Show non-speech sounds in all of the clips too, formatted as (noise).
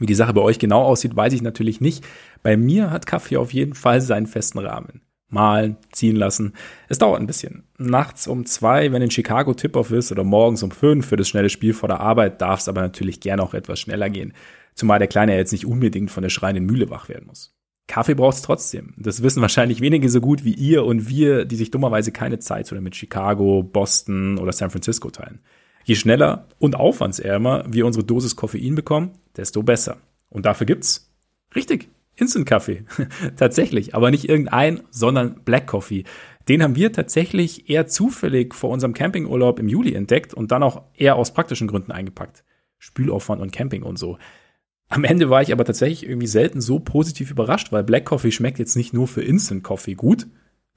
Wie die Sache bei euch genau aussieht, weiß ich natürlich nicht. Bei mir hat Kaffee auf jeden Fall seinen festen Rahmen. Malen, ziehen lassen. Es dauert ein bisschen. Nachts um zwei, wenn in Chicago Tip-Off ist, oder morgens um fünf für das schnelle Spiel vor der Arbeit, darf es aber natürlich gerne auch etwas schneller gehen. Zumal der Kleine jetzt nicht unbedingt von der schreienden Mühle wach werden muss. Kaffee braucht es trotzdem. Das wissen (laughs) wahrscheinlich wenige so gut wie ihr und wir, die sich dummerweise keine Zeit oder mit Chicago, Boston oder San Francisco teilen. Je schneller und aufwandsärmer wir unsere Dosis Koffein bekommen, desto besser. Und dafür gibt's richtig Instant Kaffee. (laughs) tatsächlich, aber nicht irgendein, sondern Black Coffee. Den haben wir tatsächlich eher zufällig vor unserem Campingurlaub im Juli entdeckt und dann auch eher aus praktischen Gründen eingepackt. Spülaufwand und Camping und so. Am Ende war ich aber tatsächlich irgendwie selten so positiv überrascht, weil Black Coffee schmeckt jetzt nicht nur für Instant Coffee gut.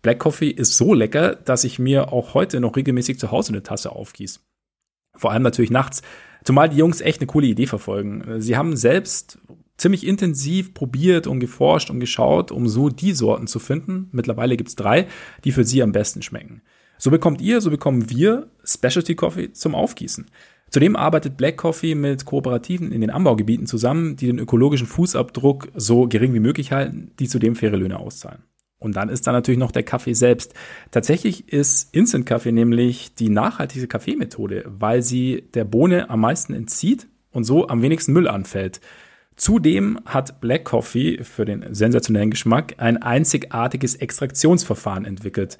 Black Coffee ist so lecker, dass ich mir auch heute noch regelmäßig zu Hause eine Tasse aufgieße. Vor allem natürlich nachts. Zumal die Jungs echt eine coole Idee verfolgen. Sie haben selbst ziemlich intensiv probiert und geforscht und geschaut, um so die Sorten zu finden. Mittlerweile gibt's drei, die für sie am besten schmecken. So bekommt ihr, so bekommen wir Specialty Coffee zum Aufgießen. Zudem arbeitet Black Coffee mit Kooperativen in den Anbaugebieten zusammen, die den ökologischen Fußabdruck so gering wie möglich halten, die zudem faire Löhne auszahlen. Und dann ist da natürlich noch der Kaffee selbst. Tatsächlich ist Instant Kaffee nämlich die nachhaltigste Kaffeemethode, weil sie der Bohne am meisten entzieht und so am wenigsten Müll anfällt. Zudem hat Black Coffee für den sensationellen Geschmack ein einzigartiges Extraktionsverfahren entwickelt.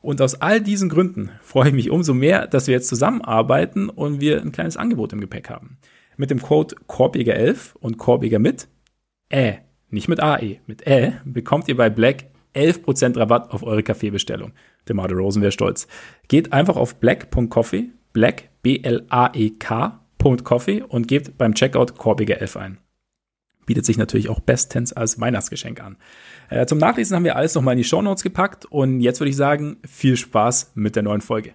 Und aus all diesen Gründen freue ich mich umso mehr, dass wir jetzt zusammenarbeiten und wir ein kleines Angebot im Gepäck haben. Mit dem Code Korbjäger11 und Korbjäger mit Ä, nicht mit AE, mit Ä, bekommt ihr bei Black 11% Rabatt auf eure Kaffeebestellung. Der Marder Rosen wäre stolz. Geht einfach auf black.coffee, black, B-L-A-E-K.coffee und gebt beim Checkout Korbjäger11 ein bietet sich natürlich auch bestens als Weihnachtsgeschenk an. Äh, zum Nachlesen haben wir alles nochmal in die Show Notes gepackt und jetzt würde ich sagen, viel Spaß mit der neuen Folge.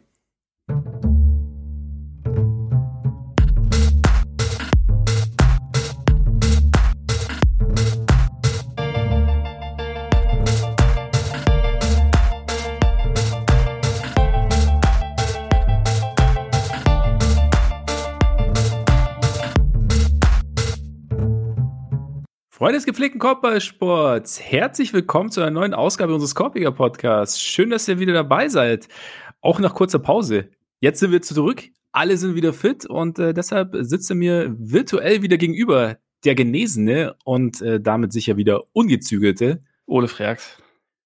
Freunde des gepflegten Korbballsports, herzlich willkommen zu einer neuen Ausgabe unseres Korbiger Podcasts. Schön, dass ihr wieder dabei seid, auch nach kurzer Pause. Jetzt sind wir zurück, alle sind wieder fit und äh, deshalb sitzt er mir virtuell wieder gegenüber der Genesene und äh, damit sicher wieder ungezügelte Ole Freaks.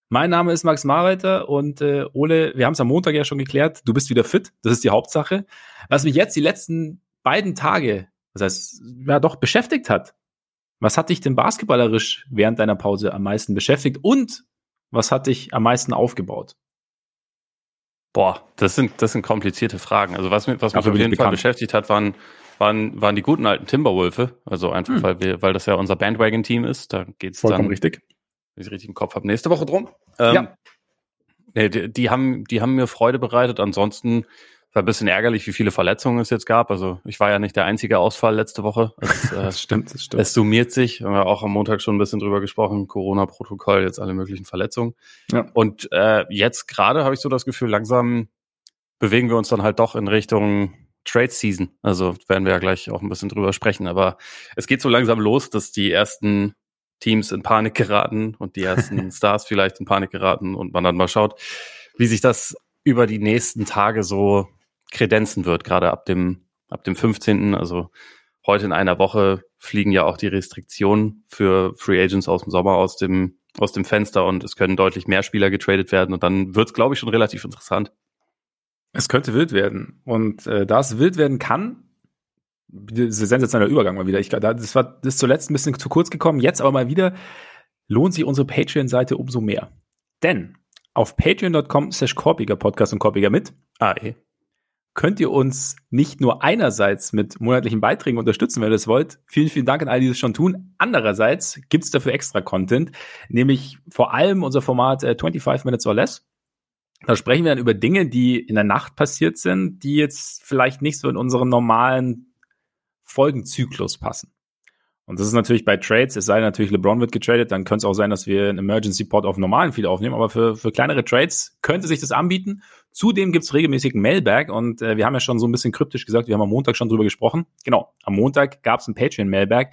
Mein Name ist Max Marreiter und äh, Ole, wir haben es am Montag ja schon geklärt, du bist wieder fit, das ist die Hauptsache. Was mich jetzt die letzten beiden Tage, das heißt, ja doch beschäftigt hat, was hat dich denn basketballerisch während deiner Pause am meisten beschäftigt und was hat dich am meisten aufgebaut? Boah, das sind, das sind komplizierte Fragen. Also was, mich, was mich auf jeden Fall beschäftigt hat, waren, waren, waren die guten alten Timberwölfe. Also einfach, hm. weil, wir, weil das ja unser Bandwagon-Team ist. Da geht's Vollkommen dann, richtig. wenn ich richtig im Kopf habe, nächste Woche drum. Ähm, ja. Nee, die, die, haben, die haben mir Freude bereitet. Ansonsten war ein bisschen ärgerlich, wie viele Verletzungen es jetzt gab. Also ich war ja nicht der einzige Ausfall letzte Woche. Es, (laughs) äh, das stimmt, das stimmt. Es summiert sich. Wir haben ja auch am Montag schon ein bisschen drüber gesprochen. Corona-Protokoll, jetzt alle möglichen Verletzungen. Ja. Und äh, jetzt gerade habe ich so das Gefühl, langsam bewegen wir uns dann halt doch in Richtung Trade Season. Also werden wir ja gleich auch ein bisschen drüber sprechen. Aber es geht so langsam los, dass die ersten Teams in Panik geraten und die ersten (laughs) Stars vielleicht in Panik geraten und man dann mal schaut, wie sich das über die nächsten Tage so kredenzen wird, gerade ab dem, ab dem 15., also heute in einer Woche fliegen ja auch die Restriktionen für Free Agents aus dem Sommer aus dem, aus dem Fenster und es können deutlich mehr Spieler getradet werden und dann wird es, glaube ich, schon relativ interessant. Es könnte wild werden. Und äh, da es wild werden kann, sensationeller Übergang mal wieder. Ich das war das zuletzt ein bisschen zu kurz gekommen, jetzt aber mal wieder lohnt sich unsere Patreon-Seite umso mehr. Denn auf patreon.com slash Podcast und Korbiger mit AE könnt ihr uns nicht nur einerseits mit monatlichen Beiträgen unterstützen, wenn ihr das wollt. Vielen, vielen Dank an alle, die das schon tun. Andererseits gibt's dafür extra Content, nämlich vor allem unser Format äh, 25 Minutes or Less. Da sprechen wir dann über Dinge, die in der Nacht passiert sind, die jetzt vielleicht nicht so in unseren normalen Folgenzyklus passen. Und das ist natürlich bei Trades, es sei denn natürlich LeBron wird getradet, dann könnte es auch sein, dass wir einen Emergency Pod auf normalen Feed aufnehmen, aber für, für kleinere Trades könnte sich das anbieten. Zudem gibt's regelmäßig Mailbag und äh, wir haben ja schon so ein bisschen kryptisch gesagt, wir haben am Montag schon drüber gesprochen. Genau, am Montag gab's einen Patreon-Mailbag.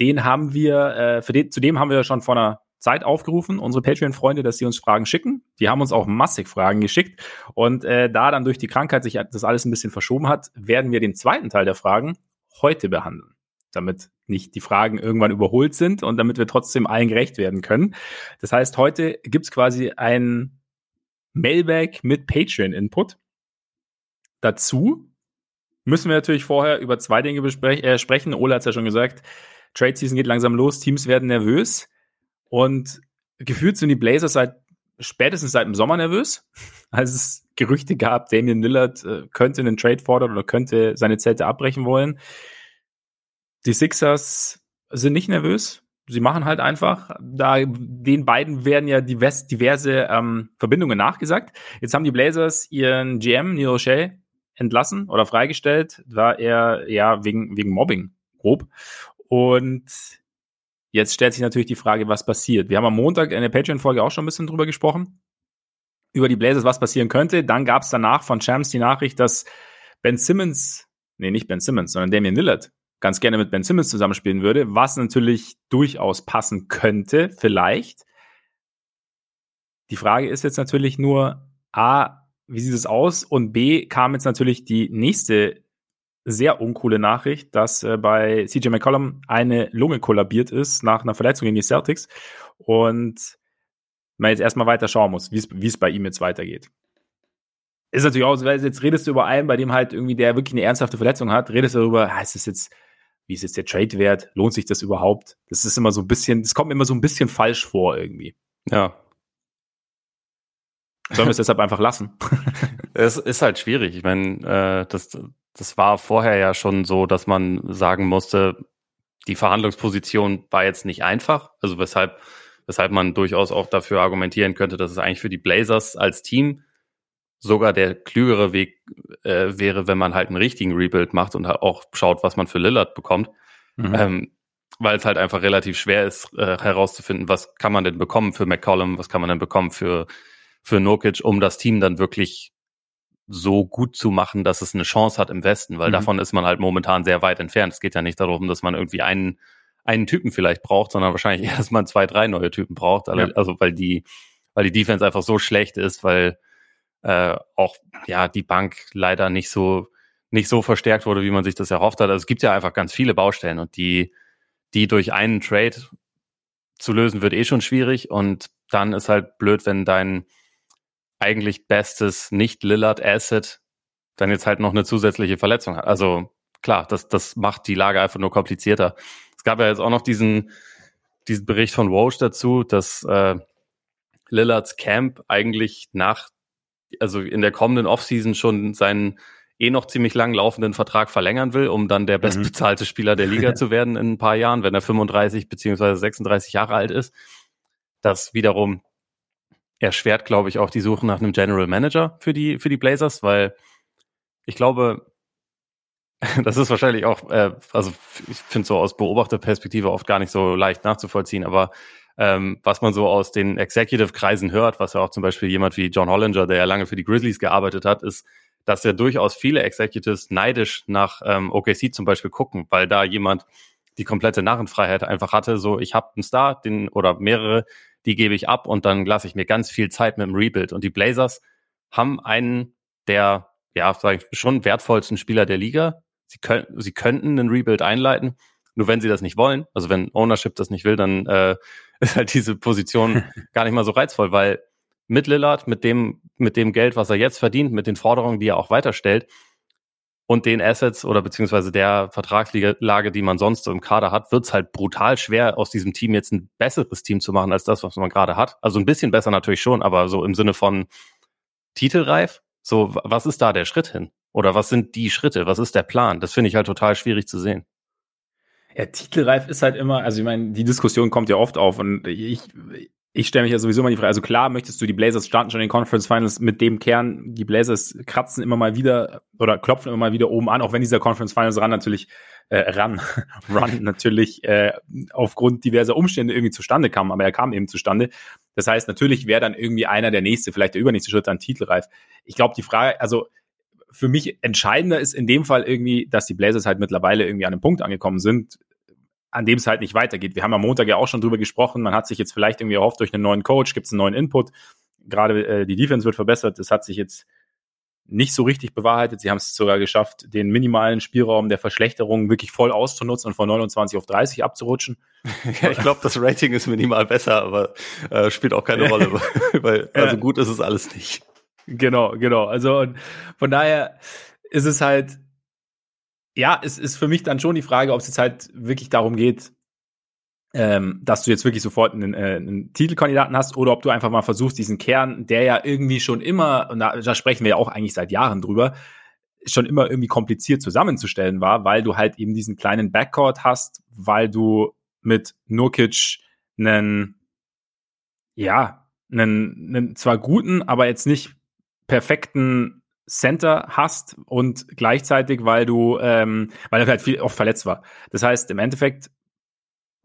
Den haben wir, äh, für den, zudem haben wir schon vor einer Zeit aufgerufen, unsere Patreon-Freunde, dass sie uns Fragen schicken. Die haben uns auch massig Fragen geschickt. Und äh, da dann durch die Krankheit sich das alles ein bisschen verschoben hat, werden wir den zweiten Teil der Fragen heute behandeln. Damit nicht die Fragen irgendwann überholt sind und damit wir trotzdem allen gerecht werden können. Das heißt, heute gibt's quasi ein Mailbag mit Patreon-Input. Dazu müssen wir natürlich vorher über zwei Dinge äh, sprechen. Ola hat es ja schon gesagt, Trade Season geht langsam los, Teams werden nervös und gefühlt sind die Blazers seit spätestens seit dem Sommer nervös, (laughs) als es Gerüchte gab, Damian Lillard äh, könnte einen Trade fordern oder könnte seine Zelte abbrechen wollen. Die Sixers sind nicht nervös, sie machen halt einfach. Da den beiden werden ja divers, diverse ähm, Verbindungen nachgesagt. Jetzt haben die Blazers ihren GM Neil O'Shea entlassen oder freigestellt, war er ja wegen wegen Mobbing grob. Und jetzt stellt sich natürlich die Frage, was passiert. Wir haben am Montag in der Patreon-Folge auch schon ein bisschen drüber gesprochen über die Blazers, was passieren könnte. Dann gab es danach von Champs die Nachricht, dass Ben Simmons, nee, nicht Ben Simmons, sondern Damian Lillard ganz gerne mit Ben Simmons zusammenspielen würde, was natürlich durchaus passen könnte, vielleicht. Die Frage ist jetzt natürlich nur, A, wie sieht es aus? Und B, kam jetzt natürlich die nächste sehr uncoole Nachricht, dass äh, bei CJ McCollum eine Lunge kollabiert ist nach einer Verletzung in die Celtics und man jetzt erstmal weiter schauen muss, wie es bei ihm jetzt weitergeht ist natürlich auch, weil jetzt redest du über einen, bei dem halt irgendwie der wirklich eine ernsthafte Verletzung hat, redest du darüber, ah, ist jetzt wie ist jetzt der Trade wert? Lohnt sich das überhaupt? Das ist immer so ein bisschen, das kommt mir immer so ein bisschen falsch vor irgendwie. Ja. Sollen wir es deshalb einfach lassen? (laughs) es ist halt schwierig. Ich meine, äh, das, das war vorher ja schon so, dass man sagen musste, die Verhandlungsposition war jetzt nicht einfach. Also weshalb, weshalb man durchaus auch dafür argumentieren könnte, dass es eigentlich für die Blazers als Team sogar der klügere Weg äh, wäre, wenn man halt einen richtigen Rebuild macht und halt auch schaut, was man für Lillard bekommt. Mhm. Ähm, weil es halt einfach relativ schwer ist, äh, herauszufinden, was kann man denn bekommen für McCollum, was kann man denn bekommen für, für Nokic, um das Team dann wirklich so gut zu machen, dass es eine Chance hat im Westen, weil mhm. davon ist man halt momentan sehr weit entfernt. Es geht ja nicht darum, dass man irgendwie einen, einen Typen vielleicht braucht, sondern wahrscheinlich (laughs) erst mal zwei, drei neue Typen braucht. Ja. Also weil die, weil die Defense einfach so schlecht ist, weil äh, auch ja die Bank leider nicht so nicht so verstärkt wurde, wie man sich das erhofft hat. Also es gibt ja einfach ganz viele Baustellen und die die durch einen Trade zu lösen wird eh schon schwierig und dann ist halt blöd, wenn dein eigentlich bestes nicht Lillard Asset dann jetzt halt noch eine zusätzliche Verletzung hat. Also klar, das das macht die Lage einfach nur komplizierter. Es gab ja jetzt auch noch diesen diesen Bericht von Walsh dazu, dass äh, Lillards Camp eigentlich nach also in der kommenden Offseason schon seinen eh noch ziemlich lang laufenden Vertrag verlängern will, um dann der mhm. bestbezahlte Spieler der Liga (laughs) zu werden in ein paar Jahren, wenn er 35 beziehungsweise 36 Jahre alt ist. Das wiederum erschwert, glaube ich, auch die Suche nach einem General Manager für die, für die Blazers, weil ich glaube, (laughs) das ist wahrscheinlich auch, äh, also ich finde so aus Beobachterperspektive oft gar nicht so leicht nachzuvollziehen, aber ähm, was man so aus den Executive-Kreisen hört, was ja auch zum Beispiel jemand wie John Hollinger, der ja lange für die Grizzlies gearbeitet hat, ist, dass ja durchaus viele Executives neidisch nach ähm, OKC zum Beispiel gucken, weil da jemand die komplette Narrenfreiheit einfach hatte, so ich habe einen Star, den oder mehrere, die gebe ich ab und dann lasse ich mir ganz viel Zeit mit dem Rebuild. Und die Blazers haben einen der, ja, sag ich, schon wertvollsten Spieler der Liga. Sie können, sie könnten einen Rebuild einleiten, nur wenn sie das nicht wollen, also wenn Ownership das nicht will, dann äh, ist halt diese Position (laughs) gar nicht mal so reizvoll, weil mit Lillard, mit dem, mit dem Geld, was er jetzt verdient, mit den Forderungen, die er auch weiterstellt und den Assets oder beziehungsweise der Vertragslage, die man sonst so im Kader hat, wird es halt brutal schwer, aus diesem Team jetzt ein besseres Team zu machen als das, was man gerade hat. Also ein bisschen besser natürlich schon, aber so im Sinne von titelreif, so was ist da der Schritt hin? Oder was sind die Schritte? Was ist der Plan? Das finde ich halt total schwierig zu sehen. Ja, titelreif ist halt immer, also ich meine, die Diskussion kommt ja oft auf und ich, ich stelle mich ja sowieso mal die Frage, also klar möchtest du, die Blazers starten schon in den Conference Finals mit dem Kern, die Blazers kratzen immer mal wieder oder klopfen immer mal wieder oben an, auch wenn dieser Conference Finals ran natürlich, äh, ran, (laughs) run natürlich äh, aufgrund diverser Umstände irgendwie zustande kam, aber er kam eben zustande. Das heißt, natürlich wäre dann irgendwie einer der nächste, vielleicht der übernächste Schritt an Titelreif. Ich glaube, die Frage, also für mich entscheidender ist in dem Fall irgendwie, dass die Blazers halt mittlerweile irgendwie an einem Punkt angekommen sind, an dem es halt nicht weitergeht. Wir haben am Montag ja auch schon drüber gesprochen. Man hat sich jetzt vielleicht irgendwie erhofft, durch einen neuen Coach gibt es einen neuen Input. Gerade äh, die Defense wird verbessert. Das hat sich jetzt nicht so richtig bewahrheitet. Sie haben es sogar geschafft, den minimalen Spielraum der Verschlechterung wirklich voll auszunutzen und von 29 auf 30 abzurutschen. (laughs) ja, ich glaube, das Rating ist minimal besser, aber äh, spielt auch keine (laughs) Rolle, weil also gut ist es alles nicht. Genau, genau. Also von daher ist es halt ja, es ist für mich dann schon die Frage, ob es jetzt halt wirklich darum geht, ähm, dass du jetzt wirklich sofort einen, äh, einen Titelkandidaten hast oder ob du einfach mal versuchst, diesen Kern, der ja irgendwie schon immer, und da, da sprechen wir ja auch eigentlich seit Jahren drüber, schon immer irgendwie kompliziert zusammenzustellen war, weil du halt eben diesen kleinen Backcourt hast, weil du mit Nurkic einen, ja, einen, einen zwar guten, aber jetzt nicht perfekten Center hast und gleichzeitig, weil du, ähm, weil er halt viel oft verletzt war. Das heißt, im Endeffekt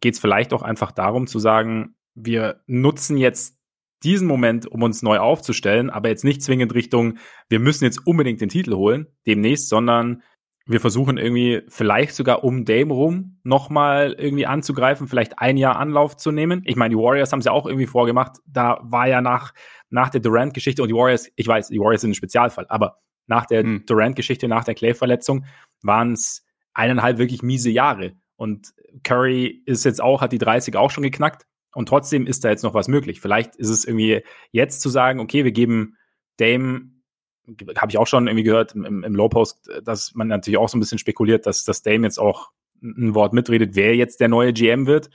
geht es vielleicht auch einfach darum zu sagen, wir nutzen jetzt diesen Moment, um uns neu aufzustellen, aber jetzt nicht zwingend Richtung, wir müssen jetzt unbedingt den Titel holen, demnächst, sondern wir versuchen irgendwie vielleicht sogar um Dame rum nochmal irgendwie anzugreifen, vielleicht ein Jahr Anlauf zu nehmen. Ich meine, die Warriors haben es ja auch irgendwie vorgemacht. Da war ja nach, nach der Durant-Geschichte und die Warriors, ich weiß, die Warriors sind ein Spezialfall, aber nach der hm. Durant-Geschichte, nach der Clay-Verletzung waren es eineinhalb wirklich miese Jahre. Und Curry ist jetzt auch, hat die 30 auch schon geknackt. Und trotzdem ist da jetzt noch was möglich. Vielleicht ist es irgendwie jetzt zu sagen, okay, wir geben Dame habe ich auch schon irgendwie gehört im, im Low-Post, dass man natürlich auch so ein bisschen spekuliert, dass das Dame jetzt auch ein Wort mitredet, wer jetzt der neue GM wird,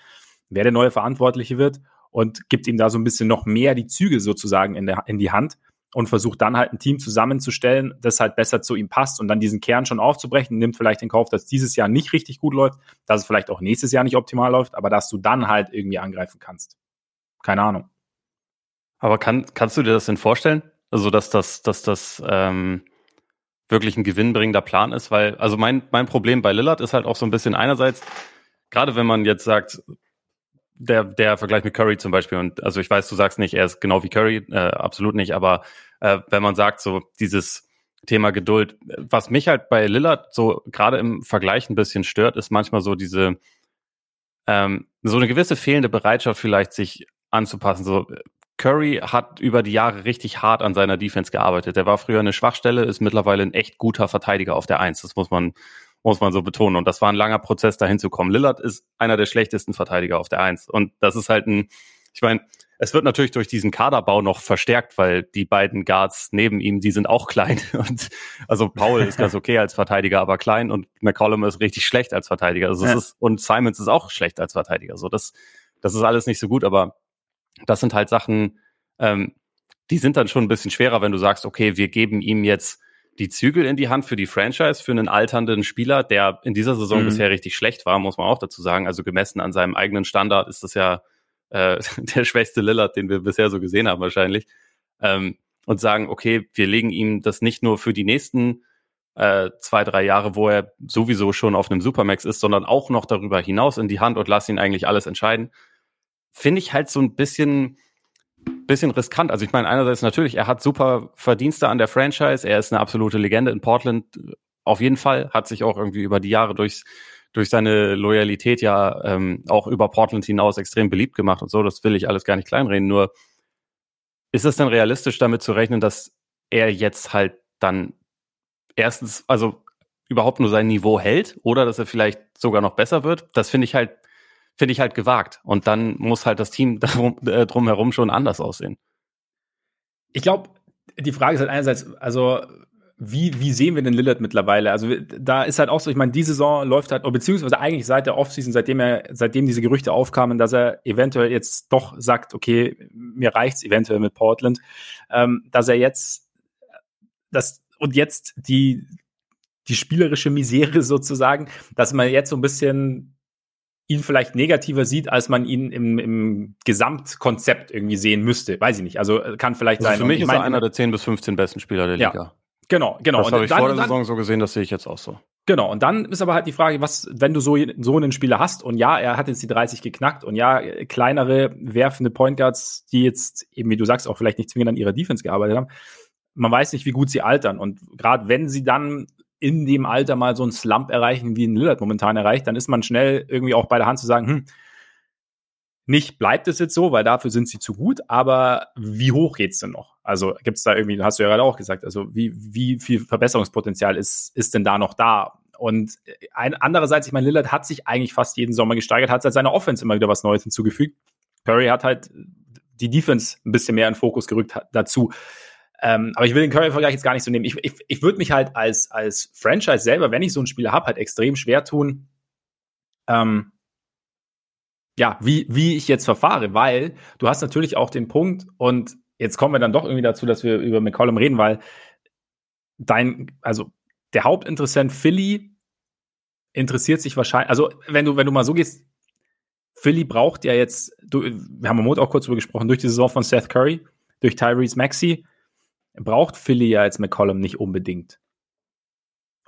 wer der neue Verantwortliche wird und gibt ihm da so ein bisschen noch mehr die Züge sozusagen in, der, in die Hand und versucht dann halt ein Team zusammenzustellen, das halt besser zu ihm passt und dann diesen Kern schon aufzubrechen, nimmt vielleicht in Kauf, dass dieses Jahr nicht richtig gut läuft, dass es vielleicht auch nächstes Jahr nicht optimal läuft, aber dass du dann halt irgendwie angreifen kannst. Keine Ahnung. Aber kann, kannst du dir das denn vorstellen? Also, dass das, dass das ähm, wirklich ein gewinnbringender Plan ist, weil, also mein, mein Problem bei Lillard ist halt auch so ein bisschen einerseits, gerade wenn man jetzt sagt, der, der Vergleich mit Curry zum Beispiel, und also ich weiß, du sagst nicht, er ist genau wie Curry, äh, absolut nicht, aber äh, wenn man sagt, so dieses Thema Geduld, was mich halt bei Lillard so gerade im Vergleich ein bisschen stört, ist manchmal so diese, ähm, so eine gewisse fehlende Bereitschaft vielleicht sich anzupassen. So, Curry hat über die Jahre richtig hart an seiner Defense gearbeitet. Der war früher eine Schwachstelle, ist mittlerweile ein echt guter Verteidiger auf der Eins. Das muss man, muss man so betonen. Und das war ein langer Prozess, dahin zu kommen. Lillard ist einer der schlechtesten Verteidiger auf der Eins. Und das ist halt ein, ich meine, es wird natürlich durch diesen Kaderbau noch verstärkt, weil die beiden Guards neben ihm, die sind auch (laughs) klein. Und also Paul ist ganz okay als Verteidiger, aber klein und McCollum ist richtig schlecht als Verteidiger. Also ja. ist, und Simons ist auch schlecht als Verteidiger. So, das, das ist alles nicht so gut, aber das sind halt Sachen, ähm, die sind dann schon ein bisschen schwerer, wenn du sagst, okay, wir geben ihm jetzt die Zügel in die Hand für die Franchise, für einen alternden Spieler, der in dieser Saison mhm. bisher richtig schlecht war, muss man auch dazu sagen. Also gemessen an seinem eigenen Standard ist das ja äh, (laughs) der schwächste Lillard, den wir bisher so gesehen haben wahrscheinlich. Ähm, und sagen, okay, wir legen ihm das nicht nur für die nächsten äh, zwei, drei Jahre, wo er sowieso schon auf einem Supermax ist, sondern auch noch darüber hinaus in die Hand und lass ihn eigentlich alles entscheiden finde ich halt so ein bisschen, bisschen riskant. Also ich meine, einerseits natürlich, er hat super Verdienste an der Franchise, er ist eine absolute Legende in Portland, auf jeden Fall, hat sich auch irgendwie über die Jahre durchs, durch seine Loyalität ja ähm, auch über Portland hinaus extrem beliebt gemacht und so, das will ich alles gar nicht kleinreden, nur ist es denn realistisch damit zu rechnen, dass er jetzt halt dann erstens, also überhaupt nur sein Niveau hält oder dass er vielleicht sogar noch besser wird? Das finde ich halt finde ich halt gewagt. Und dann muss halt das Team (laughs) darum, äh, drumherum schon anders aussehen. Ich glaube, die Frage ist halt einerseits, also wie, wie sehen wir denn Lillard mittlerweile? Also da ist halt auch so, ich meine, die Saison läuft halt, beziehungsweise eigentlich seit der Offseason, seitdem er, seitdem diese Gerüchte aufkamen, dass er eventuell jetzt doch sagt, okay, mir reicht's eventuell mit Portland, ähm, dass er jetzt das und jetzt die die spielerische Misere (laughs) sozusagen, dass man jetzt so ein bisschen ihn vielleicht negativer sieht, als man ihn im, im Gesamtkonzept irgendwie sehen müsste. Weiß ich nicht. Also äh, kann vielleicht also sein. Für mich ist er einer der 10 bis 15 besten Spieler der Liga. Ja, genau, genau. Das habe ich dann, vor der dann, Saison so gesehen, das sehe ich jetzt auch so. Genau, und dann ist aber halt die Frage, was, wenn du so, so einen Spieler hast, und ja, er hat jetzt die 30 geknackt, und ja, kleinere, werfende Point Guards, die jetzt eben, wie du sagst, auch vielleicht nicht zwingend an ihrer Defense gearbeitet haben, man weiß nicht, wie gut sie altern. Und gerade wenn sie dann in dem Alter mal so einen Slump erreichen, wie ein Lillard momentan erreicht, dann ist man schnell irgendwie auch bei der Hand zu sagen, hm, nicht bleibt es jetzt so, weil dafür sind sie zu gut, aber wie hoch geht's denn noch? Also gibt es da irgendwie, hast du ja gerade auch gesagt, also wie, wie viel Verbesserungspotenzial ist, ist denn da noch da? Und ein, andererseits, ich meine, Lillard hat sich eigentlich fast jeden Sommer gesteigert, hat seit seiner Offense immer wieder was Neues hinzugefügt. Curry hat halt die Defense ein bisschen mehr in Fokus gerückt dazu. Ähm, aber ich will den Curry-Vergleich jetzt gar nicht so nehmen. Ich, ich, ich würde mich halt als, als Franchise selber, wenn ich so einen Spieler habe, halt extrem schwer tun, ähm, ja, wie, wie ich jetzt verfahre, weil du hast natürlich auch den Punkt und jetzt kommen wir dann doch irgendwie dazu, dass wir über McCollum reden, weil dein, also der Hauptinteressent Philly interessiert sich wahrscheinlich, also wenn du, wenn du mal so gehst, Philly braucht ja jetzt, du, wir haben am Montag auch kurz darüber gesprochen, durch die Saison von Seth Curry, durch Tyrese Maxey, braucht Philly ja jetzt McCollum nicht unbedingt.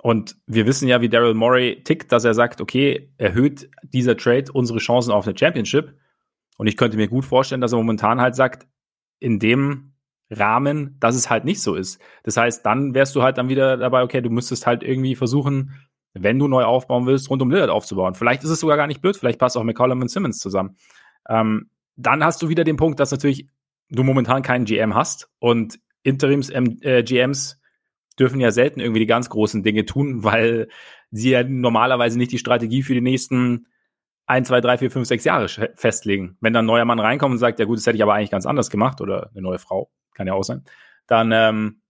Und wir wissen ja, wie Daryl Morey tickt, dass er sagt, okay, erhöht dieser Trade unsere Chancen auf eine Championship. Und ich könnte mir gut vorstellen, dass er momentan halt sagt, in dem Rahmen, dass es halt nicht so ist. Das heißt, dann wärst du halt dann wieder dabei, okay, du müsstest halt irgendwie versuchen, wenn du neu aufbauen willst, rund um Lillard aufzubauen. Vielleicht ist es sogar gar nicht blöd, vielleicht passt auch McCollum und Simmons zusammen. Ähm, dann hast du wieder den Punkt, dass natürlich du momentan keinen GM hast und Interims-GMs äh, dürfen ja selten irgendwie die ganz großen Dinge tun, weil sie ja normalerweise nicht die Strategie für die nächsten ein, zwei, drei, vier, fünf, sechs Jahre festlegen. Wenn dann ein neuer Mann reinkommt und sagt, ja gut, das hätte ich aber eigentlich ganz anders gemacht oder eine neue Frau, kann ja auch sein, dann ähm,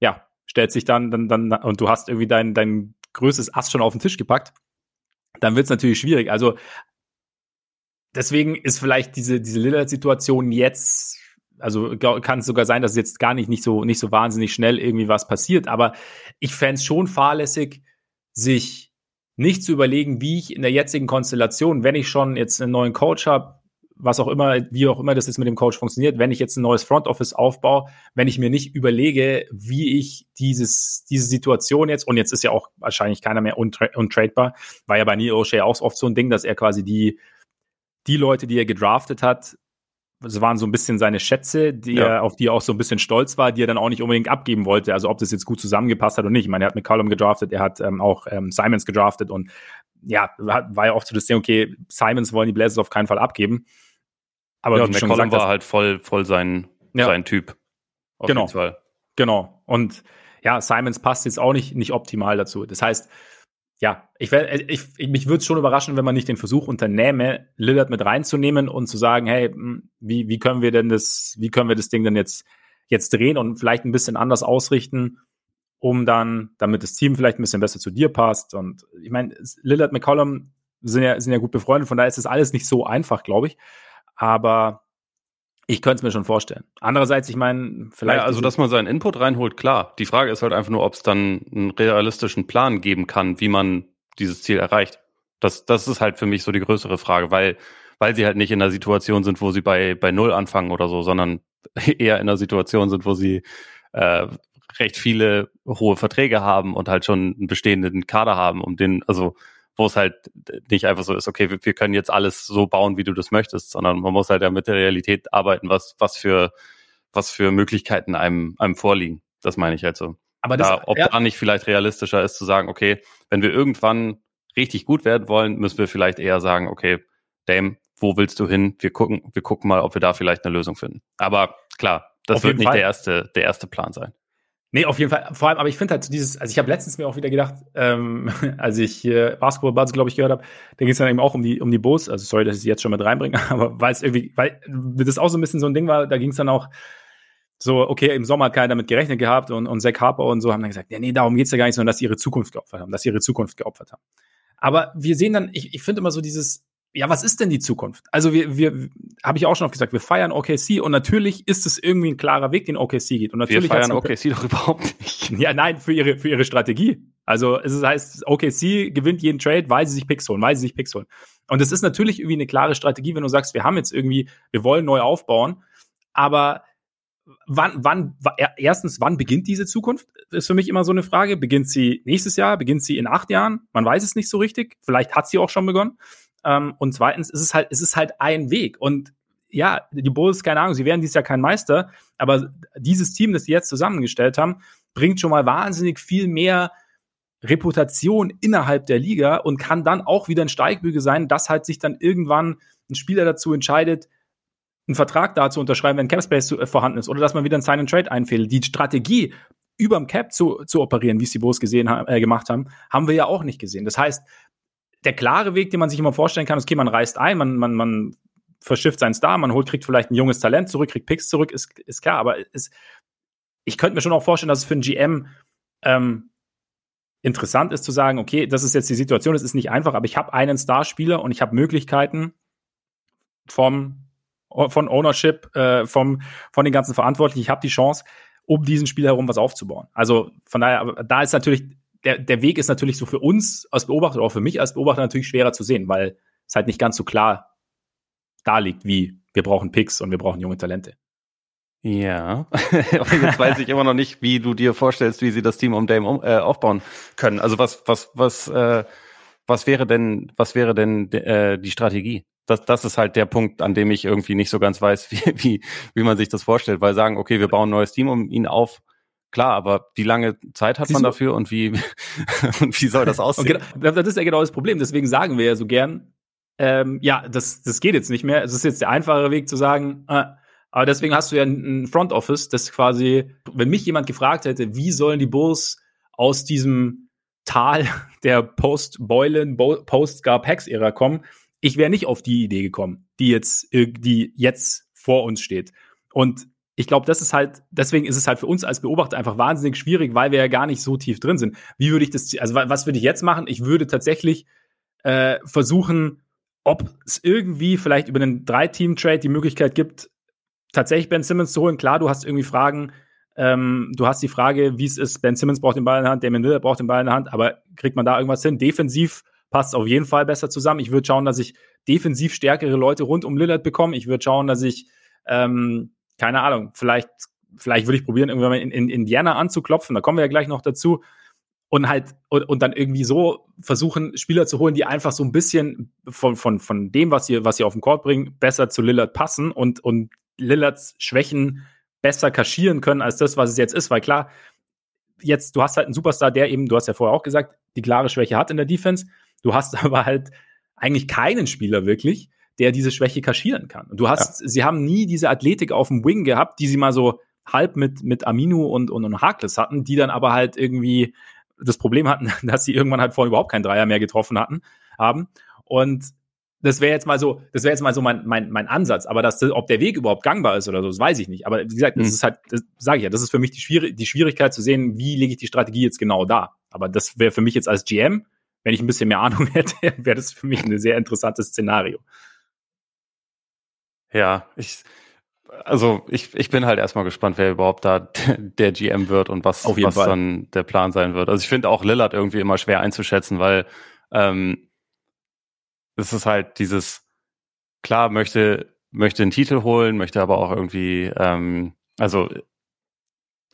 ja, stellt sich dann, dann, dann, und du hast irgendwie dein, dein größtes Ass schon auf den Tisch gepackt, dann wird es natürlich schwierig. Also deswegen ist vielleicht diese, diese Lillard-Situation jetzt also kann es sogar sein, dass jetzt gar nicht, nicht, so, nicht so wahnsinnig schnell irgendwie was passiert. Aber ich fände es schon fahrlässig, sich nicht zu überlegen, wie ich in der jetzigen Konstellation, wenn ich schon jetzt einen neuen Coach habe, was auch immer, wie auch immer das jetzt mit dem Coach funktioniert, wenn ich jetzt ein neues Front Office aufbaue, wenn ich mir nicht überlege, wie ich dieses, diese Situation jetzt, und jetzt ist ja auch wahrscheinlich keiner mehr untra untradebar, war ja bei Neil O'Shea auch oft so ein Ding, dass er quasi die, die Leute, die er gedraftet hat, es waren so ein bisschen seine Schätze, die ja. er, auf die er auch so ein bisschen stolz war, die er dann auch nicht unbedingt abgeben wollte. Also ob das jetzt gut zusammengepasst hat oder nicht. Ich meine, er hat McCollum gedraftet, er hat ähm, auch ähm, Simons gedraftet und ja, war ja oft so das Ding, okay, Simons wollen die Blazers auf keinen Fall abgeben. Aber ja, McCollum war halt voll, voll sein, ja. sein Typ. Auf genau. Genau. Und ja, Simons passt jetzt auch nicht, nicht optimal dazu. Das heißt, ja, ich, ich, ich mich würde es schon überraschen, wenn man nicht den Versuch unternehme, Lillard mit reinzunehmen und zu sagen, hey, hm, wie, wie können wir denn das, wie können wir das Ding denn jetzt, jetzt drehen und vielleicht ein bisschen anders ausrichten, um dann, damit das Team vielleicht ein bisschen besser zu dir passt. Und ich meine, Lillard McCollum sind ja, sind ja gut befreundet, von daher ist das alles nicht so einfach, glaube ich. Aber ich könnte es mir schon vorstellen. Andererseits, ich meine, vielleicht. Ja, also, dass man seinen Input reinholt, klar. Die Frage ist halt einfach nur, ob es dann einen realistischen Plan geben kann, wie man dieses Ziel erreicht. Das, das ist halt für mich so die größere Frage, weil, weil sie halt nicht in der Situation sind, wo sie bei, bei Null anfangen oder so, sondern (laughs) eher in der Situation sind, wo sie äh, recht viele hohe Verträge haben und halt schon einen bestehenden Kader haben, um den, also wo es halt nicht einfach so ist, okay, wir, wir, können jetzt alles so bauen, wie du das möchtest, sondern man muss halt ja mit der Realität arbeiten, was, was für, was für Möglichkeiten einem, einem vorliegen. Das meine ich halt so. Aber das, da, ob ja. da nicht vielleicht realistischer ist zu sagen, okay, wenn wir irgendwann richtig gut werden wollen, müssen wir vielleicht eher sagen, okay, Dame, wo willst du hin? Wir gucken, wir gucken mal, ob wir da vielleicht eine Lösung finden. Aber klar, das Auf wird nicht der erste, der erste Plan sein. Nee, auf jeden Fall. Vor allem, aber ich finde halt so dieses, also ich habe letztens mir auch wieder gedacht, ähm, (laughs) als ich äh, Basketball Buzz, glaube ich, gehört habe, da ging es dann eben auch um die, um die Bulls. Also sorry, dass ich sie jetzt schon mit reinbringe, (laughs) aber weil es irgendwie, weil das auch so ein bisschen so ein Ding war, da ging es dann auch so, okay, im Sommer hat keiner damit gerechnet gehabt und, und Zach Harper und so haben dann gesagt, ja, nee, darum geht's ja gar nicht, sondern dass sie ihre Zukunft geopfert haben, dass sie ihre Zukunft geopfert haben. Aber wir sehen dann, ich, ich finde immer so dieses, ja, was ist denn die Zukunft? Also wir, wir habe ich auch schon oft gesagt, wir feiern OKC und natürlich ist es irgendwie ein klarer Weg, den OKC geht. Und natürlich wir feiern OKC doch überhaupt nicht. (laughs) Ja, nein, für ihre, für ihre Strategie. Also es heißt, OKC gewinnt jeden Trade, weil sie sich Picks holen, weil sie sich Picks holen. Und es ist natürlich irgendwie eine klare Strategie, wenn du sagst, wir haben jetzt irgendwie, wir wollen neu aufbauen, aber wann, wann, erstens, wann beginnt diese Zukunft? Ist für mich immer so eine Frage. Beginnt sie nächstes Jahr? Beginnt sie in acht Jahren? Man weiß es nicht so richtig. Vielleicht hat sie auch schon begonnen. Ähm, und zweitens ist es halt, ist es halt ein Weg. Und ja, die Bulls, keine Ahnung, sie werden dieses Jahr kein Meister, aber dieses Team, das sie jetzt zusammengestellt haben, bringt schon mal wahnsinnig viel mehr Reputation innerhalb der Liga und kann dann auch wieder ein Steigbügel sein, dass halt sich dann irgendwann ein Spieler dazu entscheidet, einen Vertrag da zu unterschreiben, wenn Capspace äh, vorhanden ist, oder dass man wieder ein Sign and Trade einfädelt. Die Strategie, überm Cap zu, zu operieren, wie es die Bulls gesehen äh, gemacht haben, haben wir ja auch nicht gesehen. Das heißt, der klare Weg, den man sich immer vorstellen kann, ist, okay, man reist ein, man, man, man verschifft seinen Star, man holt, kriegt vielleicht ein junges Talent zurück, kriegt Picks zurück, ist, ist klar, aber es, ich könnte mir schon auch vorstellen, dass es für einen GM ähm, interessant ist zu sagen, okay, das ist jetzt die Situation, es ist nicht einfach, aber ich habe einen Starspieler und ich habe Möglichkeiten vom von Ownership, äh, vom von den ganzen Verantwortlichen. Ich habe die Chance, um diesen Spieler herum was aufzubauen. Also von daher, da ist natürlich der, der Weg ist natürlich so für uns als Beobachter oder auch für mich als Beobachter natürlich schwerer zu sehen, weil es halt nicht ganz so klar da liegt, wie wir brauchen Picks und wir brauchen junge Talente. Ja, (laughs) aber jetzt weiß ich immer noch nicht, wie du dir vorstellst, wie sie das Team um Dame um, äh, aufbauen können. Also was, was, was, äh, was wäre denn, was wäre denn äh, die Strategie? Das, das ist halt der Punkt, an dem ich irgendwie nicht so ganz weiß, (laughs) wie, wie, wie man sich das vorstellt, weil sagen, okay, wir bauen ein neues Team um ihn auf, Klar, aber wie lange Zeit hat Siehst man dafür und wie, (laughs) und wie soll das aussehen? Genau, das ist ja genau das Problem. Deswegen sagen wir ja so gern, ähm, ja, das, das geht jetzt nicht mehr. Es ist jetzt der einfache Weg zu sagen, äh, aber deswegen hast du ja ein Front Office, das quasi, wenn mich jemand gefragt hätte, wie sollen die Bulls aus diesem Tal (laughs) der Post-Boylan, Post-Gar-Pax-Ära kommen, ich wäre nicht auf die Idee gekommen, die jetzt, die jetzt vor uns steht. Und ich glaube, das ist halt, deswegen ist es halt für uns als Beobachter einfach wahnsinnig schwierig, weil wir ja gar nicht so tief drin sind. Wie würde ich das, also was würde ich jetzt machen? Ich würde tatsächlich äh, versuchen, ob es irgendwie vielleicht über einen Drei-Team-Trade die Möglichkeit gibt, tatsächlich Ben Simmons zu holen. Klar, du hast irgendwie Fragen, ähm, du hast die Frage, wie es ist, Ben Simmons braucht den Ball in der Hand, Damon Lillard braucht den Ball in der Hand, aber kriegt man da irgendwas hin? Defensiv passt auf jeden Fall besser zusammen. Ich würde schauen, dass ich defensiv stärkere Leute rund um Lillard bekomme. Ich würde schauen, dass ich ähm, keine Ahnung, vielleicht, vielleicht würde ich probieren, irgendwann mal in, in Indiana anzuklopfen, da kommen wir ja gleich noch dazu. Und halt, und, und dann irgendwie so versuchen, Spieler zu holen, die einfach so ein bisschen von, von, von dem, was sie, was sie auf den Court bringen, besser zu Lillard passen und, und Lillards Schwächen besser kaschieren können als das, was es jetzt ist. Weil klar, jetzt, du hast halt einen Superstar, der eben, du hast ja vorher auch gesagt, die klare Schwäche hat in der Defense. Du hast (laughs) aber halt eigentlich keinen Spieler wirklich, der diese Schwäche kaschieren kann. Und du hast, ja. sie haben nie diese Athletik auf dem Wing gehabt, die sie mal so halb mit, mit Aminu und, und, und Harkless hatten, die dann aber halt irgendwie das Problem hatten, (laughs) dass sie irgendwann halt vorhin überhaupt keinen Dreier mehr getroffen hatten, haben. Und das wäre jetzt mal so, das wäre jetzt mal so mein, mein, mein Ansatz. Aber das, ob der Weg überhaupt gangbar ist oder so, das weiß ich nicht. Aber wie gesagt, das mhm. ist halt, das sage ich ja, das ist für mich die, Schwierig die Schwierigkeit zu sehen, wie lege ich die Strategie jetzt genau da. Aber das wäre für mich jetzt als GM, wenn ich ein bisschen mehr Ahnung (laughs) hätte, wäre das für mich ein sehr interessantes Szenario. Ja, ich, also ich, ich bin halt erstmal gespannt, wer überhaupt da (laughs) der GM wird und was, was dann der Plan sein wird. Also ich finde auch Lillard irgendwie immer schwer einzuschätzen, weil ähm, es ist halt dieses, klar, möchte, möchte einen Titel holen, möchte aber auch irgendwie, ähm, also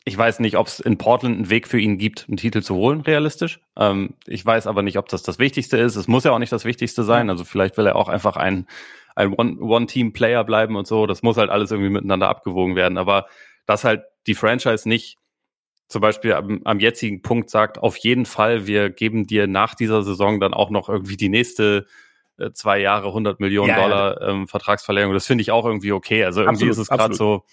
ich weiß nicht, ob es in Portland einen Weg für ihn gibt, einen Titel zu holen, realistisch. Ähm, ich weiß aber nicht, ob das das Wichtigste ist. Es muss ja auch nicht das Wichtigste sein. Also vielleicht will er auch einfach ein ein One-Team-Player bleiben und so. Das muss halt alles irgendwie miteinander abgewogen werden. Aber dass halt die Franchise nicht zum Beispiel am, am jetzigen Punkt sagt, auf jeden Fall, wir geben dir nach dieser Saison dann auch noch irgendwie die nächste äh, zwei Jahre 100 Millionen ja, Dollar ähm, Vertragsverlängerung. Das finde ich auch irgendwie okay. Also irgendwie absolut, ist es gerade so,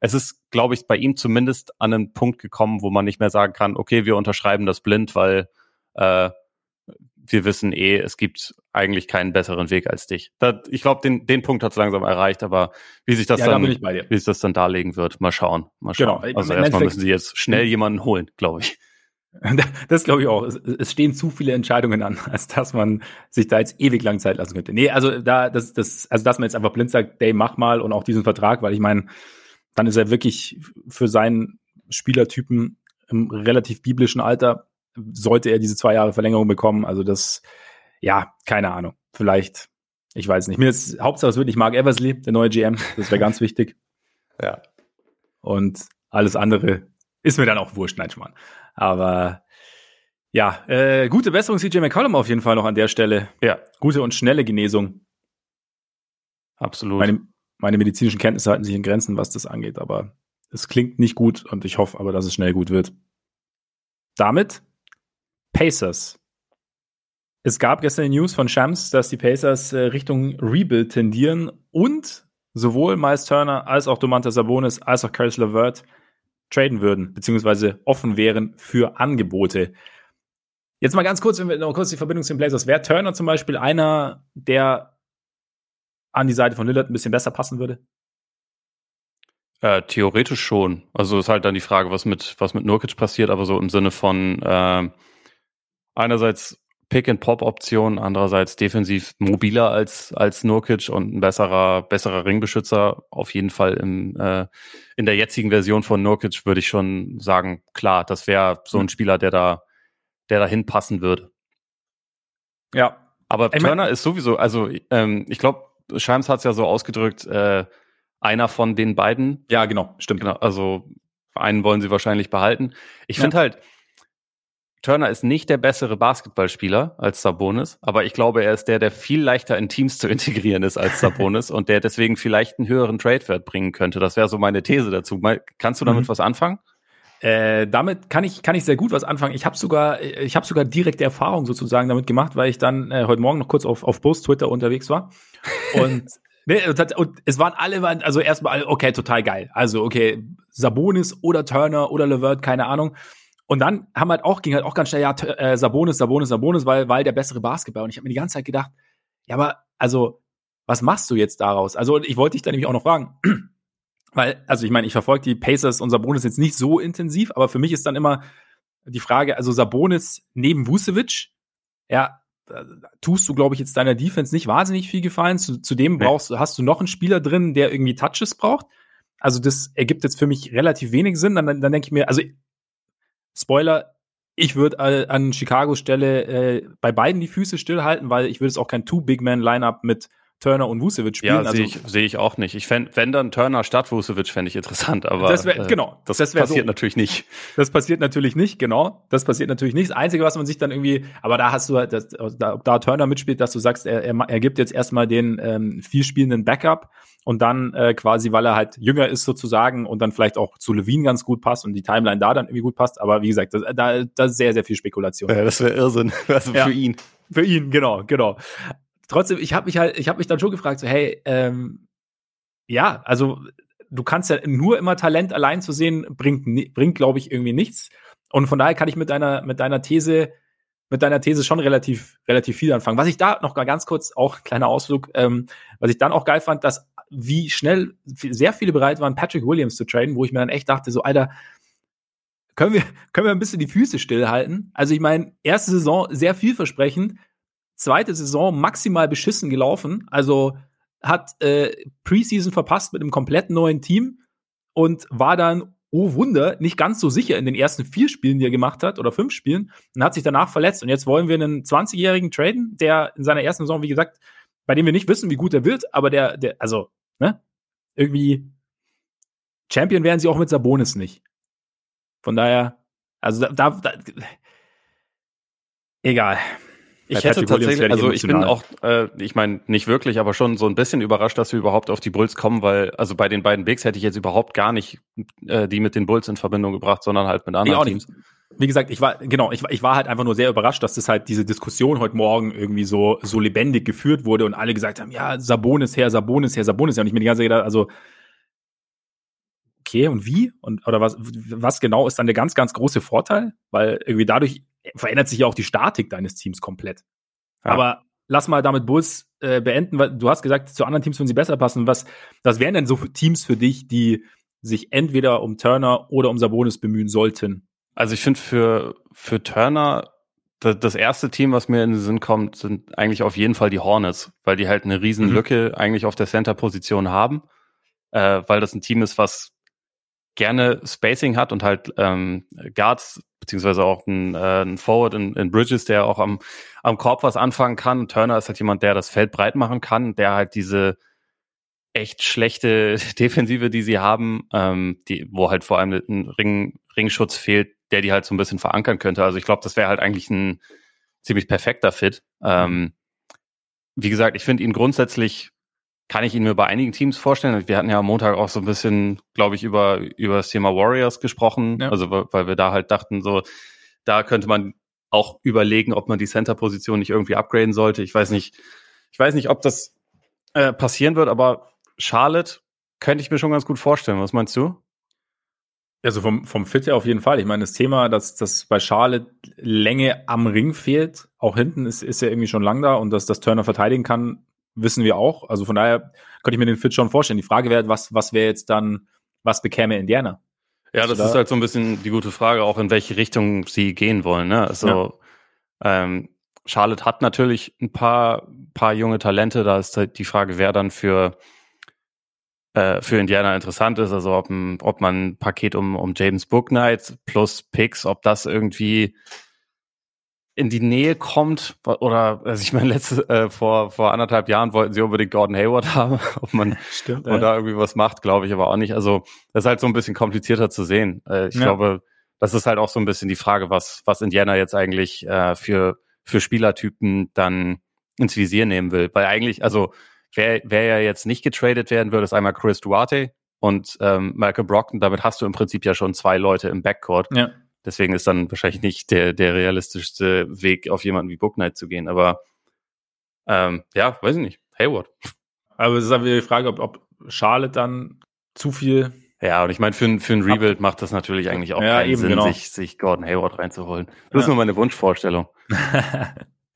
es ist, glaube ich, bei ihm zumindest an einen Punkt gekommen, wo man nicht mehr sagen kann, okay, wir unterschreiben das blind, weil äh, wir wissen eh, es gibt eigentlich keinen besseren Weg als dich. Da, ich glaube, den, den Punkt hat es langsam erreicht, aber wie sich das ja, dann, da wie sich das dann darlegen wird, mal schauen. Mal schauen. Genau. Also erstmal müssen sie jetzt schnell jemanden holen, glaube ich. (laughs) Das glaube ich auch. Es, es, stehen zu viele Entscheidungen an, (laughs) als dass man sich da jetzt ewig lang Zeit lassen könnte. Nee, also da, das, das, also dass man jetzt einfach blind sagt, Day, mach mal und auch diesen Vertrag, weil ich meine, dann ist er wirklich für seinen Spielertypen im relativ biblischen Alter, sollte er diese zwei Jahre Verlängerung bekommen. Also das, ja, keine Ahnung. Vielleicht, ich weiß nicht. Mir ist Hauptsache, es wird nicht Mark Eversley, der neue GM. Das wäre ganz wichtig. (laughs) Ja. Und alles andere ist mir dann auch wurscht, nein, Schmarrn. Aber ja, äh, gute Besserung CJ McCollum auf jeden Fall noch an der Stelle. Ja. Gute und schnelle Genesung. Absolut. Meine, meine medizinischen Kenntnisse halten sich in Grenzen, was das angeht, aber es klingt nicht gut und ich hoffe aber, dass es schnell gut wird. Damit Pacers. Es gab gestern die News von Shams, dass die Pacers äh, Richtung Rebuild tendieren und sowohl Miles Turner als auch Domantas Sabonis als auch Caris LeVert traden würden, beziehungsweise offen wären für Angebote. Jetzt mal ganz kurz, wenn wir noch kurz die Verbindung zu den Blazers. Wäre Turner zum Beispiel einer, der an die Seite von Lillard ein bisschen besser passen würde? Äh, theoretisch schon. Also ist halt dann die Frage, was mit, was mit Nurkic passiert, aber so im Sinne von äh, einerseits Pick-and-Pop-Option, andererseits defensiv mobiler als, als Nurkic und ein besserer, besserer Ringbeschützer. Auf jeden Fall im, äh, in der jetzigen Version von Nurkic würde ich schon sagen, klar, das wäre so ein hm. Spieler, der da, der dahin passen würde. Ja. Aber ich Turner ist sowieso, also ähm, ich glaube, Scheims hat es ja so ausgedrückt, äh, einer von den beiden. Ja, genau, stimmt. Genau, also einen wollen sie wahrscheinlich behalten. Ich ja. finde halt, Turner ist nicht der bessere Basketballspieler als Sabonis, aber ich glaube, er ist der, der viel leichter in Teams zu (laughs) integrieren ist als Sabonis und der deswegen vielleicht einen höheren Trade-Wert bringen könnte. Das wäre so meine These dazu. Kannst du damit mhm. was anfangen? Äh, damit kann ich kann ich sehr gut was anfangen. Ich habe sogar ich habe sogar direkte Erfahrung sozusagen damit gemacht, weil ich dann äh, heute Morgen noch kurz auf auf Post Twitter unterwegs war und (laughs) Nee, und es waren alle, also erstmal, okay, total geil. Also, okay, Sabonis oder Turner oder Levert, keine Ahnung. Und dann haben halt auch, ging halt auch ganz schnell, ja, äh, Sabonis, Sabonis, Sabonis, weil, weil der bessere Basketball. Und ich habe mir die ganze Zeit gedacht, ja, aber, also, was machst du jetzt daraus? Also, ich wollte dich da nämlich auch noch fragen. (clears throat) weil, also, ich meine, ich verfolge die Pacers und Sabonis jetzt nicht so intensiv, aber für mich ist dann immer die Frage, also Sabonis neben Vucevic, ja, tust du, glaube ich, jetzt deiner Defense nicht wahnsinnig viel gefallen. Zu, zudem brauchst, nee. hast du noch einen Spieler drin, der irgendwie Touches braucht. Also das ergibt jetzt für mich relativ wenig Sinn. Dann, dann denke ich mir, also Spoiler, ich würde äh, an Chicago Stelle äh, bei beiden die Füße stillhalten, weil ich würde es auch kein Two-Big-Man-Lineup mit Turner und Vucevic spielen. Ja, also, sehe ich, seh ich auch nicht. Ich fänd, wenn dann Turner statt Vucevic, fände ich interessant, aber das wär, äh, genau, das, das passiert so. natürlich nicht. Das passiert natürlich nicht, genau. Das passiert natürlich nicht. Das Einzige, was man sich dann irgendwie, aber da hast du halt, das, da, da Turner mitspielt, dass du sagst, er, er, er gibt jetzt erstmal den ähm, viel spielenden Backup und dann äh, quasi, weil er halt jünger ist sozusagen und dann vielleicht auch zu Levine ganz gut passt und die Timeline da dann irgendwie gut passt. Aber wie gesagt, das, da, da ist sehr, sehr viel Spekulation. Ja, das wäre Irrsinn. (laughs) Also ja. für ihn. Für ihn, genau, genau trotzdem, ich habe mich halt, ich habe mich dann schon gefragt, so, hey, ähm, ja, also du kannst ja nur immer Talent allein zu sehen, bringt, bringt, glaube ich, irgendwie nichts. Und von daher kann ich mit deiner, mit deiner These, mit deiner These schon relativ, relativ viel anfangen. Was ich da noch ganz kurz, auch kleiner Ausflug, ähm, was ich dann auch geil fand, dass wie schnell sehr viele bereit waren, Patrick Williams zu traden, wo ich mir dann echt dachte, so, Alter, können wir, können wir ein bisschen die Füße stillhalten? Also ich meine, erste Saison sehr vielversprechend, zweite Saison maximal beschissen gelaufen. Also hat äh, Preseason verpasst mit einem komplett neuen Team und war dann, oh Wunder, nicht ganz so sicher in den ersten vier Spielen, die er gemacht hat, oder fünf Spielen, und hat sich danach verletzt. Und jetzt wollen wir einen 20-Jährigen traden, der in seiner ersten Saison, wie gesagt, bei dem wir nicht wissen, wie gut er wird, aber der, der, also, ne, irgendwie Champion werden sie auch mit Sabonis nicht. Von daher, also da, da egal. Ich hätte tatsächlich, also ich bin auch, äh, ich meine, nicht wirklich, aber schon so ein bisschen überrascht, dass wir überhaupt auf die Bulls kommen, weil, also bei den beiden Bigs hätte ich jetzt überhaupt gar nicht äh, die mit den Bulls in Verbindung gebracht, sondern halt mit anderen Teams. Wie gesagt, ich war, genau, ich, ich war halt einfach nur sehr überrascht, dass das halt diese Diskussion heute Morgen irgendwie so, so lebendig geführt wurde und alle gesagt haben, ja, Sabonis her, Sabonis her, Sabonis her. Und ich mir die ganze Zeit gedacht, also, okay, und wie? Und, oder was, was genau ist dann der ganz, ganz große Vorteil? Weil irgendwie dadurch verändert sich ja auch die Statik deines Teams komplett. Ja. Aber lass mal damit Bulls äh, beenden, weil du hast gesagt, zu anderen Teams würden sie besser passen. Was, was wären denn so Teams für dich, die sich entweder um Turner oder um Sabonis bemühen sollten, Also ich finde für, für Turner das erste Team, was mir in den Sinn kommt, sind eigentlich auf jeden Fall die Hornets, weil die halt eine riesen. Lücke mhm. eigentlich auf der Center-Position haben, äh, weil das ein Team ist, was gerne Spacing hat und halt ähm, Guards beziehungsweise auch ein, äh, ein Forward in, in Bridges, der auch am, am Korb was anfangen kann. Turner ist halt jemand, der das Feld breit machen kann, der halt diese echt schlechte (laughs) Defensive, die sie haben, ähm, die, wo halt vor allem ein Ring, Ringschutz fehlt, der die halt so ein bisschen verankern könnte. Also ich glaube, das wäre halt eigentlich ein ziemlich perfekter Fit. Ähm, wie gesagt, ich finde ihn grundsätzlich, kann ich ihn mir bei einigen Teams vorstellen. Wir hatten ja am Montag auch so ein bisschen, glaube ich, über, über das Thema Warriors gesprochen. Ja. Also weil wir da halt dachten, so, da könnte man auch überlegen, ob man die Center-Position nicht irgendwie upgraden sollte. Ich weiß nicht, ich weiß nicht, ob das äh, passieren wird, aber Charlotte könnte ich mir schon ganz gut vorstellen. Was meinst du? Also vom, vom Fit her auf jeden Fall. Ich meine, das Thema, dass, dass bei Charlotte Länge am Ring fehlt, auch hinten ist, ist ja irgendwie schon lang da und dass das Turner verteidigen kann, wissen wir auch. Also von daher könnte ich mir den Fit schon vorstellen. Die Frage wäre, was, was wäre jetzt dann, was bekäme Indiana? Ja, das da? ist halt so ein bisschen die gute Frage, auch in welche Richtung sie gehen wollen. Ne? Also ja. ähm, Charlotte hat natürlich ein paar, paar junge Talente. Da ist halt die Frage, wer dann für äh, für Indiana interessant ist, also ob, ein, ob man ein Paket um, um James Booknight plus Picks, ob das irgendwie in die Nähe kommt oder also ich meine letzte äh, vor vor anderthalb Jahren wollten sie unbedingt Gordon Hayward (laughs) haben, ob man (laughs) Stimmt, ja. da irgendwie was macht, glaube ich aber auch nicht. Also das ist halt so ein bisschen komplizierter zu sehen. Äh, ich ja. glaube, das ist halt auch so ein bisschen die Frage, was was Indiana jetzt eigentlich äh, für für Spielertypen dann ins Visier nehmen will, weil eigentlich also Wer, wer ja jetzt nicht getradet werden würde, ist einmal Chris Duarte und ähm, Michael Brockton. Damit hast du im Prinzip ja schon zwei Leute im Backcourt. Ja. Deswegen ist dann wahrscheinlich nicht der, der realistischste Weg, auf jemanden wie Book Knight zu gehen. Aber ähm, ja, weiß ich nicht. Hayward. Aber es ist aber die Frage, ob, ob Charlotte dann zu viel. Ja, und ich meine, für, für ein Rebuild macht das natürlich eigentlich auch ja, keinen eben, Sinn, genau. sich, sich Gordon Hayward reinzuholen. Das ja. ist nur meine Wunschvorstellung. (laughs)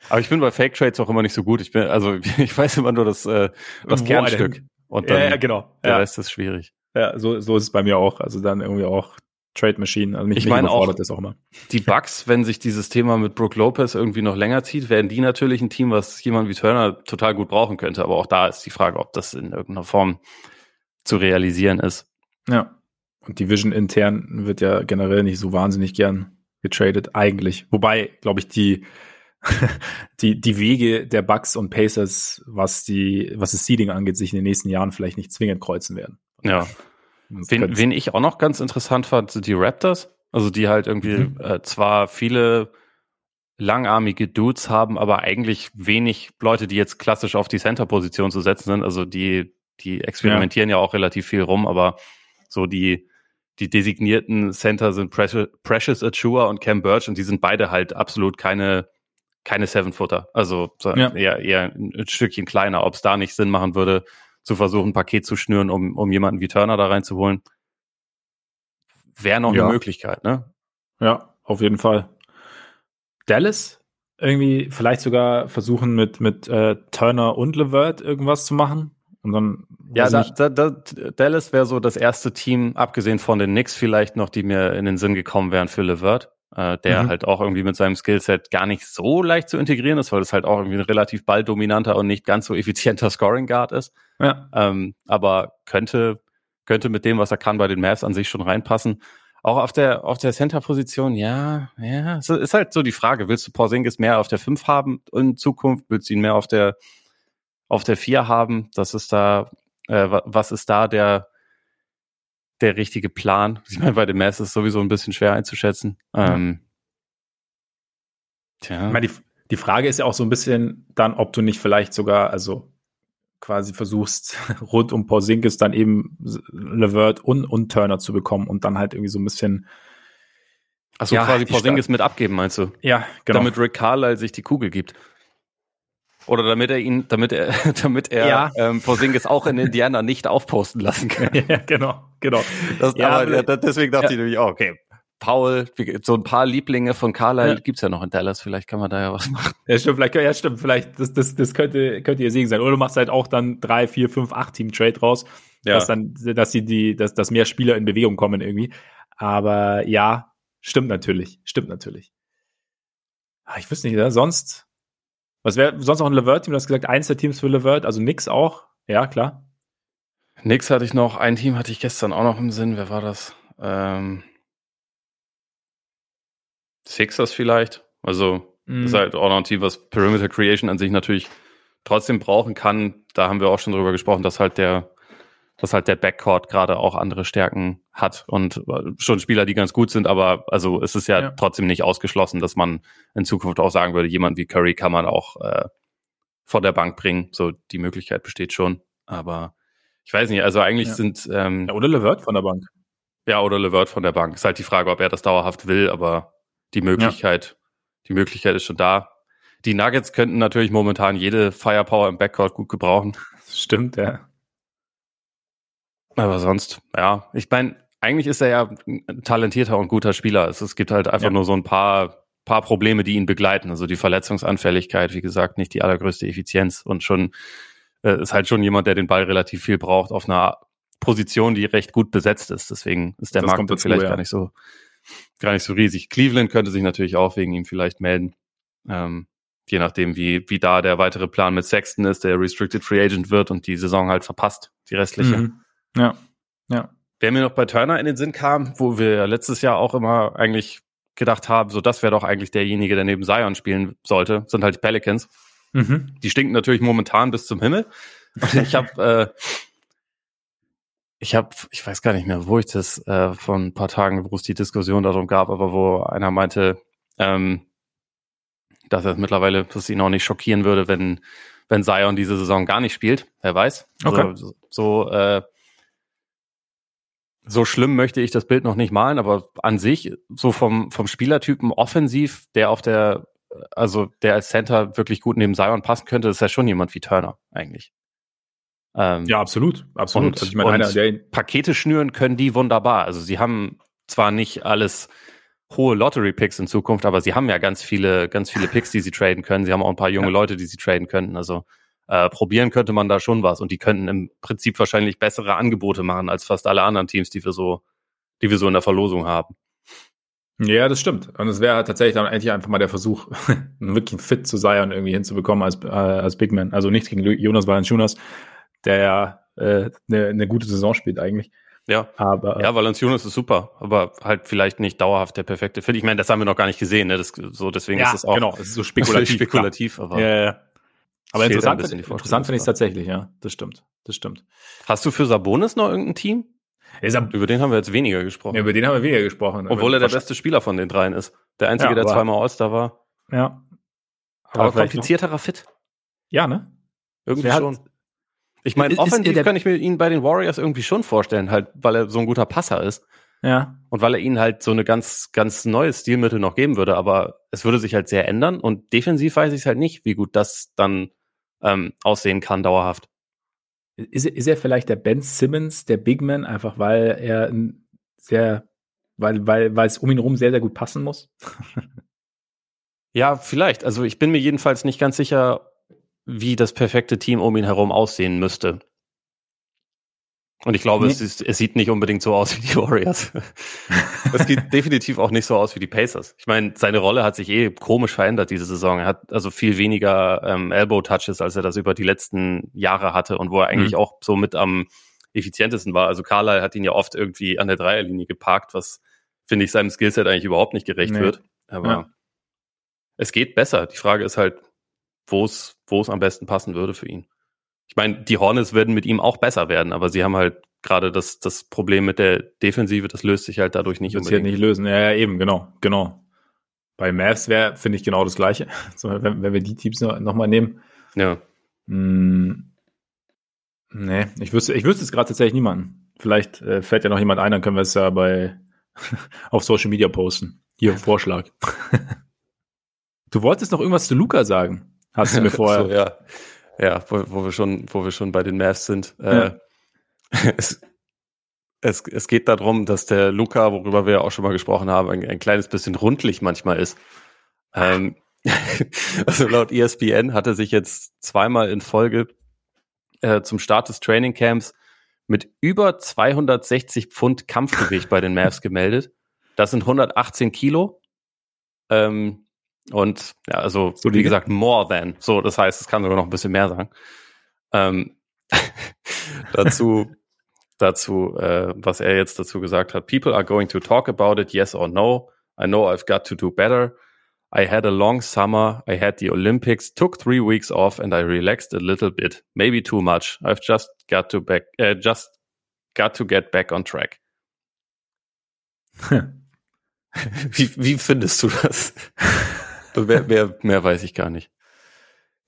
Aber ich bin bei Fake Trades auch immer nicht so gut. Ich bin, also (laughs) ich weiß immer nur das, äh, das Kernstück. Und dann ja, ja, genau. der ja. Rest ist schwierig. Ja, so, so ist es bei mir auch. Also dann irgendwie auch Trade Machine. Also mich, ich meine auch, das auch immer. die Bugs, wenn sich dieses Thema mit Brooke Lopez irgendwie noch länger zieht, werden die natürlich ein Team, was jemand wie Turner total gut brauchen könnte. Aber auch da ist die Frage, ob das in irgendeiner Form zu realisieren ist. Ja. Und Division intern wird ja generell nicht so wahnsinnig gern getradet, eigentlich. Wobei, glaube ich, die (laughs) die, die Wege der Bucks und Pacers, was die, was das Seeding angeht, sich in den nächsten Jahren vielleicht nicht zwingend kreuzen werden. Ja. Wen, wen ich auch noch ganz interessant fand, sind die Raptors. Also die halt irgendwie mhm. äh, zwar viele langarmige Dudes haben, aber eigentlich wenig Leute, die jetzt klassisch auf die Center-Position zu setzen sind. Also die, die experimentieren ja. ja auch relativ viel rum, aber so die, die designierten Center sind Precious Achua und Cam Birch und die sind beide halt absolut keine keine Seven-Footer. Also ja. eher, eher ein Stückchen kleiner. Ob es da nicht Sinn machen würde, zu versuchen, ein Paket zu schnüren, um, um jemanden wie Turner da reinzuholen, wäre noch ja. eine Möglichkeit, ne? Ja, auf jeden Fall. Dallas irgendwie vielleicht sogar versuchen mit mit äh, Turner und Levert irgendwas zu machen und dann ja da, da, da, Dallas wäre so das erste Team abgesehen von den Knicks vielleicht noch die mir in den Sinn gekommen wären für Levert äh, der mhm. halt auch irgendwie mit seinem Skillset gar nicht so leicht zu integrieren ist, weil das halt auch irgendwie ein relativ balldominanter und nicht ganz so effizienter (laughs) Scoring Guard ist. Ja. Ähm, aber könnte, könnte mit dem, was er kann, bei den Mavs an sich schon reinpassen. Auch auf der, auf der Center-Position, ja, ja, es ist halt so die Frage, willst du Porzingis mehr auf der 5 haben in Zukunft? Willst du ihn mehr auf der, auf der 4 haben? Das ist da, äh, was ist da der, der richtige Plan. Ich meine, bei dem Mess ist sowieso ein bisschen schwer einzuschätzen. Ähm, tja. Ich meine, die, die Frage ist ja auch so ein bisschen dann, ob du nicht vielleicht sogar, also quasi versuchst, rund um Porzingis dann eben Levert und, und Turner zu bekommen und dann halt irgendwie so ein bisschen Achso, ja, quasi Porzingis mit abgeben, meinst du? Ja, genau. Damit Rick Carlisle sich die Kugel gibt. Oder damit er ihn, damit er, (laughs) damit er ja. ähm, Porzingis auch in Indiana nicht aufposten lassen kann. (laughs) ja, genau, genau. Das, ja, aber, ja, deswegen dachte ja. ich nämlich, oh, okay, Paul, so ein paar Lieblinge von Carlisle ja. gibt's ja noch in Dallas, vielleicht kann man da ja was machen. Ja, stimmt, vielleicht, ja, stimmt, vielleicht, das, das, das könnte, könnte ihr Segen sein. Oder du machst halt auch dann drei, vier, fünf, acht Team-Trade raus, ja. dass dann, dass die, die, dass, dass mehr Spieler in Bewegung kommen irgendwie. Aber ja, Stimmt natürlich, stimmt natürlich. Ah, ich wüsste nicht, ja, sonst. Was wäre sonst noch ein Levert-Team? Du hast gesagt, eins der Teams für Levert, also nix auch. Ja, klar. Nix hatte ich noch. Ein Team hatte ich gestern auch noch im Sinn. Wer war das? Ähm, Sixers vielleicht. Also, mm. ist halt auch noch ein Team, was Perimeter Creation an sich natürlich trotzdem brauchen kann. Da haben wir auch schon drüber gesprochen, dass halt der dass halt der Backcourt gerade auch andere Stärken hat und äh, schon Spieler, die ganz gut sind, aber also es ist ja, ja, trotzdem nicht ausgeschlossen, dass man in Zukunft auch sagen würde, jemand wie Curry kann man auch äh, vor der Bank bringen. So die Möglichkeit besteht schon, aber ich weiß nicht, also eigentlich ja. sind ähm, ja, oder Levert von der Bank. Ja, oder Levert von der Bank. Ist halt die Frage, ob er das dauerhaft will, aber die Möglichkeit, die Möglichkeit ist schon da. Die Nuggets könnten natürlich momentan jede Firepower im Backcourt gut gebrauchen. Stimmt, ja. Aber sonst, ja, ich meine, eigentlich ist er ja ein talentierter und guter Spieler. Es, es gibt halt einfach ja. nur so ein paar, paar Probleme, die ihn begleiten. Also die Verletzungsanfälligkeit, wie gesagt, nicht die allergrößte Effizienz und schon äh, ist halt schon jemand, der den Ball relativ viel braucht auf einer Position, die recht gut besetzt ist. Deswegen ist der das Markt dazu, vielleicht ja. gar nicht so gar nicht so riesig. Cleveland könnte sich natürlich auch wegen ihm vielleicht melden. Ähm, je nachdem, wie, wie da der weitere Plan mit Sexton ist, der Restricted Free Agent wird und die Saison halt verpasst, die restliche. Mhm. Ja, ja. Wer mir noch bei Turner in den Sinn kam, wo wir letztes Jahr auch immer eigentlich gedacht haben, so das wäre doch eigentlich derjenige, der neben Zion spielen sollte, sind halt die Pelicans. Mhm. Die stinken natürlich momentan bis zum Himmel. ich habe, (laughs) äh, ich habe, ich weiß gar nicht mehr, wo ich das äh, vor ein paar Tagen, wo es die Diskussion darum gab, aber wo einer meinte, ähm, dass er mittlerweile, dass ihn auch nicht schockieren würde, wenn wenn Zion diese Saison gar nicht spielt. Wer weiß. Okay. Also, so äh, so schlimm möchte ich das Bild noch nicht malen, aber an sich, so vom, vom Spielertypen offensiv, der auf der, also der als Center wirklich gut neben Zion passen könnte, ist ja schon jemand wie Turner eigentlich. Ähm, ja, absolut, absolut. Und, also ich meine, einer, der Pakete schnüren können die wunderbar. Also sie haben zwar nicht alles hohe Lottery-Picks in Zukunft, aber sie haben ja ganz viele, ganz viele Picks, die sie traden können. Sie haben auch ein paar junge ja. Leute, die sie traden könnten. Also äh, probieren könnte man da schon was und die könnten im Prinzip wahrscheinlich bessere Angebote machen als fast alle anderen Teams, die wir so, die wir so in der Verlosung haben. Ja, das stimmt. Und es wäre tatsächlich dann eigentlich einfach mal der Versuch, (laughs) wirklich fit zu sein und irgendwie hinzubekommen als, äh, als Big Man. Also nichts gegen Jonas Valanciunas, der ja eine äh, ne, ne gute Saison spielt eigentlich. Ja, aber ja, Valanciunas ist super, aber halt vielleicht nicht dauerhaft der perfekte Fit. Ich meine, das haben wir noch gar nicht gesehen, ne? Das, so deswegen ja, ist es auch genau, es ist so spekulativ, (laughs) spekulativ, aber ja, ja. Aber interessant, interessant finde ich es tatsächlich, ja. Das stimmt. Das stimmt. Hast du für Sabonis noch irgendein Team? über den haben wir jetzt weniger gesprochen. Ja, über den haben wir weniger gesprochen. Obwohl er der beste Spieler von den dreien ist. Der einzige, ja, der zweimal All-Star war. Ja. Aber, aber komplizierterer Fit. Ja, ne? Irgendwie schon. Hat, ich meine, offensiv kann ich mir ihn bei den Warriors irgendwie schon vorstellen, halt, weil er so ein guter Passer ist. Ja. Und weil er ihnen halt so eine ganz, ganz neues Stilmittel noch geben würde, aber es würde sich halt sehr ändern und defensiv weiß ich halt nicht, wie gut das dann ähm, aussehen kann dauerhaft. Ist, ist er vielleicht der Ben Simmons, der Big Man, einfach weil er sehr, weil, weil, weil es um ihn herum sehr, sehr gut passen muss? ja, vielleicht. Also ich bin mir jedenfalls nicht ganz sicher, wie das perfekte Team um ihn herum aussehen müsste. Und ich glaube, nee. es, ist, es sieht nicht unbedingt so aus wie die (laughs) Warriors. es sieht (laughs) definitiv auch nicht so aus wie die Pacers. Ich meine, seine Rolle hat sich eh komisch verändert diese Saison. Er hat also viel weniger ähm, Elbow-Touches, als er das über die letzten Jahre hatte und wo er eigentlich mhm. auch so mit am effizientesten war. Also Carlyle hat ihn ja oft irgendwie an der Dreierlinie geparkt, was, finde ich, seinem Skillset eigentlich überhaupt nicht gerecht nee. wird. Aber ja. es geht besser. Die Frage ist halt, wo es wo es am besten passen würde für ihn. Ich meine, die Hornets werden mit ihm auch besser werden, aber sie haben halt gerade das, das Problem mit der Defensive, das löst sich halt dadurch nicht. Das wird nicht lösen. Ja, ja, eben, genau, genau. Bei Mavs wäre, finde ich, genau das Gleiche. (laughs) So, wenn, wenn wir die Teams nochmal noch nehmen. Ja. Hm, nee, ich wüsste, ich wüsste es gerade tatsächlich niemanden. Vielleicht äh, fällt ja noch jemand ein, dann können wir es ja bei (laughs) auf Social Media posten. Hier, Vorschlag. (laughs) du wolltest noch irgendwas zu Luca sagen, hast du mir vorher. so, ja. Ja, wo, wo, wir schon, wo wir schon bei den Mavs sind. Äh, ja. (laughs) es, es, es geht darum, dass der Luca, worüber wir ja auch schon mal gesprochen haben, ein, ein kleines bisschen rundlich manchmal ist. Ähm, (laughs) also laut ESPN hat er sich jetzt zweimal in Folge äh, zum Start des Trainingcamps mit über 260 Pfund Kampfgewicht bei den Mavs (laughs) gemeldet. Das sind 118 Kilo. Ähm, und ja, also so wie gesagt, more than. So, das heißt, es kann sogar noch ein bisschen mehr sagen. Ähm, (laughs) dazu, dazu, äh, was er jetzt dazu gesagt hat. People are going to talk about it, yes or no. I know I've got to do better. I had a long summer. I had the Olympics, took three weeks off, and I relaxed a little bit. Maybe too much. I've just got to back, uh, just got to get back on track. (laughs) wie, wie findest du das? (laughs) mehr, mehr, mehr weiß ich gar nicht.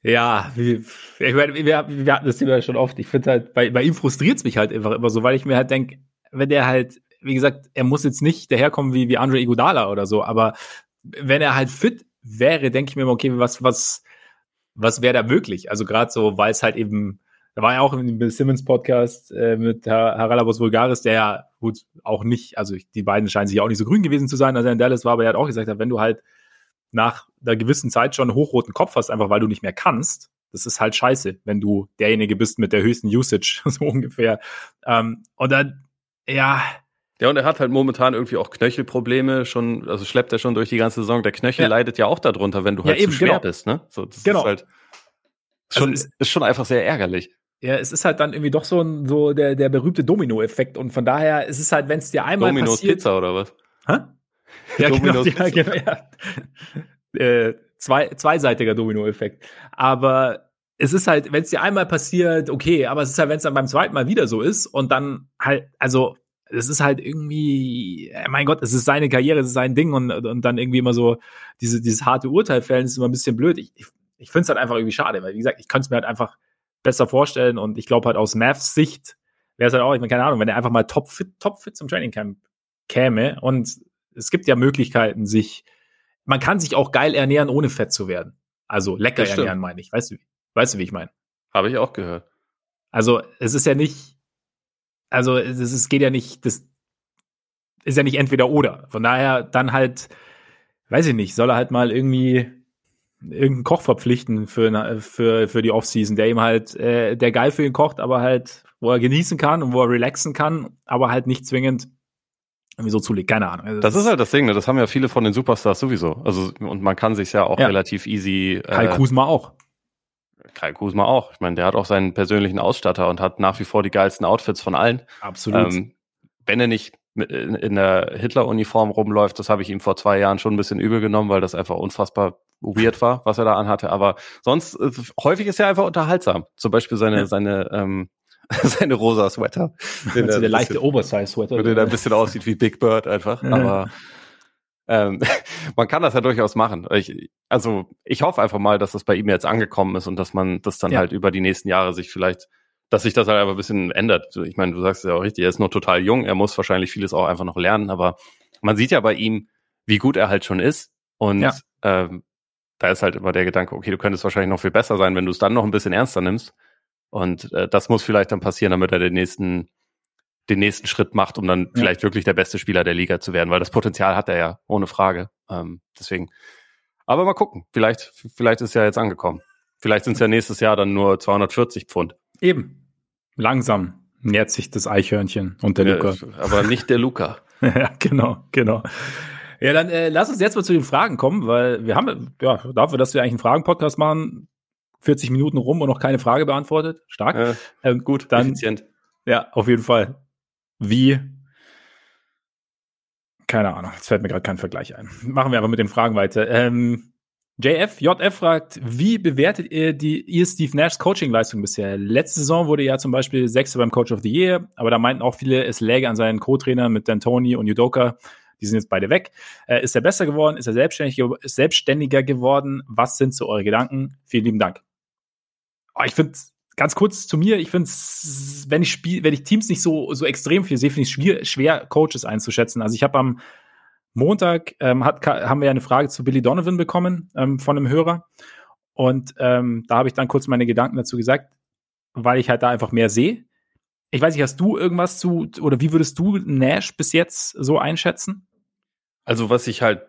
Ja, ich meine, wir, wir hatten das Thema schon oft. Ich finde halt, bei, bei ihm frustriert es mich halt einfach immer so, weil ich mir halt denke, wenn der halt, wie gesagt, er muss jetzt nicht daherkommen wie, wie Andre Iguodala oder so, aber wenn er halt fit wäre, denke ich mir immer, okay, was, was, was wäre da möglich? Also gerade so, weil es halt eben, da war ja auch im Bill Simmons Podcast äh, mit Haralabos Vulgaris, der ja gut auch nicht, also die beiden scheinen sich auch nicht so grün gewesen zu sein, als er in Dallas war, aber er hat auch gesagt, wenn du halt nach einer gewissen Zeit schon einen hochroten Kopf hast, einfach weil du nicht mehr kannst, das ist halt scheiße, wenn du derjenige bist mit der höchsten Usage, (laughs) so ungefähr. Ähm, und dann, ja, ja, und er hat halt momentan irgendwie auch Knöchelprobleme, schon, also schleppt er schon durch die ganze Saison. Der Knöchel ja. leidet ja auch darunter, wenn du halt ja, eben, zu schwer genau. bist, ne? So, das genau. ist halt schon, also ist schon einfach sehr ärgerlich. Ja, es ist halt dann irgendwie doch so ein, so der, der berühmte Domino-Effekt. Und von daher ist es halt, wenn es dir einmal Domino's passiert. Pizza oder was? Hä? Ja, genau, ja, genau, ja. Äh, zwei, zweiseitiger Domino-Effekt. Aber es ist halt, wenn es dir einmal passiert, okay, aber es ist halt, wenn es dann beim zweiten Mal wieder so ist und dann halt, also es ist halt irgendwie, äh, mein Gott, es ist seine Karriere, es ist sein Ding und, und dann irgendwie immer so diese, dieses harte Urteil fällen, ist immer ein bisschen blöd. Ich, ich, ich finde es halt einfach irgendwie schade, weil wie gesagt, ich könnte es mir halt einfach besser vorstellen und ich glaube halt aus Mavs Sicht wäre es halt auch, ich meine, keine Ahnung, wenn er einfach mal topfit, topfit zum Training Camp käme und es gibt ja Möglichkeiten, sich, man kann sich auch geil ernähren, ohne fett zu werden. Also lecker ernähren, meine ich. Weißt du, weißt du, wie ich meine? Habe ich auch gehört. Also es ist ja nicht, also es, es geht ja nicht, das ist ja nicht entweder oder. Von daher dann halt, weiß ich nicht, soll er halt mal irgendwie irgendeinen Koch verpflichten für, für, für die Offseason, der ihm halt, äh, der geil für ihn kocht, aber halt, wo er genießen kann und wo er relaxen kann, aber halt nicht zwingend irgendwie so zulegt, keine Ahnung. Also das, das, ist halt das Ding, ne? das haben ja viele von den Superstars sowieso. Also, und man kann sich ja auch ja. relativ easy. Kai äh, Kusma auch. Kai Kusma auch. Ich meine, der hat auch seinen persönlichen Ausstatter und hat nach wie vor die geilsten Outfits von allen. Absolut. Ähm, wenn er nicht in der Hitler-Uniform rumläuft, das habe ich ihm vor zwei Jahren schon ein bisschen übel genommen, weil das einfach unfassbar weird war, was er da anhatte. Aber sonst, äh, häufig ist er einfach unterhaltsam. Zum Beispiel seine, ja. seine, ähm, (laughs) seine rosa Sweater. Der, der leichte Oversize-Sweater. Der da ein bisschen aussieht wie Big Bird einfach. Ja. Aber ähm, (laughs) man kann das ja durchaus machen. Ich, also ich hoffe einfach mal, dass das bei ihm jetzt angekommen ist und dass man das dann ja. halt über die nächsten Jahre sich vielleicht, dass sich das halt einfach ein bisschen ändert. Ich meine, du sagst es ja auch richtig, er ist noch total jung, er muss wahrscheinlich vieles auch einfach noch lernen, aber man sieht ja bei ihm, wie gut er halt schon ist. Und ja. ähm, da ist halt immer der Gedanke, okay, du könntest wahrscheinlich noch viel besser sein, wenn du es dann noch ein bisschen ernster nimmst. Und äh, das muss vielleicht dann passieren, damit er den nächsten den nächsten Schritt macht, um dann ja. vielleicht wirklich der beste Spieler der Liga zu werden, weil das Potenzial hat er ja, ohne Frage. Ähm, deswegen. Aber mal gucken. Vielleicht, vielleicht ist er jetzt angekommen. Vielleicht sind es ja nächstes Jahr dann nur 240 Pfund. Eben. Langsam nähert sich das Eichhörnchen und der ja, Luca. Aber nicht der Luca. (laughs) ja, genau, genau. Ja, dann äh, lass uns jetzt mal zu den Fragen kommen, weil wir haben, ja, dafür, dass wir eigentlich einen Fragen-Podcast machen, 40 Minuten rum und noch keine Frage beantwortet. Stark. Äh, ähm, gut, dann. Effizient. Ja, auf jeden Fall wie keine Ahnung, jetzt fällt mir gerade kein Vergleich ein. Machen wir aber mit den Fragen weiter. Ähm, JF, JF fragt, wie bewertet ihr die ihr Steve Nashs Coaching-Leistung bisher? Letzte Saison wurde ja zum Beispiel Sechster beim Coach of the Year, aber da meinten auch viele, es läge an seinen Co-Trainer mit D'Antoni und Udoka. Die sind jetzt beide weg. Äh, ist er besser geworden? Ist er selbstständig, ist selbstständiger geworden? Was sind so eure Gedanken? Vielen lieben Dank. Oh, ich finde ganz kurz zu mir, ich finde wenn ich spiel, wenn ich Teams nicht so, so extrem viel sehe, finde ich schwer, schwer, Coaches einzuschätzen. Also ich habe am Montag ähm, hat, haben wir eine Frage zu Billy Donovan bekommen ähm, von einem Hörer. Und ähm, da habe ich dann kurz meine Gedanken dazu gesagt, weil ich halt da einfach mehr sehe. Ich weiß nicht, hast du irgendwas zu, oder wie würdest du Nash bis jetzt so einschätzen? Also, was ich halt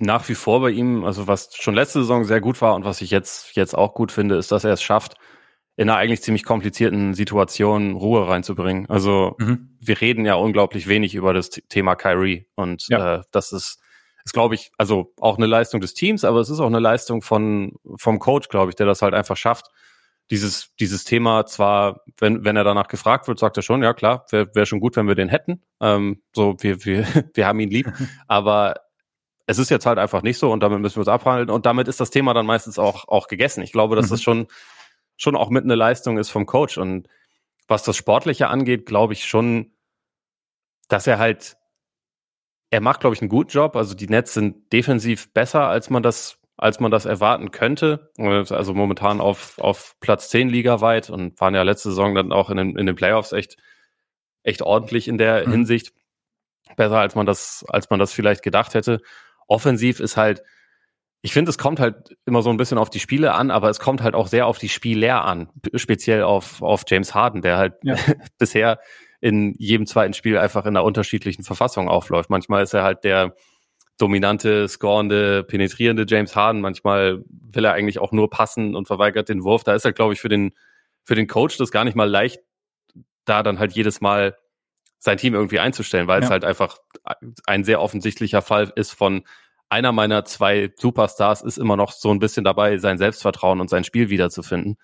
nach wie vor bei ihm, also was schon letzte Saison sehr gut war und was ich jetzt, jetzt auch gut finde, ist, dass er es schafft, in einer eigentlich ziemlich komplizierten Situation Ruhe reinzubringen. Also mhm. wir reden ja unglaublich wenig über das Thema Kyrie und ja. äh, das ist, ist glaube ich, also auch eine Leistung des Teams, aber es ist auch eine Leistung von vom Coach, glaube ich, der das halt einfach schafft. Dieses, dieses Thema zwar, wenn, wenn er danach gefragt wird, sagt er schon, ja klar, wäre wär schon gut, wenn wir den hätten. Ähm, so, wir, wir, (laughs) wir haben ihn lieb. (laughs) Aber es ist jetzt halt einfach nicht so und damit müssen wir uns abhandeln und damit ist das Thema dann meistens auch, auch gegessen. Ich glaube, dass mhm. das schon, schon auch mit einer Leistung ist vom Coach und was das Sportliche angeht, glaube ich schon, dass er halt, er macht, glaube ich, einen guten Job. Also die Nets sind defensiv besser, als man das, als man das erwarten könnte. Also momentan auf, auf Platz 10 ligaweit und waren ja letzte Saison dann auch in den, in den Playoffs echt, echt ordentlich in der mhm. Hinsicht. Besser, als man das, als man das vielleicht gedacht hätte offensiv ist halt, ich finde, es kommt halt immer so ein bisschen auf die Spiele an, aber es kommt halt auch sehr auf die Spieler an, speziell auf, auf James Harden, der halt ja. (laughs) bisher in jedem zweiten Spiel einfach in einer unterschiedlichen Verfassung aufläuft. Manchmal ist er halt der dominante, scorende, penetrierende James Harden. Manchmal will er eigentlich auch nur passen und verweigert den Wurf. Da ist er, glaube ich, für den, für den Coach das gar nicht mal leicht, da dann halt jedes Mal sein Team irgendwie einzustellen, weil ja. es halt einfach ein sehr offensichtlicher Fall ist von einer meiner zwei Superstars ist immer noch so ein bisschen dabei, sein Selbstvertrauen und sein Spiel wiederzufinden.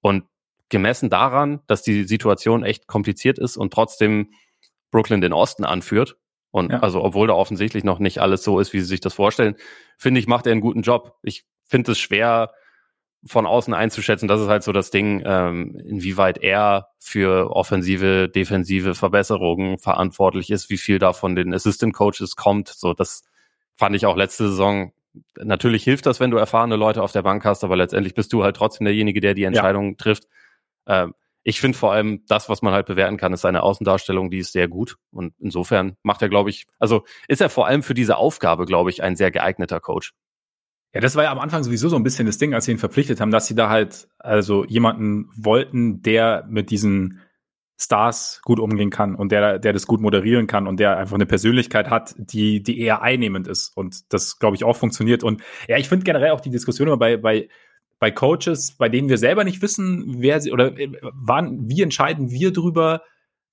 Und gemessen daran, dass die Situation echt kompliziert ist und trotzdem Brooklyn den Osten anführt, und ja. also obwohl da offensichtlich noch nicht alles so ist, wie sie sich das vorstellen, finde ich, macht er einen guten Job. Ich finde es schwer, von außen einzuschätzen. Das ist halt so das Ding, ähm, inwieweit er für offensive, defensive Verbesserungen verantwortlich ist, wie viel da von den Assistant Coaches kommt. So, das fand ich auch letzte Saison. Natürlich hilft das, wenn du erfahrene Leute auf der Bank hast, aber letztendlich bist du halt trotzdem derjenige, der die Entscheidung ja. trifft. Ähm, ich finde vor allem das, was man halt bewerten kann, ist seine Außendarstellung, die ist sehr gut. Und insofern macht er, glaube ich, also ist er vor allem für diese Aufgabe, glaube ich, ein sehr geeigneter Coach. Ja, das war ja am Anfang sowieso so ein bisschen das Ding, als sie ihn verpflichtet haben, dass sie da halt also jemanden wollten, der mit diesen Stars gut umgehen kann und der, der das gut moderieren kann und der einfach eine Persönlichkeit hat, die, die eher einnehmend ist. Und das, glaube ich, auch funktioniert. Und ja, ich finde generell auch die Diskussion immer bei, bei, bei Coaches, bei denen wir selber nicht wissen, wer sie oder äh, wann, wie entscheiden wir drüber,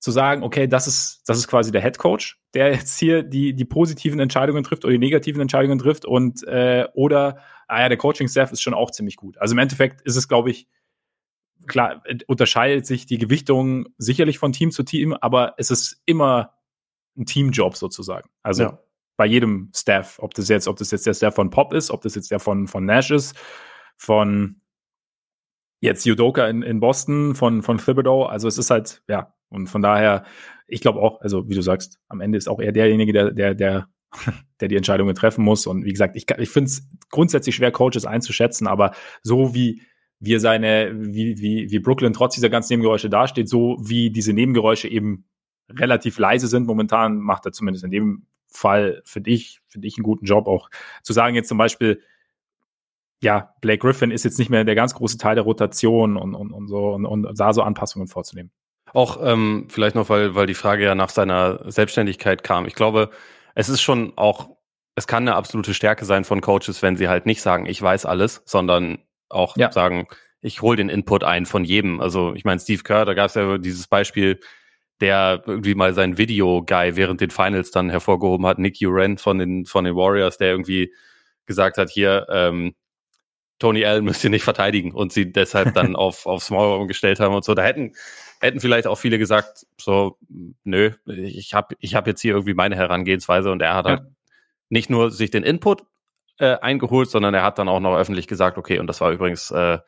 zu sagen, okay, das ist, das ist quasi der Head Coach, der jetzt hier die, die positiven Entscheidungen trifft oder die negativen Entscheidungen trifft und äh, oder, ah ja, der Coaching-Staff ist schon auch ziemlich gut. Also im Endeffekt ist es, glaube ich, klar, unterscheidet sich die Gewichtung sicherlich von Team zu Team, aber es ist immer ein Teamjob sozusagen. Also ja. bei jedem Staff, ob das jetzt, ob das jetzt der Staff von Pop ist, ob das jetzt der von, von Nash ist, von jetzt Judoka in, in Boston, von, von Thibodeau. Also es ist halt, ja, und von daher, ich glaube auch, also wie du sagst, am Ende ist auch er derjenige, der, der, der, (laughs) der die Entscheidungen treffen muss. Und wie gesagt, ich, ich finde es grundsätzlich schwer, Coaches einzuschätzen, aber so wie wie seine, wie, wie, wie Brooklyn trotz dieser ganzen Nebengeräusche dasteht, so wie diese Nebengeräusche eben relativ leise sind momentan, macht er zumindest in dem Fall, finde ich, finde ich einen guten Job auch zu sagen, jetzt zum Beispiel, ja, Blake Griffin ist jetzt nicht mehr der ganz große Teil der Rotation und, und, und so und, und da so Anpassungen vorzunehmen. Auch ähm, vielleicht noch, weil, weil die Frage ja nach seiner Selbstständigkeit kam. Ich glaube, es ist schon auch, es kann eine absolute Stärke sein von Coaches, wenn sie halt nicht sagen, ich weiß alles, sondern auch ja. sagen, ich hole den Input ein von jedem. Also ich meine, Steve Kerr, da gab es ja dieses Beispiel, der irgendwie mal sein Video-Guy während den Finals dann hervorgehoben hat, Nick Uren von den, von den Warriors, der irgendwie gesagt hat, hier, ähm, Tony Allen müsst ihr nicht verteidigen und sie deshalb dann (laughs) auf, auf Small umgestellt haben und so. Da hätten, hätten vielleicht auch viele gesagt, so, nö, ich habe ich hab jetzt hier irgendwie meine Herangehensweise und er hat halt nicht nur sich den Input äh, eingeholt, sondern er hat dann auch noch öffentlich gesagt, okay, und das war übrigens, äh,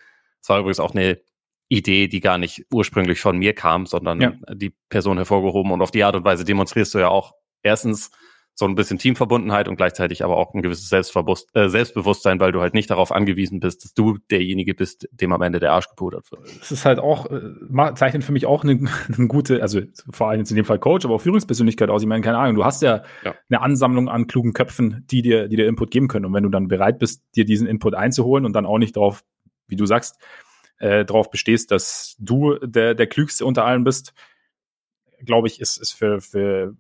das war übrigens auch eine Idee, die gar nicht ursprünglich von mir kam, sondern ja. die Person hervorgehoben und auf die Art und Weise demonstrierst du ja auch erstens, so ein bisschen Teamverbundenheit und gleichzeitig aber auch ein gewisses äh, Selbstbewusstsein, weil du halt nicht darauf angewiesen bist, dass du derjenige bist, dem am Ende der Arsch gepudert wird. Das ist halt auch, äh, zeichnet für mich auch eine, (laughs) eine, gute, also vor allem jetzt in dem Fall Coach, aber auch Führungspersönlichkeit aus. Ich meine, keine Ahnung, du hast ja, ja, eine Ansammlung an klugen Köpfen, die dir, die dir Input geben können. Und wenn du dann bereit bist, dir diesen Input einzuholen und dann auch nicht darauf, wie du sagst, äh, darauf bestehst, dass du der, der Klügste unter allen bist, glaube ich, ist, ist für, für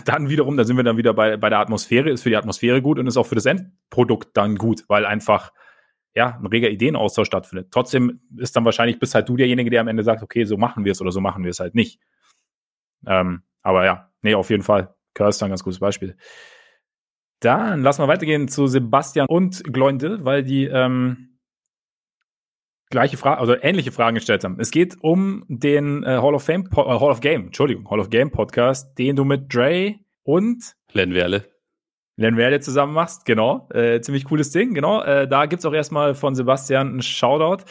dann wiederum, da sind wir dann wieder bei, bei der Atmosphäre, ist für die Atmosphäre gut und ist auch für das Endprodukt dann gut, weil einfach ja, ein reger Ideenaustausch stattfindet. Trotzdem ist dann wahrscheinlich, bist halt du derjenige, der am Ende sagt, okay, so machen wir es oder so machen wir es halt nicht. Ähm, aber ja, nee, auf jeden Fall. Curse ist ein ganz gutes Beispiel. Dann lassen wir weitergehen zu Sebastian und Gloindil, weil die ähm, gleiche Frage, also ähnliche Fragen gestellt haben. Es geht um den äh, Hall of Fame, äh, Hall of Game, Entschuldigung, Hall of Game Podcast, den du mit Dre und Len Werle. Len Werle zusammen machst, genau. Äh, ziemlich cooles Ding, genau. Äh, da gibt's auch erstmal von Sebastian einen Shoutout.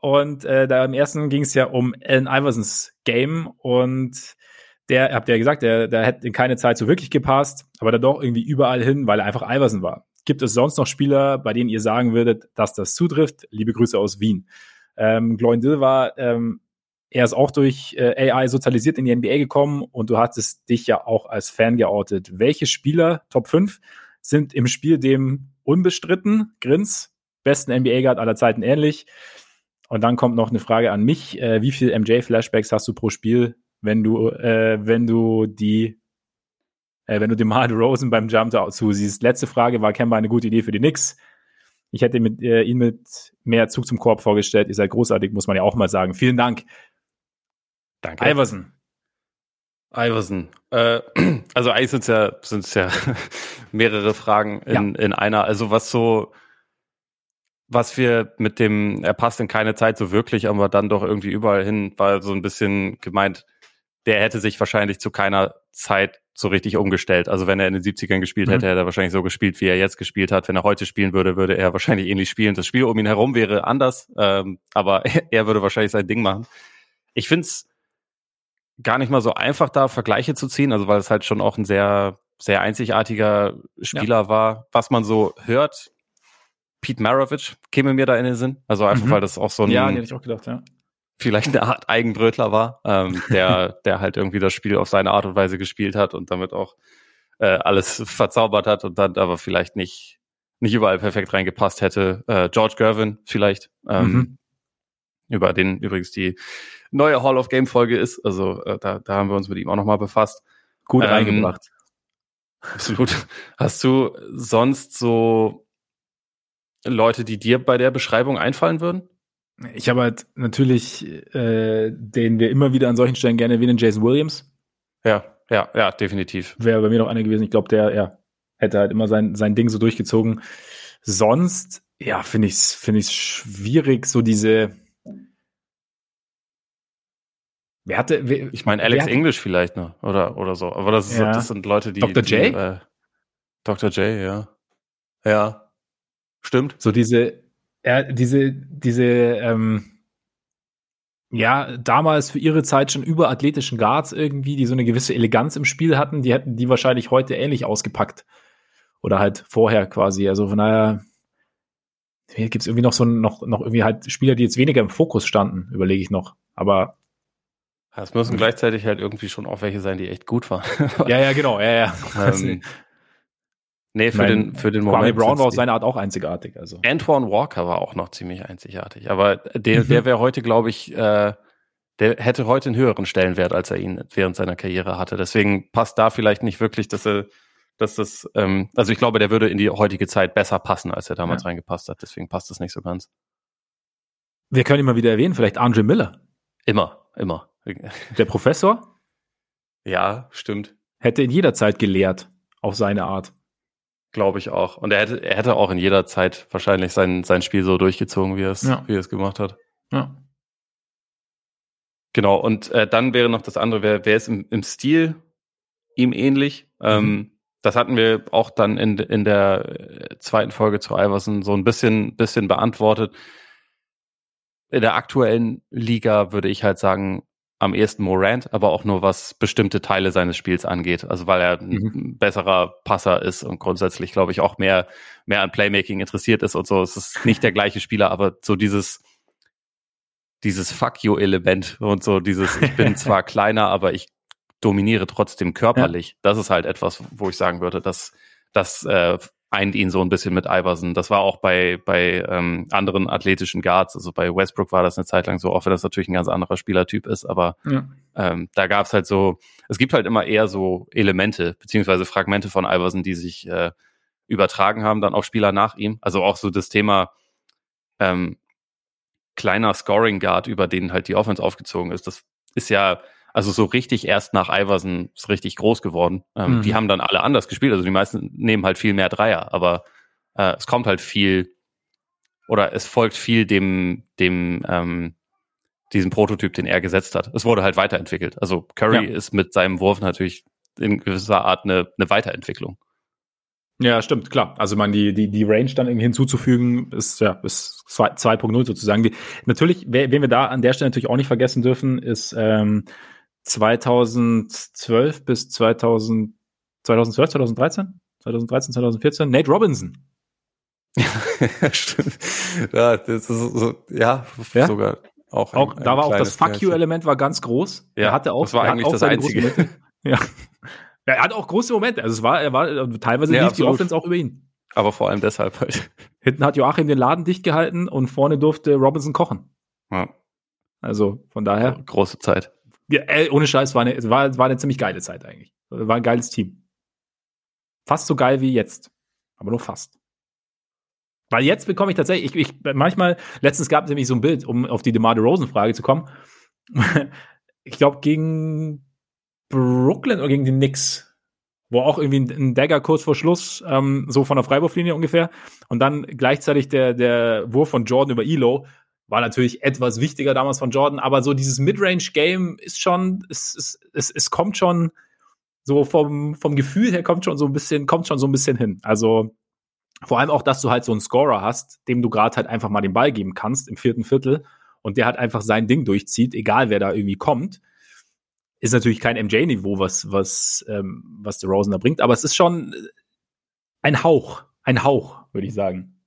Und äh, da im ersten ging es ja um Allen Iversons Game und der, habt ihr ja gesagt, der, der hätte in keine Zeit so wirklich gepasst, aber da doch irgendwie überall hin, weil er einfach Iverson war. Gibt es sonst noch Spieler, bei denen ihr sagen würdet, dass das zutrifft? Liebe Grüße aus Wien. Ähm, Gloindil war, ähm, er ist auch durch äh, AI sozialisiert in die NBA gekommen und du hattest dich ja auch als Fan geoutet. Welche Spieler, Top 5, sind im Spiel dem unbestritten, Grins, besten NBA-Guard aller Zeiten ähnlich? Und dann kommt noch eine Frage an mich. Äh, wie viel MJ-Flashbacks hast du pro Spiel? wenn du, äh, wenn du die, äh, wenn du dem Hard (laughs) Rosen beim Jump zusiehst. Letzte Frage war Kemba eine gute Idee für die Knicks. Ich hätte mit, äh, ihn mit mehr Zug zum Korb vorgestellt. Ihr seid großartig, muss man ja auch mal sagen. Vielen Dank. Danke. Iverson. Iverson. Äh, (clears throat) also eigentlich sind es ja, sind's ja (laughs) mehrere Fragen in, ja. in einer. Also was so, was wir mit dem, er passt in keine Zeit so wirklich, aber dann doch irgendwie überall hin, war so ein bisschen gemeint, der hätte sich wahrscheinlich zu keiner Zeit so richtig umgestellt. Also wenn er in den 70ern gespielt hätte, mhm. hätte er wahrscheinlich so gespielt, wie er jetzt gespielt hat. Wenn er heute spielen würde, würde er wahrscheinlich ähnlich spielen. Das Spiel um ihn herum wäre anders, ähm, aber (laughs) er würde wahrscheinlich sein Ding machen. Ich finde es gar nicht mal so einfach, da Vergleiche zu ziehen, also weil es halt schon auch ein sehr, sehr einzigartiger Spieler ja. war. Was man so hört, Pete Maravich käme mir da in den Sinn. Also einfach, mhm. weil das auch so ein. Ja, hätte ich auch gedacht, ja vielleicht eine Art Eigenbrötler war, ähm, der, (laughs) der halt irgendwie das Spiel auf seine Art und Weise gespielt hat und damit auch äh, alles verzaubert hat und dann aber vielleicht nicht, nicht überall perfekt reingepasst hätte. Äh, George Gervin vielleicht, ähm, mhm. über den übrigens die neue Hall of Game Folge ist. Also äh, da, da haben wir uns mit ihm auch nochmal befasst. Gut ähm, reingebracht. Absolut. Hast du sonst so Leute, die dir bei der Beschreibung einfallen würden? Ich habe halt natürlich, äh, den wir immer wieder an solchen Stellen gerne erwähnen, Jason Williams. Ja, ja, ja, definitiv. Wäre bei mir noch einer gewesen. Ich glaube, der ja, hätte halt immer sein, sein Ding so durchgezogen. Sonst, ja, finde ich es find ich's schwierig, so diese. Wer hatte. Wer, ich meine, Alex English vielleicht noch, oder, oder so. Aber das, ist, ja. das sind Leute, die. Dr. J? äh, Dr. J, ja. Ja. Stimmt. So diese, ja, diese, diese, ähm, ja, damals für ihre Zeit schon überathletischen Guards irgendwie, die so eine gewisse Eleganz im Spiel hatten, die hätten die wahrscheinlich heute ähnlich ausgepackt. Oder halt vorher quasi. Also von daher gibt es irgendwie noch so noch, noch irgendwie halt Spieler, die jetzt weniger im Fokus standen, überlege ich noch. Aber es müssen gleichzeitig halt irgendwie schon auch welche sein, die echt gut waren. ja, ja, genau, ja, ja. (laughs) Ähm, Nee, für mein, den, für den Moment. Kwame Brown war auf seine Art auch einzigartig. Also. Antoine Walker war auch noch ziemlich einzigartig. Aber der, mhm. der wäre heute, glaube ich, äh, der hätte heute einen höheren Stellenwert, als er ihn während seiner Karriere hatte. Deswegen passt da vielleicht nicht wirklich, dass er, dass das, ähm, also ich glaube, der würde in die heutige Zeit besser passen, als er damals ja. reingepasst hat. Deswegen passt das nicht so ganz. Wir können ihn mal wieder erwähnen, vielleicht Andre Miller. Immer, immer. Der Professor? Ja, stimmt. Hätte in jeder Zeit gelehrt, auf seine Art. Glaube ich auch. Und er hätte, er hätte auch in jeder Zeit wahrscheinlich sein, sein Spiel so durchgezogen, wie er es, ja. wie er es gemacht hat. Ja. Genau. Und äh, dann wäre noch das andere, wer, wer ist im, im Stil ihm ähnlich? Mhm. Ähm, das hatten wir auch dann in, in der äh, zweiten Folge zu Iverson so ein bisschen, bisschen beantwortet. In der aktuellen Liga würde ich halt sagen, am ehesten Morant, aber auch nur was bestimmte Teile seines Spiels angeht. Also weil er ein mhm. besserer Passer ist und grundsätzlich, glaube ich, auch mehr, mehr an Playmaking interessiert ist und so. Es ist nicht der gleiche Spieler, aber so dieses, dieses Fuck you-Element und so dieses, ich bin (laughs) zwar kleiner, aber ich dominiere trotzdem körperlich. Ja. Das ist halt etwas, wo ich sagen würde, dass das äh, eint ihn so ein bisschen mit Iverson. Das war auch bei, bei ähm, anderen athletischen Guards, also bei Westbrook war das eine Zeit lang so, auch wenn das natürlich ein ganz anderer Spielertyp ist, aber ja. ähm, da gab es halt so, es gibt halt immer eher so Elemente, beziehungsweise Fragmente von Iverson, die sich äh, übertragen haben, dann auch Spieler nach ihm. Also auch so das Thema, ähm, kleiner Scoring Guard, über den halt die Offense aufgezogen ist. Das ist ja also so richtig erst nach Iverson ist richtig groß geworden. Ähm, mhm. Die haben dann alle anders gespielt. Also die meisten nehmen halt viel mehr Dreier, aber äh, es kommt halt viel oder es folgt viel dem, dem, ähm, diesem Prototyp, den er gesetzt hat. Es wurde halt weiterentwickelt. Also Curry ja. ist mit seinem Wurf natürlich in gewisser Art eine, eine Weiterentwicklung. Ja, stimmt, klar. Also man die, die, die Range dann irgendwie hinzuzufügen, ist ja ist 2.0 sozusagen. Die, natürlich, wen wir da an der Stelle natürlich auch nicht vergessen dürfen, ist ähm, 2012 bis 2000, 2012, 2013? 2013, 2014, Nate Robinson. (laughs) Stimmt. Ja, das ist so, ja, ja? sogar auch. Ein, auch da war auch das Fuck You-Element war ganz groß. Ja, er hatte auch, das war eigentlich das Einzige. (laughs) ja. Er hat auch große Momente. Also es war, er war teilweise ja, lief die Offense auch über ihn. Aber vor allem deshalb halt. Hinten hat Joachim den Laden dicht gehalten und vorne durfte Robinson kochen. Ja. Also von daher. Große Zeit. Ja, ey, ohne Scheiß, war eine, war, war eine ziemlich geile Zeit eigentlich. War ein geiles Team. Fast so geil wie jetzt. Aber nur fast. Weil jetzt bekomme ich tatsächlich, ich, ich manchmal, letztens gab es nämlich so ein Bild, um auf die DeMar DeRozan-Frage zu kommen. (laughs) ich glaube, gegen Brooklyn oder gegen die Knicks, wo auch irgendwie ein, ein Dagger kurz vor Schluss, ähm, so von der Freiwurflinie ungefähr, und dann gleichzeitig der, der Wurf von Jordan über Elo, war natürlich etwas wichtiger damals von Jordan, aber so dieses Midrange-Game ist schon, es, es, es, es kommt schon so vom, vom Gefühl her kommt schon so ein bisschen, kommt schon so ein bisschen hin. Also vor allem auch, dass du halt so einen Scorer hast, dem du gerade halt einfach mal den Ball geben kannst im vierten Viertel und der halt einfach sein Ding durchzieht, egal wer da irgendwie kommt. Ist natürlich kein MJ-Niveau, was, was, ähm, was der Rosen da bringt, aber es ist schon ein Hauch, ein Hauch, würde ich sagen.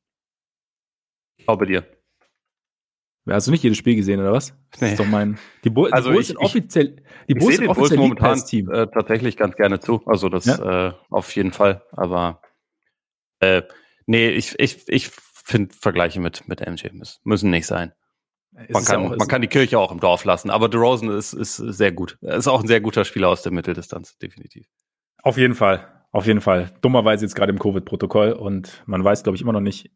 Ich glaube dir. Hast du nicht jedes Spiel gesehen, oder was? Das nee. ist doch mein. Die, Bull, also die Bulls sind offiziell. Die Bulls sind offiziell Bulls momentan Team. Äh, tatsächlich ganz gerne zu. Also das ja? äh, auf jeden Fall. Aber äh, nee, ich, ich, ich finde Vergleiche mit, mit MJ müssen nicht sein. Man kann, ja man kann die Kirche auch im Dorf lassen, aber DeRozan ist, ist sehr gut. Er ist auch ein sehr guter Spieler aus der Mitteldistanz, definitiv. Auf jeden Fall, auf jeden Fall. Dummerweise jetzt gerade im Covid-Protokoll und man weiß, glaube ich, immer noch nicht,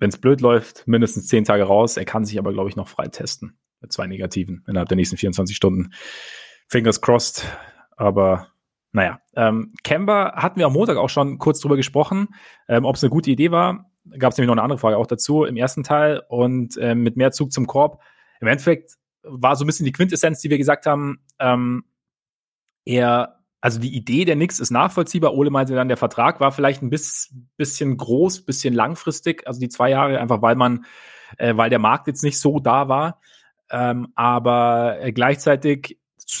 wenn es blöd läuft, mindestens zehn Tage raus. Er kann sich aber, glaube ich, noch frei testen. Mit zwei Negativen innerhalb der nächsten 24 Stunden. Fingers crossed. Aber naja, ähm, Kemba hatten wir am Montag auch schon kurz drüber gesprochen, ähm, ob es eine gute Idee war. Gab es nämlich noch eine andere Frage auch dazu im ersten Teil und ähm, mit mehr Zug zum Korb. Im Endeffekt war so ein bisschen die Quintessenz, die wir gesagt haben, ähm, er also die Idee der Knicks ist nachvollziehbar. Ole meinte dann, der Vertrag war vielleicht ein bisschen groß, bisschen langfristig, also die zwei Jahre, einfach weil man, äh, weil der Markt jetzt nicht so da war. Ähm, aber äh, gleichzeitig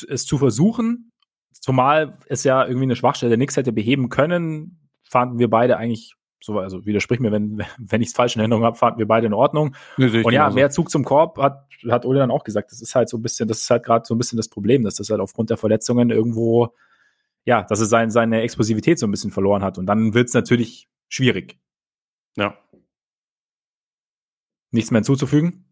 es zu versuchen, zumal es ja irgendwie eine Schwachstelle der Knicks hätte beheben können, fanden wir beide eigentlich so, also widersprich mir, wenn, (laughs) wenn ich es falsch in Erinnerung habe, fanden wir beide in Ordnung. Nee, und ja, mehr Zug zum Korb hat, hat Ole dann auch gesagt. Das ist halt so ein bisschen, das ist halt gerade so ein bisschen das Problem, dass das halt aufgrund der Verletzungen irgendwo ja, dass er sein, seine Explosivität so ein bisschen verloren hat. Und dann wird es natürlich schwierig. Ja. Nichts mehr hinzuzufügen?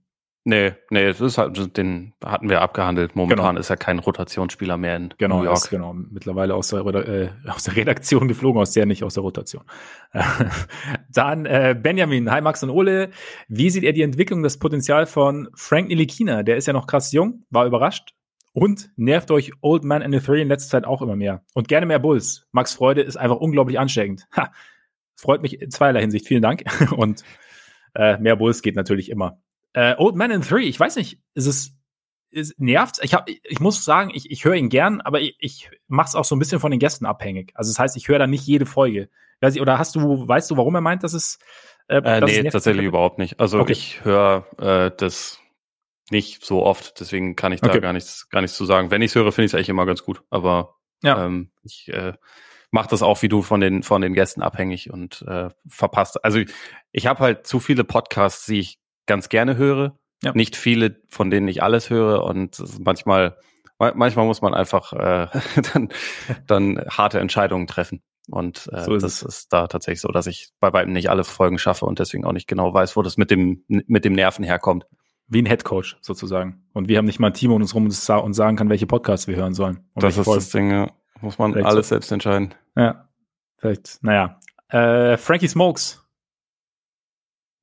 Nee, nee, das ist halt, den hatten wir abgehandelt. Momentan genau. ist er kein Rotationsspieler mehr in genau, New York. Ist, genau, mittlerweile aus der, äh, aus der Redaktion geflogen, aus der nicht aus der Rotation. (laughs) Dann äh, Benjamin, hi Max und Ole. Wie sieht er die Entwicklung, das Potenzial von Frank Nilikina? Der ist ja noch krass jung, war überrascht. Und nervt euch Old Man in the Three in letzter Zeit auch immer mehr. Und gerne mehr Bulls. Max Freude ist einfach unglaublich ansteckend. Ha, freut mich in zweierlei Hinsicht. Vielen Dank. (laughs) Und äh, mehr Bulls geht natürlich immer. Äh, Old Man in Three, ich weiß nicht, ist es ist, nervt. Ich, hab, ich muss sagen, ich, ich höre ihn gern, aber ich, ich mache es auch so ein bisschen von den Gästen abhängig. Also das heißt, ich höre da nicht jede Folge. Weiß ich, oder hast du, weißt du, warum er meint, dass es äh, äh, nee, tatsächlich überhaupt nicht. Also okay. ich höre äh, das nicht so oft, deswegen kann ich da okay. gar nichts, gar nichts zu sagen. Wenn ich es höre, finde ich es eigentlich immer ganz gut. Aber ja. ähm, ich äh, mache das auch wie du von den von den Gästen abhängig und äh, verpasst. Also ich, ich habe halt zu viele Podcasts, die ich ganz gerne höre. Ja. Nicht viele, von denen ich alles höre und manchmal manchmal muss man einfach äh, (laughs) dann, dann harte Entscheidungen treffen. Und äh, so ist das es. ist da tatsächlich so, dass ich bei weitem nicht alle Folgen schaffe und deswegen auch nicht genau weiß, wo das mit dem mit dem Nerven herkommt wie ein Headcoach sozusagen. Und wir haben nicht mal ein Team um uns rum und sagen kann, welche Podcasts wir hören sollen. das ist Folgen. das Ding, ja. Muss man vielleicht alles so. selbst entscheiden. Ja. Vielleicht, naja. Äh, Frankie Smokes.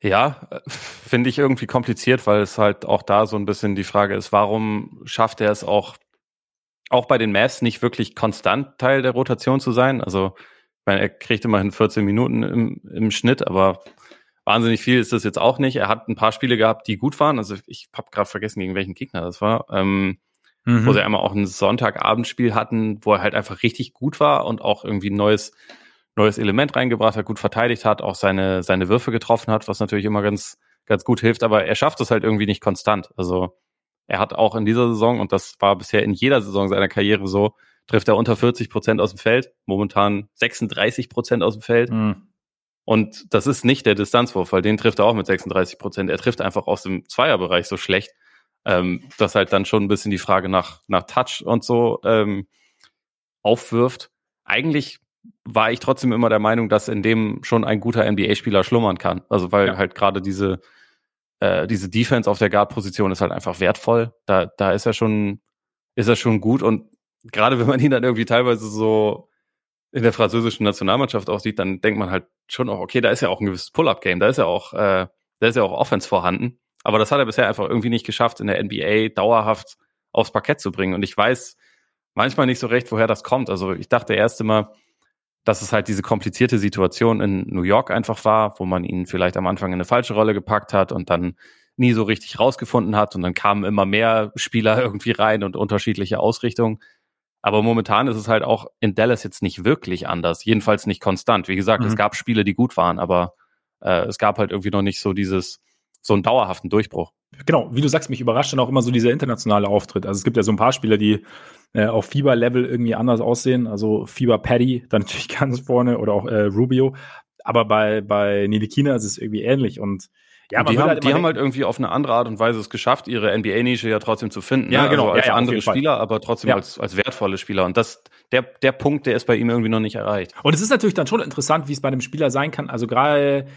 Ja, finde ich irgendwie kompliziert, weil es halt auch da so ein bisschen die Frage ist, warum schafft er es auch, auch bei den Mavs nicht wirklich konstant Teil der Rotation zu sein? Also, ich meine, er kriegt immerhin 14 Minuten im, im Schnitt, aber wahnsinnig viel ist das jetzt auch nicht. Er hat ein paar Spiele gehabt, die gut waren. Also ich habe gerade vergessen, gegen welchen Gegner das war. Ähm, mhm. Wo sie einmal auch ein Sonntagabendspiel hatten, wo er halt einfach richtig gut war und auch irgendwie ein neues neues Element reingebracht hat, gut verteidigt hat, auch seine, seine Würfe getroffen hat, was natürlich immer ganz, ganz gut hilft, aber er schafft es halt irgendwie nicht konstant. Also er hat auch in dieser Saison, und das war bisher in jeder Saison seiner Karriere so, trifft er unter 40 Prozent aus dem Feld, momentan 36 Prozent aus dem Feld. Mhm. Und das ist nicht der Distanzwurf, weil den trifft er auch mit 36 Prozent. Er trifft einfach aus dem Zweierbereich so schlecht, ähm, dass halt dann schon ein bisschen die Frage nach, nach Touch und so ähm, aufwirft. Eigentlich war ich trotzdem immer der Meinung, dass in dem schon ein guter NBA-Spieler schlummern kann. Also weil ja. halt gerade diese, äh, diese Defense auf der Guard-Position ist halt einfach wertvoll. Da, da ist er schon, ist er schon gut. Und gerade wenn man ihn dann irgendwie teilweise so in der französischen Nationalmannschaft auch sieht, dann denkt man halt schon auch, okay, da ist ja auch ein gewisses Pull-Up-Game, da ist ja auch, äh, da ist ja auch Offense vorhanden. Aber das hat er bisher einfach irgendwie nicht geschafft, in der NBA dauerhaft aufs Parkett zu bringen. Und ich weiß manchmal nicht so recht, woher das kommt. Also ich dachte erst immer, dass es halt diese komplizierte Situation in New York einfach war, wo man ihn vielleicht am Anfang in eine falsche Rolle gepackt hat und dann nie so richtig rausgefunden hat und dann kamen immer mehr Spieler (laughs) irgendwie rein und unterschiedliche Ausrichtungen. Aber momentan ist es halt auch in Dallas jetzt nicht wirklich anders, jedenfalls nicht konstant. Wie gesagt, mhm. es gab Spiele, die gut waren, aber äh, es gab halt irgendwie noch nicht so dieses, so einen dauerhaften Durchbruch. Genau, wie du sagst, mich überrascht dann auch immer so dieser internationale Auftritt. Also es gibt ja so ein paar Spieler, die äh, auf Fieber-Level irgendwie anders aussehen. Also Fieber Paddy, (laughs) dann natürlich ganz vorne oder auch äh, Rubio. Aber bei, bei Nilikina ist es irgendwie ähnlich und ja, die, haben, halt die haben halt irgendwie auf eine andere Art und Weise es geschafft, ihre NBA-Nische ja trotzdem zu finden. Ja, ne? genau. Also als ja, ja, andere Spieler, aber trotzdem als, als wertvolle Spieler. Und das, der, der Punkt, der ist bei ihm irgendwie noch nicht erreicht. Und es ist natürlich dann schon interessant, wie es bei einem Spieler sein kann. Also gerade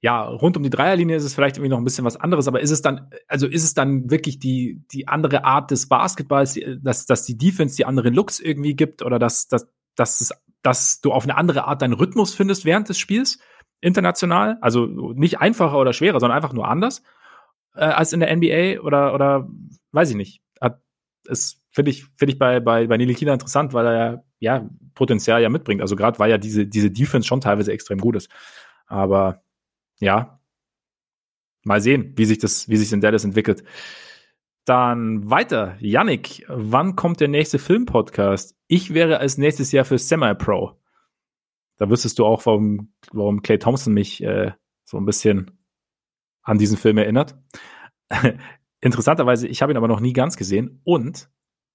ja, rund um die Dreierlinie ist es vielleicht irgendwie noch ein bisschen was anderes, aber ist es dann, also ist es dann wirklich die, die andere Art des Basketballs, dass, dass die Defense die anderen Looks irgendwie gibt oder dass, dass, dass, es, dass du auf eine andere Art deinen Rhythmus findest während des Spiels, international? Also nicht einfacher oder schwerer, sondern einfach nur anders äh, als in der NBA oder, oder weiß ich nicht. Es finde ich, finde ich bei, bei, bei Kina interessant, weil er ja, ja Potenzial ja mitbringt. Also gerade weil ja diese, diese Defense schon teilweise extrem gut ist. Aber ja, mal sehen, wie sich das, wie sich in Dallas entwickelt. Dann weiter. Yannick, wann kommt der nächste Filmpodcast? Ich wäre als nächstes Jahr für Semi-Pro. Da wüsstest du auch, warum, warum Clay Thompson mich äh, so ein bisschen an diesen Film erinnert. (laughs) Interessanterweise, ich habe ihn aber noch nie ganz gesehen und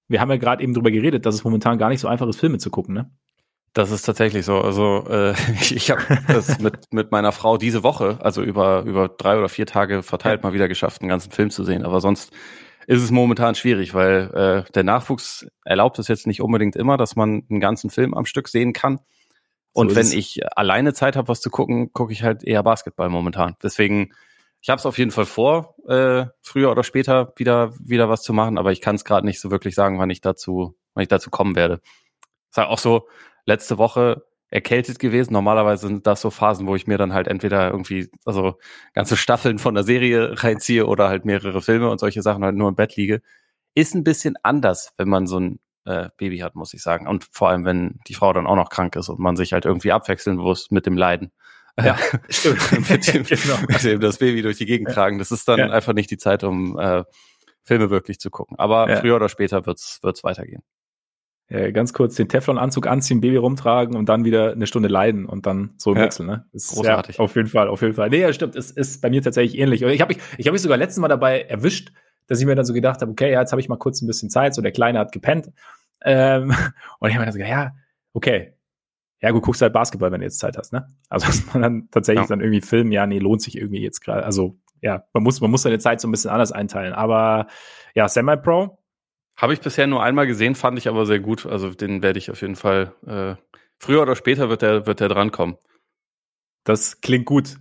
wir haben ja gerade eben drüber geredet, dass es momentan gar nicht so einfach ist, Filme zu gucken, ne? Das ist tatsächlich so. Also äh, (laughs) ich habe das (laughs) mit, mit meiner Frau diese Woche, also über, über drei oder vier Tage verteilt, mal wieder geschafft, einen ganzen Film zu sehen. Aber sonst ist es momentan schwierig, weil äh, der Nachwuchs erlaubt es jetzt nicht unbedingt immer, dass man einen ganzen Film am Stück sehen kann. Und so wenn ich alleine Zeit habe, was zu gucken, gucke ich halt eher Basketball momentan. Deswegen, ich habe es auf jeden Fall vor, äh, früher oder später wieder wieder was zu machen, aber ich kann es gerade nicht so wirklich sagen, wann ich dazu, wann ich dazu kommen werde. Ist halt auch so, letzte Woche erkältet gewesen. Normalerweise sind das so Phasen, wo ich mir dann halt entweder irgendwie, also ganze Staffeln von der Serie reinziehe oder halt mehrere Filme und solche Sachen halt nur im Bett liege. Ist ein bisschen anders, wenn man so ein äh, Baby hat, muss ich sagen. Und vor allem, wenn die Frau dann auch noch krank ist und man sich halt irgendwie abwechseln muss mit dem Leiden. Ja, (laughs) stimmt. mit, dem, (laughs) genau. mit dem das Baby durch die Gegend tragen. Das ist dann ja. einfach nicht die Zeit, um äh, Filme wirklich zu gucken. Aber ja. früher oder später wird's wird's weitergehen äh, ganz kurz den Teflon-Anzug anziehen, Baby rumtragen und dann wieder eine Stunde leiden und dann so im ja, Wechsel. Ne? Ist, großartig. Ja, auf jeden Fall, auf jeden Fall. Nee, ja, stimmt. Es ist bei mir tatsächlich ähnlich. Ich habe mich, ich hab mich sogar letztes Mal dabei erwischt, dass ich mir dann so gedacht habe, okay, ja, jetzt habe ich mal kurz ein bisschen Zeit. So der Kleine hat gepennt. Ähm, (laughs) und ich habe mir dann so gedacht, ja, okay. Ja, gut, guckst halt Basketball, wenn du jetzt Zeit hast, ne? Also, (laughs) dass man dann tatsächlich ja. dann irgendwie filmen, ja, nee, lohnt sich irgendwie jetzt gerade. Also, ja, man muss, man muss seine Zeit so ein bisschen anders einteilen. Aber ja, Semi-Pro, habe ich bisher nur einmal gesehen, fand ich aber sehr gut. Also den werde ich auf jeden Fall. Äh, früher oder später wird der, wird der drankommen. Das klingt gut.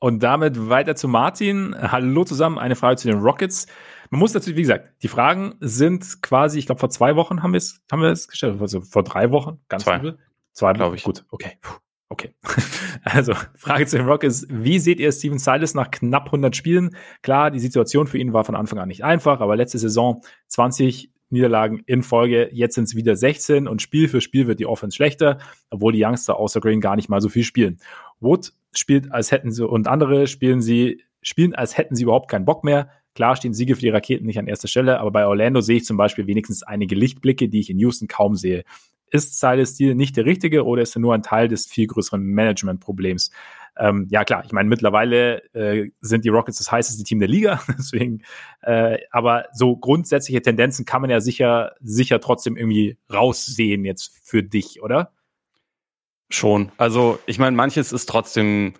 Und damit weiter zu Martin. Hallo zusammen, eine Frage zu den Rockets. Man muss natürlich, wie gesagt, die Fragen sind quasi, ich glaube, vor zwei Wochen haben wir es, haben wir es gestellt, also vor drei Wochen, ganz zwei. übel. Zwei, glaube ich. Gut, okay. Puh. Okay. (laughs) Also, Frage zu den Rockets. Wie seht ihr Steven Silas nach knapp 100 Spielen? Klar, die Situation für ihn war von Anfang an nicht einfach, aber letzte Saison 20 Niederlagen in Folge. Jetzt sind es wieder 16 und Spiel für Spiel wird die Offense schlechter, obwohl die Youngster außer Green gar nicht mal so viel spielen. Wood spielt, als hätten sie, und andere spielen sie, spielen, als hätten sie überhaupt keinen Bock mehr. Klar stehen Siege für die Raketen nicht an erster Stelle, aber bei Orlando sehe ich zum Beispiel wenigstens einige Lichtblicke, die ich in Houston kaum sehe. Ist Silas Stil nicht der richtige oder ist er nur ein Teil des viel größeren Management-Problems? Ähm, ja klar, ich meine, mittlerweile äh, sind die Rockets das heißeste Team der Liga, (laughs) deswegen, äh, aber so grundsätzliche Tendenzen kann man ja sicher, sicher trotzdem irgendwie raussehen jetzt für dich, oder? Schon. Also, ich meine, manches ist trotzdem,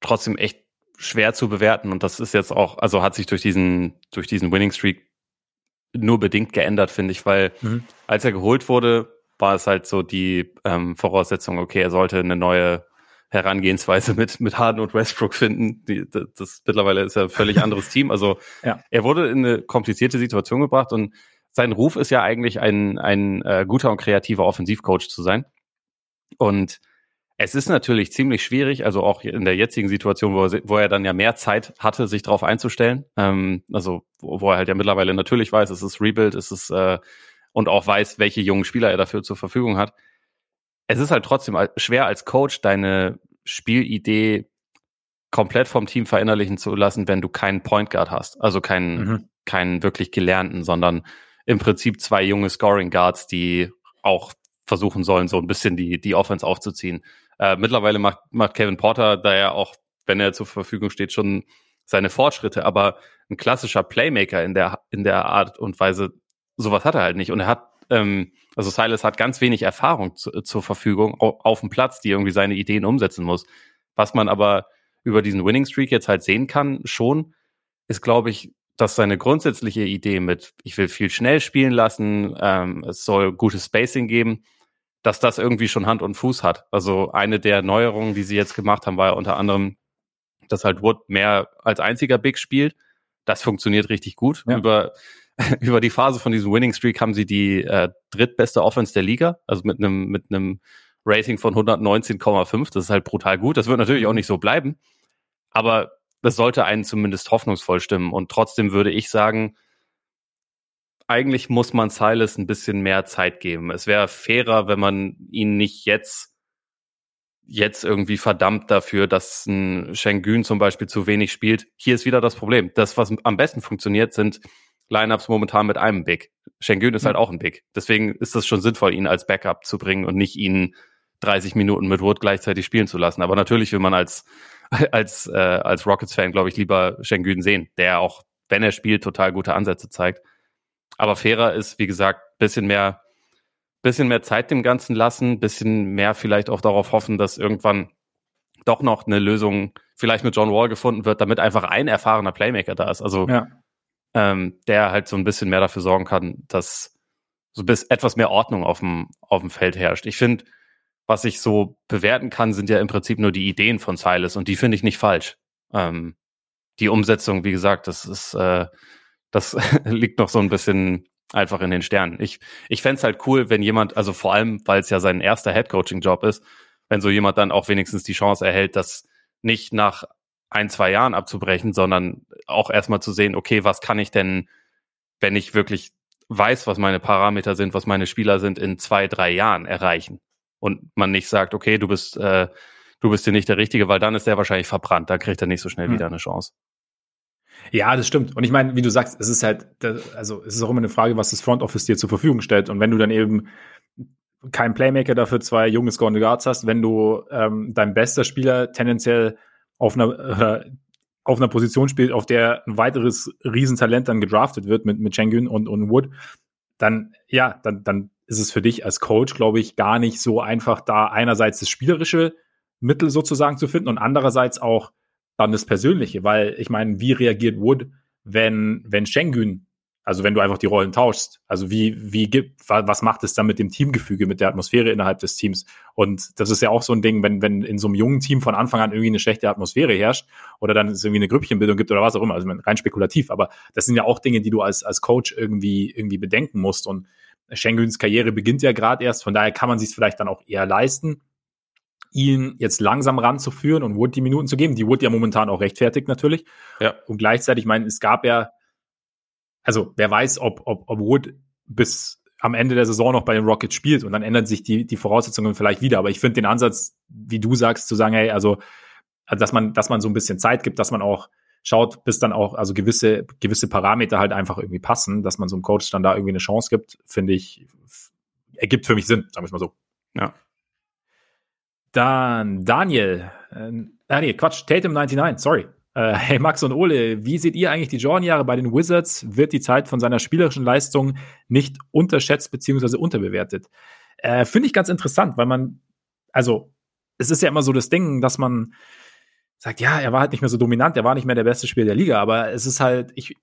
trotzdem echt schwer zu bewerten und das ist jetzt auch, also hat sich durch diesen, durch diesen Winning Streak nur bedingt geändert, finde ich, weil mhm. als er geholt wurde, war es halt so die ähm, Voraussetzung, okay, er sollte eine neue Herangehensweise mit, mit Harden und Westbrook finden. Die, das, das mittlerweile ist ja ein völlig anderes Team. Also (laughs) ja. er wurde in eine komplizierte Situation gebracht und sein Ruf ist ja eigentlich ein, ein äh, guter und kreativer Offensivcoach zu sein. Und es ist natürlich ziemlich schwierig, also auch in der jetzigen Situation, wo er, wo er dann ja mehr Zeit hatte, sich darauf einzustellen. Ähm, also wo, wo er halt ja mittlerweile natürlich weiß, es ist Rebuild, es ist äh, und auch weiß, welche jungen Spieler er dafür zur Verfügung hat es ist halt trotzdem schwer als Coach deine Spielidee komplett vom Team verinnerlichen zu lassen, wenn du keinen Point Guard hast. Also keinen, mhm. keinen wirklich gelernten, sondern im Prinzip zwei junge Scoring Guards, die auch versuchen sollen, so ein bisschen die, die Offense aufzuziehen. Äh, mittlerweile macht, macht Kevin Porter da ja auch, wenn er zur Verfügung steht, schon seine Fortschritte, aber ein klassischer Playmaker in der, in der Art und Weise, sowas hat er halt nicht. Und er hat ähm, also Silas hat ganz wenig Erfahrung zu, zur Verfügung auf dem Platz, die irgendwie seine Ideen umsetzen muss. Was man aber über diesen Winning Streak jetzt halt sehen kann, schon, ist, glaube ich, dass seine grundsätzliche Idee mit, ich will viel schnell spielen lassen, ähm, es soll gutes Spacing geben, dass das irgendwie schon Hand und Fuß hat. Also eine der Neuerungen, die sie jetzt gemacht haben, war ja unter anderem, dass halt Wood mehr als einziger Big spielt. Das funktioniert richtig gut. Ja. Über (laughs) über die Phase von diesem Winning Streak haben sie die äh, drittbeste Offense der Liga, also mit einem mit einem Rating von 119,5. Das ist halt brutal gut. Das wird natürlich auch nicht so bleiben, aber das sollte einen zumindest hoffnungsvoll stimmen. Und trotzdem würde ich sagen, eigentlich muss man Silas ein bisschen mehr Zeit geben. Es wäre fairer, wenn man ihn nicht jetzt jetzt irgendwie verdammt dafür, dass ein Schengen zum Beispiel zu wenig spielt. Hier ist wieder das Problem. Das, was am besten funktioniert, sind Lineups momentan mit einem Big. Schengen ist halt auch ein Big. Deswegen ist es schon sinnvoll, ihn als Backup zu bringen und nicht ihn 30 Minuten mit Wood gleichzeitig spielen zu lassen. Aber natürlich will man als, (laughs) als, äh, als Rockets-Fan, glaube ich, lieber Schengen sehen, der auch, wenn er spielt, total gute Ansätze zeigt. Aber fairer ist, wie gesagt, bisschen mehr, bisschen mehr Zeit dem Ganzen lassen, bisschen mehr vielleicht auch darauf hoffen, dass irgendwann doch noch eine Lösung vielleicht mit John Wall gefunden wird, damit einfach ein erfahrener Playmaker da ist. Also ja ähm, der halt so ein bisschen mehr dafür sorgen kann, dass so bis etwas mehr Ordnung auf dem, auf dem Feld herrscht. Ich finde, was ich so bewerten kann, sind ja im Prinzip nur die Ideen von Silas und die finde ich nicht falsch. Ähm, die Umsetzung, wie gesagt, das ist, äh, das (laughs) liegt noch so ein bisschen einfach in den Sternen. Ich, ich fände halt cool, wenn jemand, also vor allem, weil es ja sein erster Headcoaching-Job ist, wenn so jemand dann auch wenigstens die Chance erhält, das nicht nach ein, zwei Jahren abzubrechen, sondern auch erstmal zu sehen, okay, was kann ich denn, wenn ich wirklich weiß, was meine Parameter sind, was meine Spieler sind, in zwei, drei Jahren erreichen. Und man nicht sagt, okay, du bist, äh, du bist hier nicht der Richtige, weil dann ist der wahrscheinlich verbrannt, dann kriegt er nicht so schnell hm. wieder eine Chance. Ja, das stimmt. Und ich meine, wie du sagst, es ist halt, also es ist auch immer eine Frage, was das Front Office dir zur Verfügung stellt. Und wenn du dann eben keinen Playmaker dafür zwei junge Scorn Guards hast, wenn du ähm, dein bester Spieler tendenziell auf einer, äh, auf einer Position spielt, auf der ein weiteres Riesentalent dann gedraftet wird mit, mit Schengen und, und Wood, dann, ja, dann, dann ist es für dich als Coach, glaube ich, gar nicht so einfach, da einerseits das spielerische Mittel sozusagen zu finden und andererseits auch dann das Persönliche, weil ich meine, wie reagiert Wood, wenn, wenn Schengen also wenn du einfach die Rollen tauschst. Also wie, wie gibt, was macht es dann mit dem Teamgefüge, mit der Atmosphäre innerhalb des Teams? Und das ist ja auch so ein Ding, wenn, wenn in so einem jungen Team von Anfang an irgendwie eine schlechte Atmosphäre herrscht oder dann es irgendwie eine Grüppchenbildung gibt oder was auch immer. Also rein spekulativ. Aber das sind ja auch Dinge, die du als, als Coach irgendwie, irgendwie bedenken musst. Und Schengens Karriere beginnt ja gerade erst. Von daher kann man sich vielleicht dann auch eher leisten, ihn jetzt langsam ranzuführen und Wood die Minuten zu geben. Die Wood ja momentan auch rechtfertigt natürlich. Ja. Und gleichzeitig, ich meine, es gab ja, also wer weiß, ob, ob, ob Wood bis am Ende der Saison noch bei den Rockets spielt und dann ändern sich die, die Voraussetzungen vielleicht wieder. Aber ich finde den Ansatz, wie du sagst, zu sagen, hey, also, also, dass man, dass man so ein bisschen Zeit gibt, dass man auch schaut, bis dann auch, also gewisse, gewisse Parameter halt einfach irgendwie passen, dass man so einem Coach dann da irgendwie eine Chance gibt, finde ich, ergibt für mich Sinn, sagen wir mal so. Ja. Dann Daniel, äh, nee, Quatsch, Tatum 99, sorry. Äh, (laughs) hey Max und Ole, wie seht ihr eigentlich die Jordan-Jahre bei den Wizards? Wird die Zeit von seiner spielerischen Leistung nicht unterschätzt bzw. unterbewertet? Äh, Finde ich ganz interessant, weil man, also es ist ja immer so das Ding, dass man sagt, ja, er war halt nicht mehr so dominant, er war nicht mehr der beste Spieler der Liga, aber es ist halt, ich,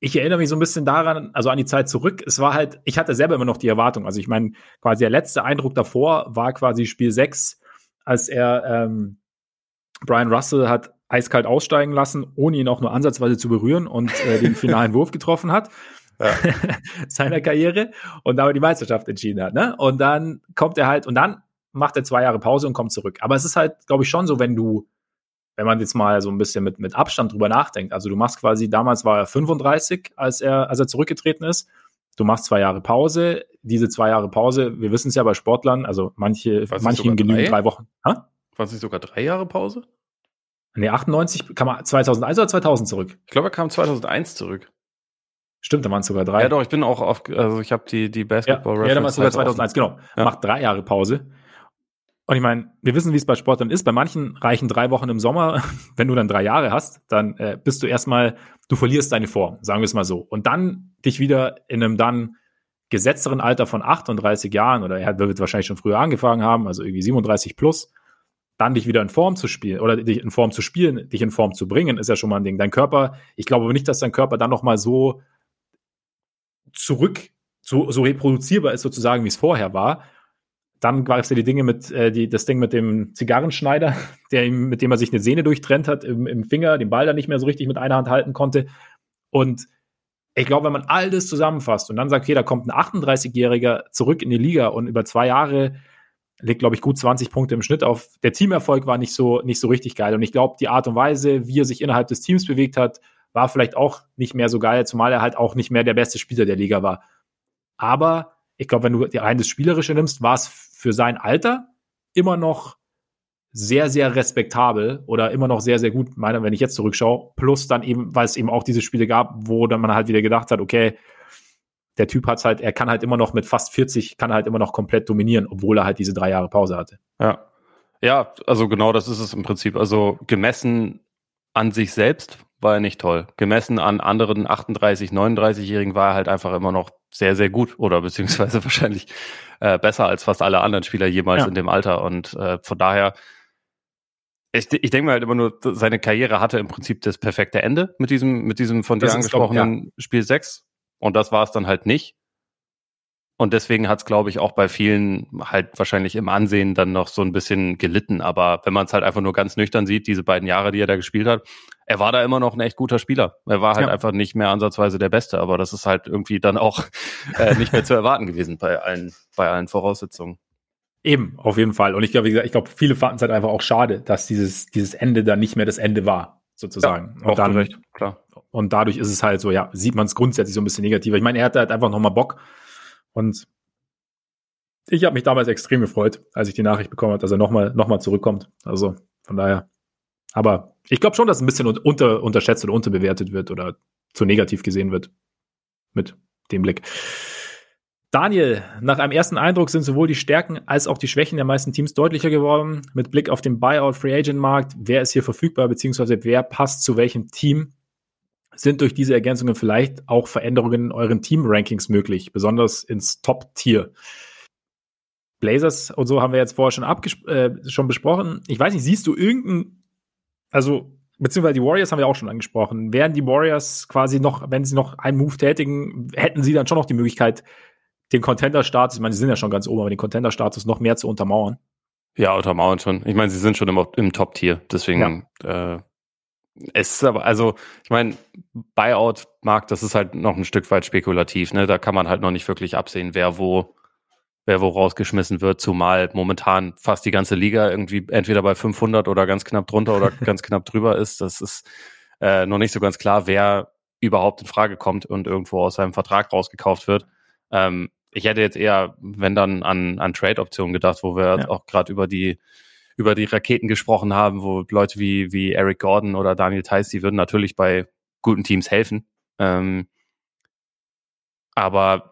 ich erinnere mich so ein bisschen daran, also an die Zeit zurück. Es war halt, ich hatte selber immer noch die Erwartung. Also ich meine, quasi der letzte Eindruck davor war quasi Spiel 6, als er ähm, Brian Russell hat eiskalt aussteigen lassen, ohne ihn auch nur ansatzweise zu berühren und äh, den finalen (laughs) Wurf getroffen hat. Ja. (laughs) seiner Karriere und damit die Meisterschaft entschieden hat. Ne? Und dann kommt er halt, und dann macht er zwei Jahre Pause und kommt zurück. Aber es ist halt, glaube ich, schon so, wenn du, wenn man jetzt mal so ein bisschen mit, mit Abstand drüber nachdenkt. Also du machst quasi, damals war er 35, als er, als er zurückgetreten ist. Du machst zwei Jahre Pause. Diese zwei Jahre Pause, wir wissen es ja bei Sportlern, also manche, manchen genügen drei? drei Wochen. Ha? War es nicht sogar drei Jahre Pause? Nee, 98 kam er 2001 oder 2000 zurück? Ich glaube, er kam 2001 zurück. Stimmt, da waren es sogar drei. Ja, doch, ich bin auch auf, also ich habe die, die Basketball Ja, ja da war es sogar 2001, genau. Ja. Macht drei Jahre Pause. Und ich meine, wir wissen, wie es bei Sportlern ist. Bei manchen reichen drei Wochen im Sommer. (laughs) Wenn du dann drei Jahre hast, dann äh, bist du erstmal, du verlierst deine Form, sagen wir es mal so. Und dann dich wieder in einem dann gesetzteren Alter von 38 Jahren, oder er wird wahrscheinlich schon früher angefangen haben, also irgendwie 37 plus, dann dich wieder in Form zu spielen oder dich in Form zu spielen, dich in Form zu bringen, ist ja schon mal ein Ding. Dein Körper, ich glaube aber nicht, dass dein Körper dann nochmal so zurück, so, so reproduzierbar ist sozusagen, wie es vorher war. Dann gab es ja die Dinge mit, äh, die, das Ding mit dem Zigarrenschneider, (laughs) der ihm, mit dem er sich eine Sehne durchtrennt hat im, im Finger, den Ball dann nicht mehr so richtig mit einer Hand halten konnte. Und ich glaube, wenn man all das zusammenfasst und dann sagt, okay, da kommt ein 38-Jähriger zurück in die Liga und über zwei Jahre legt, glaube ich, gut 20 Punkte im Schnitt auf. Der Teamerfolg war nicht so, nicht so richtig geil. Und ich glaube, die Art und Weise, wie er sich innerhalb des Teams bewegt hat, war vielleicht auch nicht mehr so geil, zumal er halt auch nicht mehr der beste Spieler der Liga war. Aber ich glaube, wenn du rein das Spielerische nimmst, war es für sein Alter immer noch sehr, sehr respektabel oder immer noch sehr, sehr gut, meiner, wenn ich jetzt zurückschaue. Plus dann eben, weil es eben auch diese Spiele gab, wo dann man halt wieder gedacht hat, okay, der Typ hat halt, er kann halt immer noch mit fast 40, kann halt immer noch komplett dominieren, obwohl er halt diese drei Jahre Pause hatte. Ja. Ja, also genau das ist es im Prinzip. Also gemessen an sich selbst war er nicht toll. Gemessen an anderen 38, 39-Jährigen war er halt einfach immer noch sehr, sehr gut oder beziehungsweise (laughs) wahrscheinlich äh, besser als fast alle anderen Spieler jemals ja. in dem Alter. Und äh, von daher, ich, ich denke mir halt immer nur, seine Karriere hatte im Prinzip das perfekte Ende mit diesem, mit diesem von dir angesprochenen glaub, ja. Spiel 6. Und das war es dann halt nicht. Und deswegen hat es, glaube ich, auch bei vielen halt wahrscheinlich im Ansehen dann noch so ein bisschen gelitten. Aber wenn man es halt einfach nur ganz nüchtern sieht, diese beiden Jahre, die er da gespielt hat, er war da immer noch ein echt guter Spieler. Er war halt ja. einfach nicht mehr ansatzweise der Beste. Aber das ist halt irgendwie dann auch (laughs) äh, nicht mehr zu erwarten gewesen bei allen, bei allen Voraussetzungen. Eben, auf jeden Fall. Und ich glaube, wie gesagt, ich glaube, viele fanden es halt einfach auch schade, dass dieses, dieses Ende dann nicht mehr das Ende war, sozusagen. Ja, und dann, recht, klar. Und dadurch ist es halt so, ja, sieht man es grundsätzlich so ein bisschen negativer. Ich meine, er hatte halt einfach nochmal Bock. Und ich habe mich damals extrem gefreut, als ich die Nachricht bekommen habe, dass er nochmal noch mal zurückkommt. Also von daher. Aber ich glaube schon, dass ein bisschen unter, unterschätzt oder unterbewertet wird oder zu negativ gesehen wird mit dem Blick. Daniel, nach einem ersten Eindruck sind sowohl die Stärken als auch die Schwächen der meisten Teams deutlicher geworden. Mit Blick auf den Buyout Free Agent Markt, wer ist hier verfügbar, beziehungsweise wer passt zu welchem Team? sind durch diese Ergänzungen vielleicht auch Veränderungen in euren Team-Rankings möglich, besonders ins Top-Tier. Blazers und so haben wir jetzt vorher schon, äh, schon besprochen. Ich weiß nicht, siehst du irgendeinen, also beziehungsweise die Warriors haben wir auch schon angesprochen. Wären die Warriors quasi noch, wenn sie noch einen Move tätigen, hätten sie dann schon noch die Möglichkeit, den Contender-Status, ich meine, sie sind ja schon ganz oben, aber den Contender-Status noch mehr zu untermauern? Ja, untermauern schon. Ich meine, sie sind schon im, im Top-Tier, deswegen ja. äh, es ist aber, also, ich meine, Buyout-Markt, das ist halt noch ein Stück weit spekulativ, ne? Da kann man halt noch nicht wirklich absehen, wer wo, wer wo rausgeschmissen wird, zumal momentan fast die ganze Liga irgendwie entweder bei 500 oder ganz knapp drunter oder (laughs) ganz knapp drüber ist. Das ist äh, noch nicht so ganz klar, wer überhaupt in Frage kommt und irgendwo aus seinem Vertrag rausgekauft wird. Ähm, ich hätte jetzt eher, wenn dann an, an Trade-Optionen gedacht, wo wir ja. auch gerade über die über die Raketen gesprochen haben, wo Leute wie, wie Eric Gordon oder Daniel Theiss, die würden natürlich bei guten Teams helfen. Ähm, aber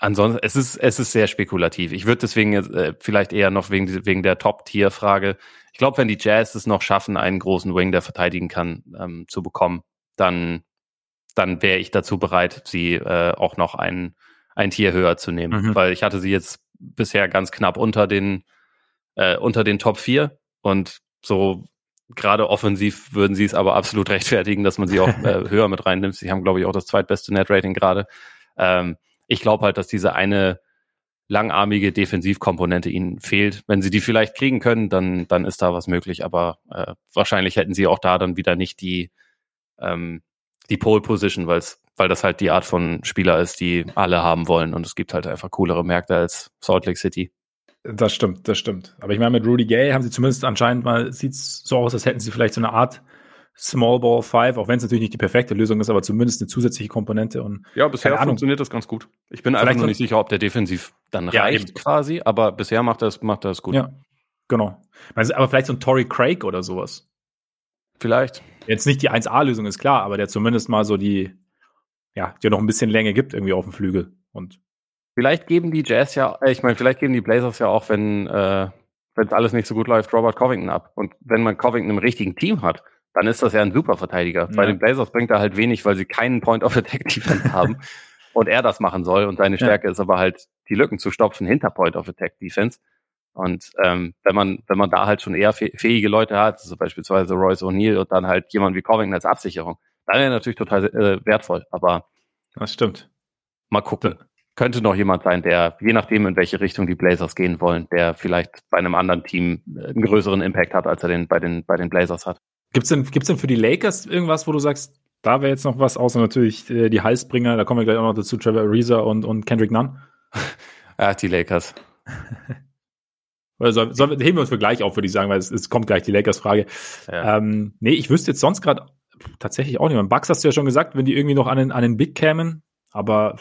ansonsten, es ist, es ist sehr spekulativ. Ich würde deswegen äh, vielleicht eher noch wegen, wegen der Top-Tier-Frage, ich glaube, wenn die Jazz es noch schaffen, einen großen Wing, der verteidigen kann, ähm, zu bekommen, dann, dann wäre ich dazu bereit, sie äh, auch noch ein, ein Tier höher zu nehmen. Mhm. Weil ich hatte sie jetzt bisher ganz knapp unter den äh, unter den Top 4 und so gerade offensiv würden sie es aber absolut (laughs) rechtfertigen, dass man sie auch äh, (laughs) höher mit reinnimmt. Sie haben, glaube ich, auch das zweitbeste Net-Rating gerade. Ähm, ich glaube halt, dass diese eine langarmige Defensivkomponente ihnen fehlt. Wenn sie die vielleicht kriegen können, dann, dann ist da was möglich, aber äh, wahrscheinlich hätten sie auch da dann wieder nicht die, ähm, die Pole Position, weil das halt die Art von Spieler ist, die alle haben wollen und es gibt halt einfach coolere Märkte als Salt Lake City. Das stimmt, das stimmt. Aber ich meine, mit Rudy Gay haben sie zumindest anscheinend mal, sieht es so aus, als hätten sie vielleicht so eine Art Small Ball Five, auch wenn es natürlich nicht die perfekte Lösung ist, aber zumindest eine zusätzliche Komponente. Und ja, bisher funktioniert das ganz gut. Ich bin einfach noch nicht sicher, ob der defensiv dann ja, reicht eben. quasi, aber bisher macht er es macht das gut. Ja, genau. Aber vielleicht so ein Tory Craig oder sowas. Vielleicht. Jetzt nicht die 1A-Lösung, ist klar, aber der zumindest mal so die, ja, dir noch ein bisschen Länge gibt irgendwie auf dem Flügel. Und Vielleicht geben die Jazz ja, äh, ich meine, vielleicht geben die Blazers ja auch, wenn äh, wenn alles nicht so gut läuft, Robert Covington ab. Und wenn man Covington im richtigen Team hat, dann ist das ja ein super Verteidiger. Ja. Bei den Blazers bringt er halt wenig, weil sie keinen Point of Attack Defense (laughs) haben und er das machen soll. Und seine Stärke ja. ist aber halt, die Lücken zu stopfen hinter Point of Attack Defense. Und ähm, wenn man wenn man da halt schon eher fähige Leute hat, so beispielsweise Royce O'Neill und dann halt jemand wie Covington als Absicherung, dann wäre natürlich total äh, wertvoll. Aber das stimmt. Mal gucken könnte noch jemand sein, der, je nachdem, in welche Richtung die Blazers gehen wollen, der vielleicht bei einem anderen Team einen größeren Impact hat, als er den bei den, bei den Blazers hat. Gibt's denn, gibt's denn für die Lakers irgendwas, wo du sagst, da wäre jetzt noch was, außer natürlich äh, die Heißbringer, da kommen wir gleich auch noch dazu, Trevor Ariza und, und Kendrick Nunn? (laughs) ja, die Lakers. (laughs) Oder soll, soll, heben wir uns für gleich auf, würde ich sagen, weil es, es kommt gleich die Lakers-Frage. Ja. Ähm, nee, ich wüsste jetzt sonst gerade tatsächlich auch nicht. Beim Bucks hast du ja schon gesagt, wenn die irgendwie noch an den, an den Big kämen, aber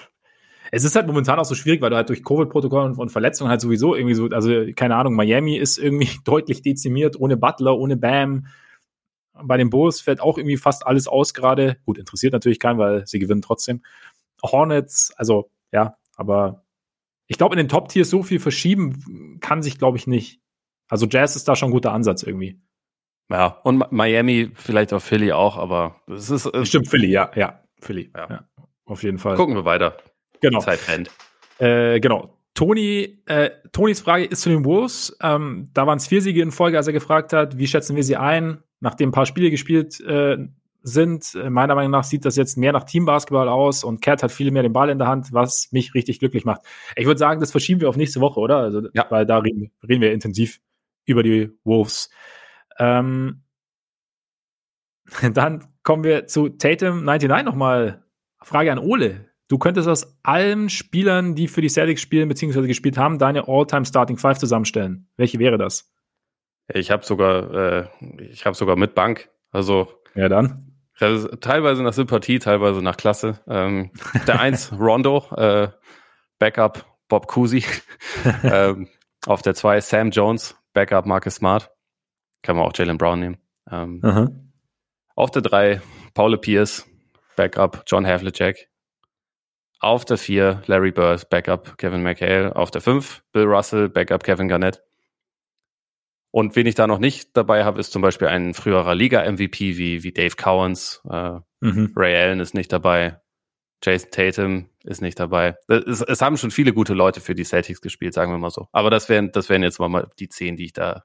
es ist halt momentan auch so schwierig, weil du halt durch Covid-Protokoll und, und, Verletzungen halt sowieso irgendwie so, also keine Ahnung, Miami ist irgendwie (laughs) deutlich dezimiert, ohne Butler, ohne Bam. Bei den Bulls fällt auch irgendwie fast alles aus gerade. Gut, interessiert natürlich keinen, weil sie gewinnen trotzdem. Hornets, also ja, aber ich glaube, in den Top-Tiers so viel verschieben kann sich, glaube ich, nicht. Also Jazz ist da schon ein guter Ansatz irgendwie. Ja, und Miami, vielleicht auch Philly auch, aber es ist. Es Stimmt, Philly, ja, ja, Philly, ja. ja. Auf jeden Fall. Gucken wir weiter. Genau. Zeit rennt. Äh, genau. Toni, äh, Tonis Frage ist zu den Wolves. Ähm, da waren es vier Siege in Folge, als er gefragt hat, wie schätzen wir sie ein, nachdem ein paar Spiele gespielt äh, sind. Äh, meiner Meinung nach sieht das jetzt mehr nach Teambasketball aus und Cat hat viel mehr den Ball in der Hand, was mich richtig glücklich macht. Ich würde sagen, das verschieben wir auf nächste Woche, oder? Also, ja. Weil da reden, reden wir intensiv über die Wolves. Ähm, (laughs) dann kommen wir zu Tatum 99 nochmal. Frage an Ole. Du könntest aus allen Spielern, die für die Celtics spielen bzw. gespielt haben, deine All-Time Starting Five zusammenstellen. Welche wäre das? Ich habe sogar, äh, ich habe sogar mit Bank. Also ja dann. Teilweise nach Sympathie, teilweise nach Klasse. Ähm, der eins (laughs) Rondo, äh, Backup Bob Cousy. (laughs) ähm, auf der zwei Sam Jones, Backup Marcus Smart. Kann man auch Jalen Brown nehmen. Ähm, auf der drei Paul Pierce, Backup John Havlicek. Auf der 4 Larry Bird, Backup Kevin McHale. Auf der 5 Bill Russell, Backup Kevin Garnett. Und wen ich da noch nicht dabei habe, ist zum Beispiel ein früherer Liga-MVP wie, wie Dave Cowens. Äh, mhm. Ray Allen ist nicht dabei. Jason Tatum ist nicht dabei. Es, es, haben schon viele gute Leute für die Celtics gespielt, sagen wir mal so. Aber das wären, das wären jetzt mal die zehn, die ich da,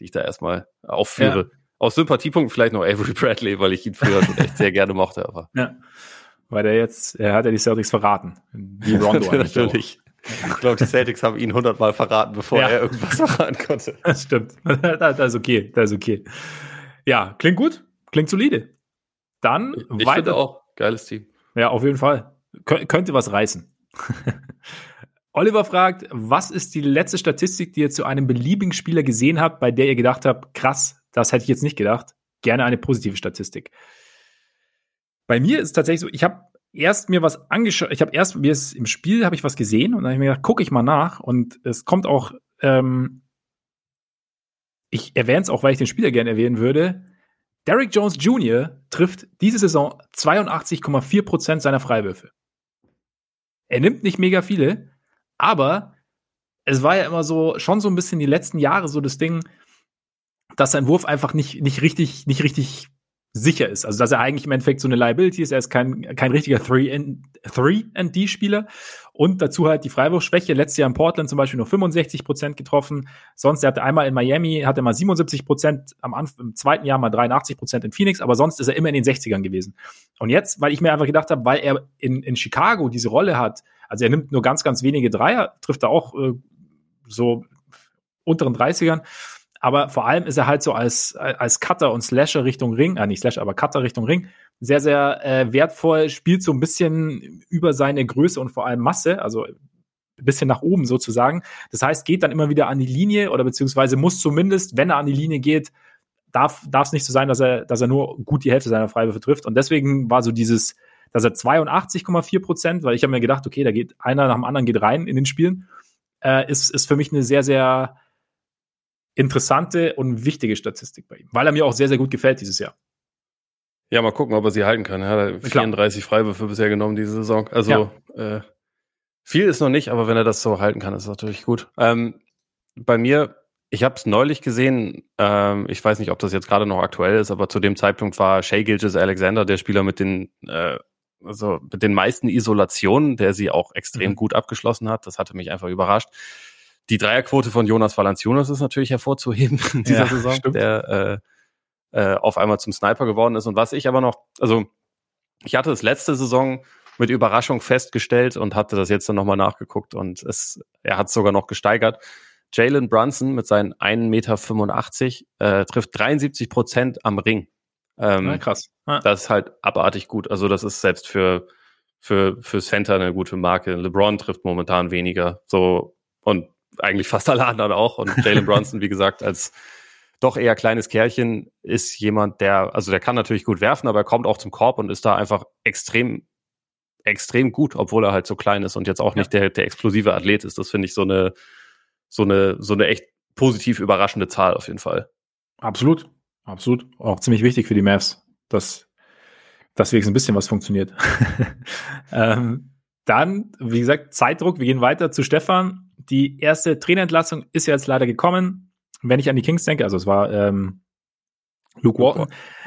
die ich da erstmal aufführe. Ja. Aus Sympathiepunkt vielleicht noch Avery Bradley, weil ich ihn früher (laughs) schon echt sehr gerne mochte. Aber. Ja. Weil der jetzt, er hat ja die Celtics verraten. Wie (laughs) Rondo Natürlich. Ich glaube, die Celtics haben ihn hundertmal verraten, bevor ja. er irgendwas verraten konnte. (laughs) Das stimmt. (laughs) Das ist okay. Das ist okay. Ja, klingt gut. Klingt solide. Dann ich weiter. finde auch. Geiles Team. Ja, auf jeden Fall. Kön könnte was reißen. Oliver fragt, was ist die letzte Statistik, die ihr zu einem beliebigen Spieler gesehen habt, bei der ihr gedacht habt, krass, das hätte ich jetzt nicht gedacht. Gerne eine positive Statistik. Bei mir ist tatsächlich so, ich habe erst mir was angeschaut, ich habe erst mir ist im Spiel habe ich was gesehen und dann habe ich mir gedacht, gucke ich mal nach und es kommt auch ähm, ich erwähne es auch, weil ich den Spieler gerne erwähnen würde. Derrick Jones Jr. trifft diese Saison 82,4 Prozent seiner Freiwürfe. Er nimmt nicht mega viele, aber es war ja immer so, schon so ein bisschen die letzten Jahre so das Ding, dass sein Wurf einfach nicht, nicht richtig, nicht richtig sicher ist. Also, dass er eigentlich im Endeffekt so eine Liability ist. Er ist kein, kein richtiger 3D-Spieler. Und dazu halt die Freiwurfschwäche. Letztes Jahr in Portland zum Beispiel nur 65 Prozent getroffen. Sonst, er hatte einmal in Miami, hat er mal 77 Prozent, am Anfang, im zweiten Jahr mal 83 Prozent in Phoenix, aber sonst ist er immer in den 60ern gewesen. Und jetzt, weil ich mir einfach gedacht habe, weil er in, in Chicago diese Rolle hat, also er nimmt nur ganz, ganz wenige Dreier, trifft er auch äh, so unteren 30ern aber vor allem ist er halt so als, als Cutter und Slasher Richtung Ring, äh, nicht Slasher, aber Cutter Richtung Ring, sehr, sehr äh, wertvoll, spielt so ein bisschen über seine Größe und vor allem Masse, also ein bisschen nach oben sozusagen. Das heißt, geht dann immer wieder an die Linie oder beziehungsweise muss zumindest, wenn er an die Linie geht, darf es nicht so sein, dass er, dass er nur gut die Hälfte seiner Freiwürfe trifft. Und deswegen war so dieses, dass er 82,4 Prozent, weil ich habe mir gedacht, okay, da geht einer nach dem anderen geht rein in den Spielen, äh, ist, ist für mich eine sehr, sehr interessante und wichtige Statistik bei ihm, weil er mir auch sehr, sehr gut gefällt dieses Jahr. Ja, mal gucken, ob er sie halten kann. Er hat 34 Freiwürfe bisher genommen diese Saison. Also ja. äh, viel ist noch nicht, aber wenn er das so halten kann, ist es natürlich gut. Ähm, bei mir, ich habe es neulich gesehen, ähm, ich weiß nicht, ob das jetzt gerade noch aktuell ist, aber zu dem Zeitpunkt war Shay Gilges Alexander der Spieler mit den äh, also mit den meisten Isolationen, der sie auch extrem mhm. gut abgeschlossen hat. Das hatte mich einfach überrascht. Die Dreierquote von Jonas Valanciunas ist natürlich hervorzuheben (laughs) in dieser ja, Saison, stimmt. der äh, äh, auf einmal zum Sniper geworden ist. Und was ich aber noch, also ich hatte es letzte Saison mit Überraschung festgestellt und hatte das jetzt dann nochmal nachgeguckt und es, er hat sogar noch gesteigert. Jalen Brunson mit seinen 1,85 Meter äh, trifft 73 Prozent am Ring. Ähm, ja, krass. Ja. Das ist halt abartig gut. Also das ist selbst für für für Center eine gute Marke. LeBron trifft momentan weniger. So und eigentlich fast alle anderen auch. Und Jalen Brunson, wie gesagt, als doch eher kleines Kerlchen ist jemand, der, also der kann natürlich gut werfen, aber er kommt auch zum Korb und ist da einfach extrem, extrem gut, obwohl er halt so klein ist und jetzt auch ja. nicht der, der explosive Athlet ist. Das finde ich so eine, so eine, so eine echt positiv überraschende Zahl auf jeden Fall. Absolut, absolut. Auch ziemlich wichtig für die Mavs, dass, dass wenigstens ein bisschen was funktioniert. (laughs) ähm, dann, wie gesagt, Zeitdruck. Wir gehen weiter zu Stefan die erste Trainerentlassung ist ja jetzt leider gekommen. Wenn ich an die Kings denke, also es war ähm, Luke Walton.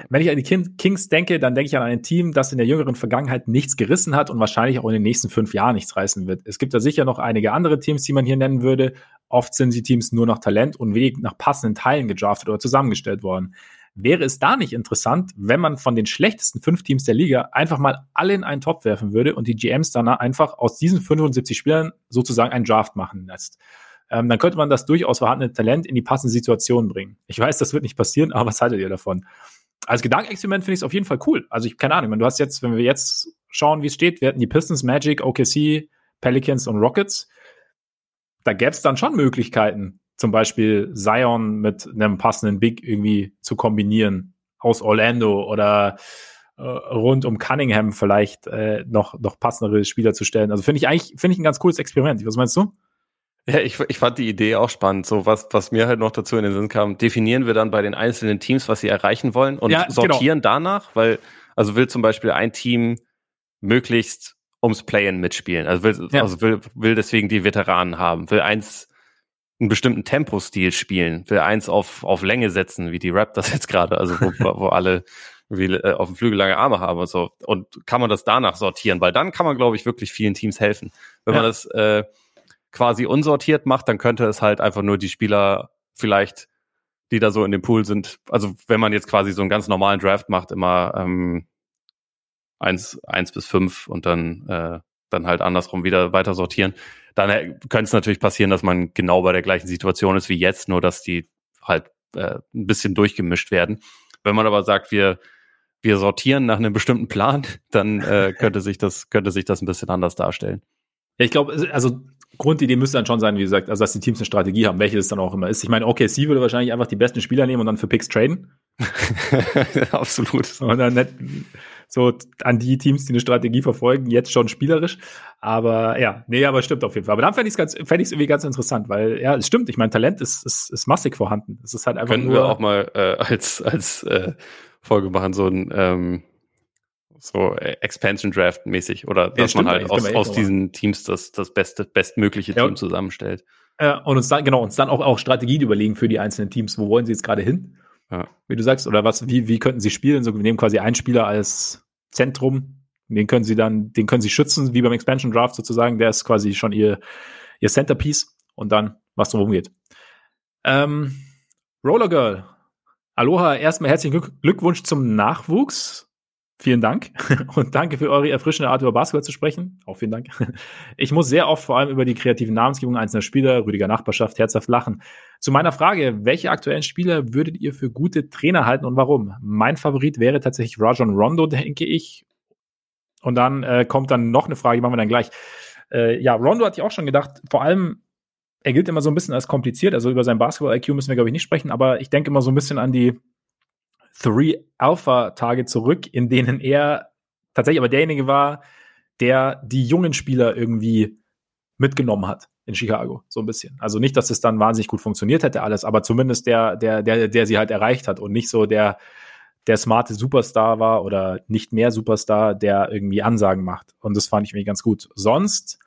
Wenn ich an die Kings denke, dann denke ich an ein Team, das in der jüngeren Vergangenheit nichts gerissen hat und wahrscheinlich auch in den nächsten fünf Jahren nichts reißen wird. Es gibt da sicher noch einige andere Teams, die man hier nennen würde. Oft sind die Teams nur nach Talent und wenig nach passenden Teilen gedraftet oder zusammengestellt worden. Wäre es da nicht interessant, wenn man von den schlechtesten fünf Teams der Liga einfach mal alle in einen Topf werfen würde und die GMs dann einfach aus diesen 75 Spielern sozusagen einen Draft machen lässt? Ähm, dann könnte man das durchaus vorhandene Talent in die passende Situation bringen. Ich weiß, das wird nicht passieren, aber was haltet ihr davon? Als Gedankenexperiment finde ich es auf jeden Fall cool. Also ich keine Ahnung, du hast jetzt, wenn wir jetzt schauen, wie es steht, wir hatten die Pistons, Magic, OKC, Pelicans und Rockets. Da gäbe es dann schon Möglichkeiten, zum Beispiel Zion mit einem passenden Big irgendwie zu kombinieren aus Orlando oder äh, rund um Cunningham vielleicht äh, noch, noch passendere Spieler zu stellen. Also finde ich eigentlich, finde ich ein ganz cooles Experiment. Was meinst du? Ja, ich, ich fand die Idee auch spannend. So was, was mir halt noch dazu in den Sinn kam, definieren wir dann bei den einzelnen Teams, was sie erreichen wollen und ja, genau. sortieren genau. danach, weil, also will zum Beispiel ein Team möglichst ums Play-In mitspielen. Also will, ja. also will, will deswegen die Veteranen haben, will eins einen bestimmten Tempostil spielen, will eins auf, auf Länge setzen, wie die Raptors jetzt gerade, also wo, wo alle wie, äh, auf dem Flügel lange Arme haben und so. Und kann man das danach sortieren, weil dann kann man, glaube ich, wirklich vielen Teams helfen. Wenn ja. man das äh, quasi unsortiert macht, dann könnte es halt einfach nur die Spieler vielleicht, die da so in dem Pool sind, also wenn man jetzt quasi so einen ganz normalen Draft macht, immer ähm, eins, eins bis fünf und dann, äh, dann halt andersrum wieder weiter sortieren, dann äh, könnte es natürlich passieren, dass man genau bei der gleichen Situation ist wie jetzt, nur dass die halt äh, ein bisschen durchgemischt werden. Wenn man aber sagt, wir wir sortieren nach einem bestimmten Plan, (laughs) dann äh, könnte sich das könnte sich das ein bisschen anders darstellen. Ja, ich glaube, also Grundidee müsste dann schon sein, wie gesagt, also dass die Teams eine Strategie haben, welche das dann auch immer ist. Ich meine, OKC würde wahrscheinlich einfach die besten Spieler nehmen und dann für Picks traden. (laughs) Absolut. Und dann nicht so an die Teams, die eine Strategie verfolgen, jetzt schon spielerisch. Aber ja, nee, aber stimmt auf jeden Fall. Aber dann fände ich es ganz, fände ich irgendwie ganz interessant, weil ja, es stimmt. Ich meine, Talent ist, ist, ist massig vorhanden. Es ist halt einfach Können nur, wir auch mal äh, als, als äh, Folge machen, so ein ähm, so äh, Expansion Draft mäßig oder dass ja, man halt aus, aus diesen Teams das, das beste, bestmögliche ja. Team zusammenstellt. Äh, und uns dann, genau, uns dann auch, auch Strategien überlegen für die einzelnen Teams. Wo wollen sie jetzt gerade hin? Ja. Wie du sagst, oder was, wie, wie könnten sie spielen? So, wir nehmen quasi einen Spieler als Zentrum, den können sie dann, den können sie schützen, wie beim Expansion Draft sozusagen. Der ist quasi schon ihr, ihr Centerpiece und dann, was drum geht. Ähm, Roller Girl. Aloha, erstmal herzlichen Glückwunsch zum Nachwuchs. Vielen Dank (laughs) und danke für eure erfrischende Art, über Basketball zu sprechen. Auch vielen Dank. (laughs) Ich muss sehr oft vor allem über die kreativen Namensgebung einzelner Spieler, Rüdiger Nachbarschaft, herzhaft lachen. Zu meiner Frage, welche aktuellen Spieler würdet ihr für gute Trainer halten und warum? Mein Favorit wäre tatsächlich Rajon Rondo, denke ich. Und dann äh, kommt dann noch eine Frage, die machen wir dann gleich. Äh, ja, Rondo hatte ich auch schon gedacht, vor allem, er gilt immer so ein bisschen als kompliziert, also über sein Basketball-IQ müssen wir, glaube ich, nicht sprechen, aber ich denke immer so ein bisschen an die Three Alpha-Tage zurück, in denen er tatsächlich aber derjenige war, der die jungen Spieler irgendwie mitgenommen hat in Chicago, so ein bisschen. Also nicht, dass es dann wahnsinnig gut funktioniert hätte alles, aber zumindest der, der, der, der sie halt erreicht hat und nicht so der, der smarte Superstar war oder nicht mehr Superstar, der irgendwie Ansagen macht. Und das fand ich mir ganz gut. Sonst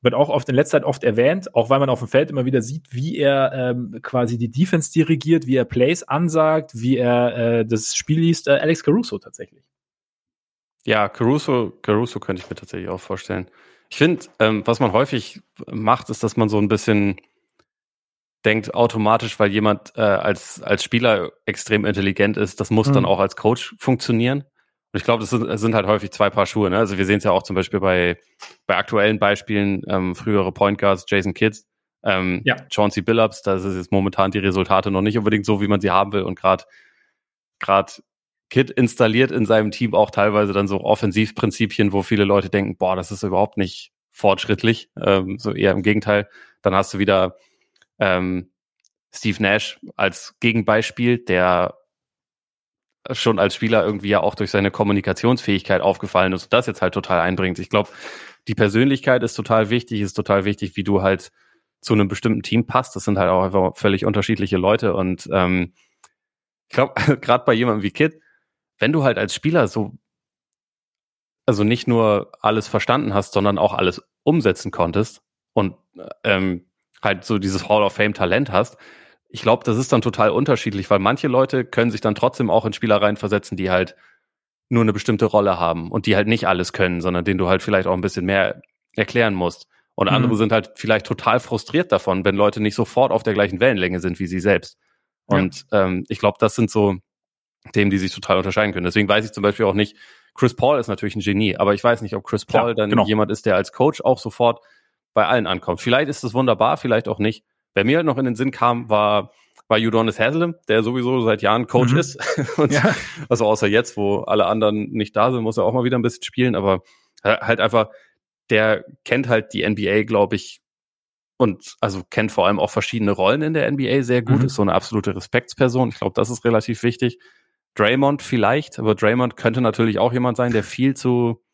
wird auch oft in letzter Zeit oft erwähnt, auch weil man auf dem Feld immer wieder sieht, wie er ähm, quasi die Defense dirigiert, wie er Plays ansagt, wie er äh, das Spiel liest. Äh, Alex Caruso tatsächlich. Ja, Caruso, Caruso könnte ich mir tatsächlich auch vorstellen. Ich finde, ähm, was man häufig macht, ist, dass man so ein bisschen denkt automatisch, weil jemand äh, als, als Spieler extrem intelligent ist, das muss mhm. dann auch als Coach funktionieren. Und ich glaube, das sind, sind halt häufig zwei Paar Schuhe. Ne? Also wir sehen es ja auch zum Beispiel bei, bei aktuellen Beispielen, ähm, frühere Point Guards, Jason Kidd, ähm, ja. Chauncey Billups, da ist jetzt momentan die Resultate noch nicht unbedingt so, wie man sie haben will. Und gerade gerade Kid installiert in seinem Team auch teilweise dann so Offensivprinzipien, wo viele Leute denken, boah, das ist überhaupt nicht fortschrittlich. Ähm, so eher im Gegenteil. Dann hast du wieder ähm, Steve Nash als Gegenbeispiel, der schon als Spieler irgendwie ja auch durch seine Kommunikationsfähigkeit aufgefallen ist und das jetzt halt total einbringt. Ich glaube, die Persönlichkeit ist total wichtig, ist total wichtig, wie du halt zu einem bestimmten Team passt. Das sind halt auch einfach völlig unterschiedliche Leute und ähm, ich glaube, (laughs) gerade bei jemandem wie Kid, wenn du halt als Spieler so also nicht nur alles verstanden hast, sondern auch alles umsetzen konntest und ähm, halt so dieses Hall of Fame Talent hast, ich glaube, das ist dann total unterschiedlich, weil manche Leute können sich dann trotzdem auch in Spielereien versetzen, die halt nur eine bestimmte Rolle haben und die halt nicht alles können, sondern denen du halt vielleicht auch ein bisschen mehr erklären musst. Und mhm. andere sind halt vielleicht total frustriert davon, wenn Leute nicht sofort auf der gleichen Wellenlänge sind wie sie selbst. Und ja. ähm, ich glaube, das sind so Themen, die sich total unterscheiden können. Deswegen weiß ich zum Beispiel auch nicht, Chris Paul ist natürlich ein Genie, aber ich weiß nicht, ob Chris Paul ja, dann genau. jemand ist, der als Coach auch sofort bei allen ankommt. Vielleicht ist das wunderbar, vielleicht auch nicht. Wer mir halt noch in den Sinn kam, war, war Udonis Haslem, der sowieso seit Jahren Coach mhm. ist. (laughs) Ja. Also außer jetzt, wo alle anderen nicht da sind, muss er auch mal wieder ein bisschen spielen. Aber halt einfach, der kennt halt die NBA, glaube ich, und also kennt vor allem auch verschiedene Rollen in der NBA sehr gut, mhm. ist so eine absolute Respektsperson. Ich glaube, das ist relativ wichtig. Draymond vielleicht, aber Draymond könnte natürlich auch jemand sein, der viel zu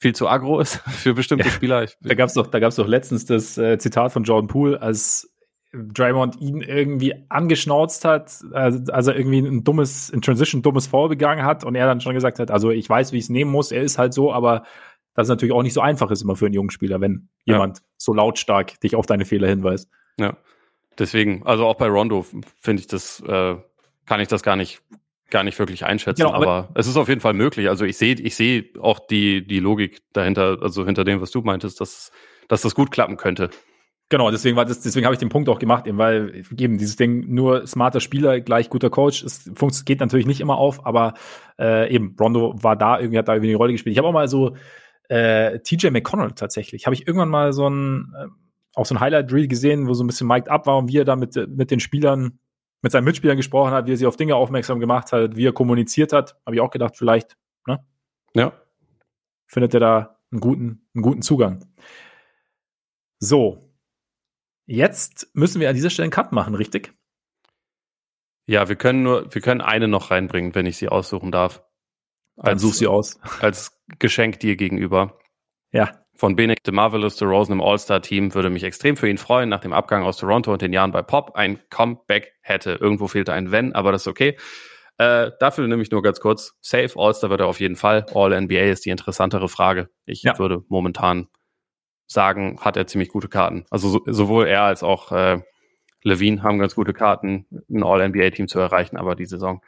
viel zu aggro ist (laughs) für bestimmte ja, Spieler. Ich, da gab's doch, da gab's doch letztens das äh, Zitat von Jordan Poole, als Draymond ihn irgendwie angeschnauzt hat, also, also irgendwie ein dummes, in Transition dummes Foul begangen hat und er dann schon gesagt hat, also ich weiß, wie ich es nehmen muss, er ist halt so, aber das ist natürlich auch nicht so einfach ist immer für einen jungen Spieler, wenn ja. jemand so lautstark dich auf deine Fehler hinweist. Ja. Deswegen, also auch bei Rondo finde ich das, äh, kann ich das gar nicht, gar nicht wirklich einschätzen, genau, aber, aber, es ist auf jeden Fall möglich. Also ich sehe, ich sehe auch die, die Logik dahinter, also hinter dem, was du meintest, dass, dass das gut klappen könnte. Genau, deswegen war das, deswegen habe ich den Punkt auch gemacht, eben, weil eben dieses Ding nur smarter Spieler gleich guter Coach, es geht natürlich nicht immer auf, aber äh, eben Rondo war da irgendwie hat da irgendwie eine Rolle gespielt. Ich habe auch mal so äh, TJ McConnell tatsächlich, habe ich irgendwann mal so ein äh, auch so ein Highlight Reel gesehen, wo so ein bisschen mic'd up war und wie er da mit mit den Spielern mit seinen Mitspielern gesprochen hat, wie er sie auf Dinge aufmerksam gemacht hat, wie er kommuniziert hat, habe ich auch gedacht, vielleicht, ne? Ja. Findet er da einen guten einen guten Zugang. So. Jetzt müssen wir an dieser Stelle einen Cut machen, richtig? Ja, wir können nur, wir können eine noch reinbringen, wenn ich sie aussuchen darf. Dann such sie aus. (laughs) Als Geschenk dir gegenüber. Ja. Von Benedict the Marvelous to Rosen im All-Star-Team würde mich extrem für ihn freuen, nach dem Abgang aus Toronto und den Jahren bei Pop ein Comeback hätte. Irgendwo fehlte ein Wenn, aber das ist okay. Äh, dafür nämlich nur ganz kurz. Safe All-Star wird er auf jeden Fall. All-NBA ist die interessantere Frage. Ich ja. würde momentan sagen, hat er ziemlich gute Karten. Also so, sowohl er als auch äh, Levine haben ganz gute Karten, ein All-NBA-Team zu erreichen, aber die Saison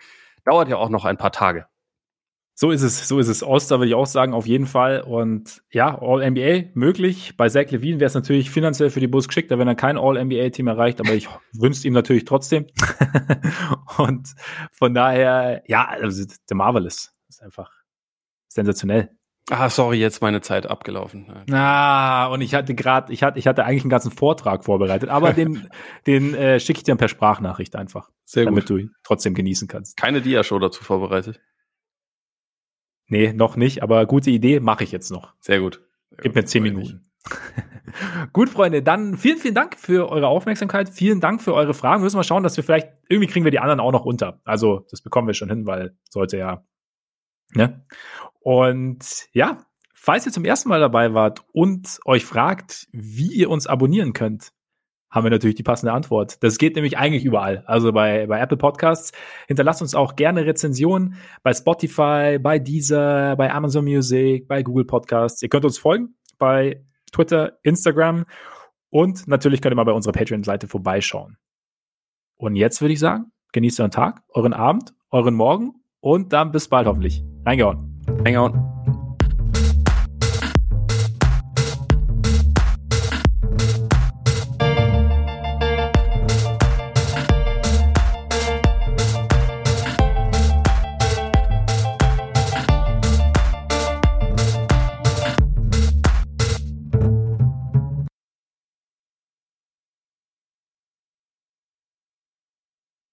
dauert ja auch noch ein paar Tage. So ist es, so ist es. All-Star würde ich auch sagen, auf jeden Fall. Und ja, All-NBA möglich. Bei Zach Levine wäre es natürlich finanziell für die Bulls geschickter, wenn er kein All-NBA-Team erreicht, aber ich (laughs) wünsche ihm natürlich trotzdem. (laughs) und von daher, ja, also The Marvelous ist einfach sensationell. Ah, sorry, jetzt meine Zeit abgelaufen. Ah, und ich hatte gerade, ich hatte, ich hatte eigentlich einen ganzen Vortrag vorbereitet, aber den, (laughs) den äh, schicke ich dir per Sprachnachricht einfach. Sehr damit gut. du ihn trotzdem genießen kannst. Keine Dia-Show dazu vorbereitet. Nee, noch nicht, aber gute Idee, mache ich jetzt noch. Sehr gut. Sehr Gib mir zehn Minuten. (laughs) Gut, Freunde, dann vielen, vielen Dank für eure Aufmerksamkeit. Vielen Dank für eure Fragen. Wir müssen mal schauen, dass wir vielleicht, irgendwie kriegen wir die anderen auch noch unter. Also, das bekommen wir schon hin, weil sollte ja, ne? Und ja, falls ihr zum ersten Mal dabei wart und euch fragt, wie ihr uns abonnieren könnt, haben wir natürlich die passende Antwort. Das geht nämlich eigentlich überall. Also bei, bei Apple Podcasts. Hinterlasst uns auch gerne Rezensionen bei Spotify, bei Deezer, bei Amazon Music, bei Google Podcasts. Ihr könnt uns folgen bei Twitter, Instagram und natürlich könnt ihr mal bei unserer Patreon-Seite vorbeischauen. Und jetzt würde ich sagen, genießt euren Tag, euren Abend, euren Morgen und dann bis bald hoffentlich. Reingehauen. Reingehauen.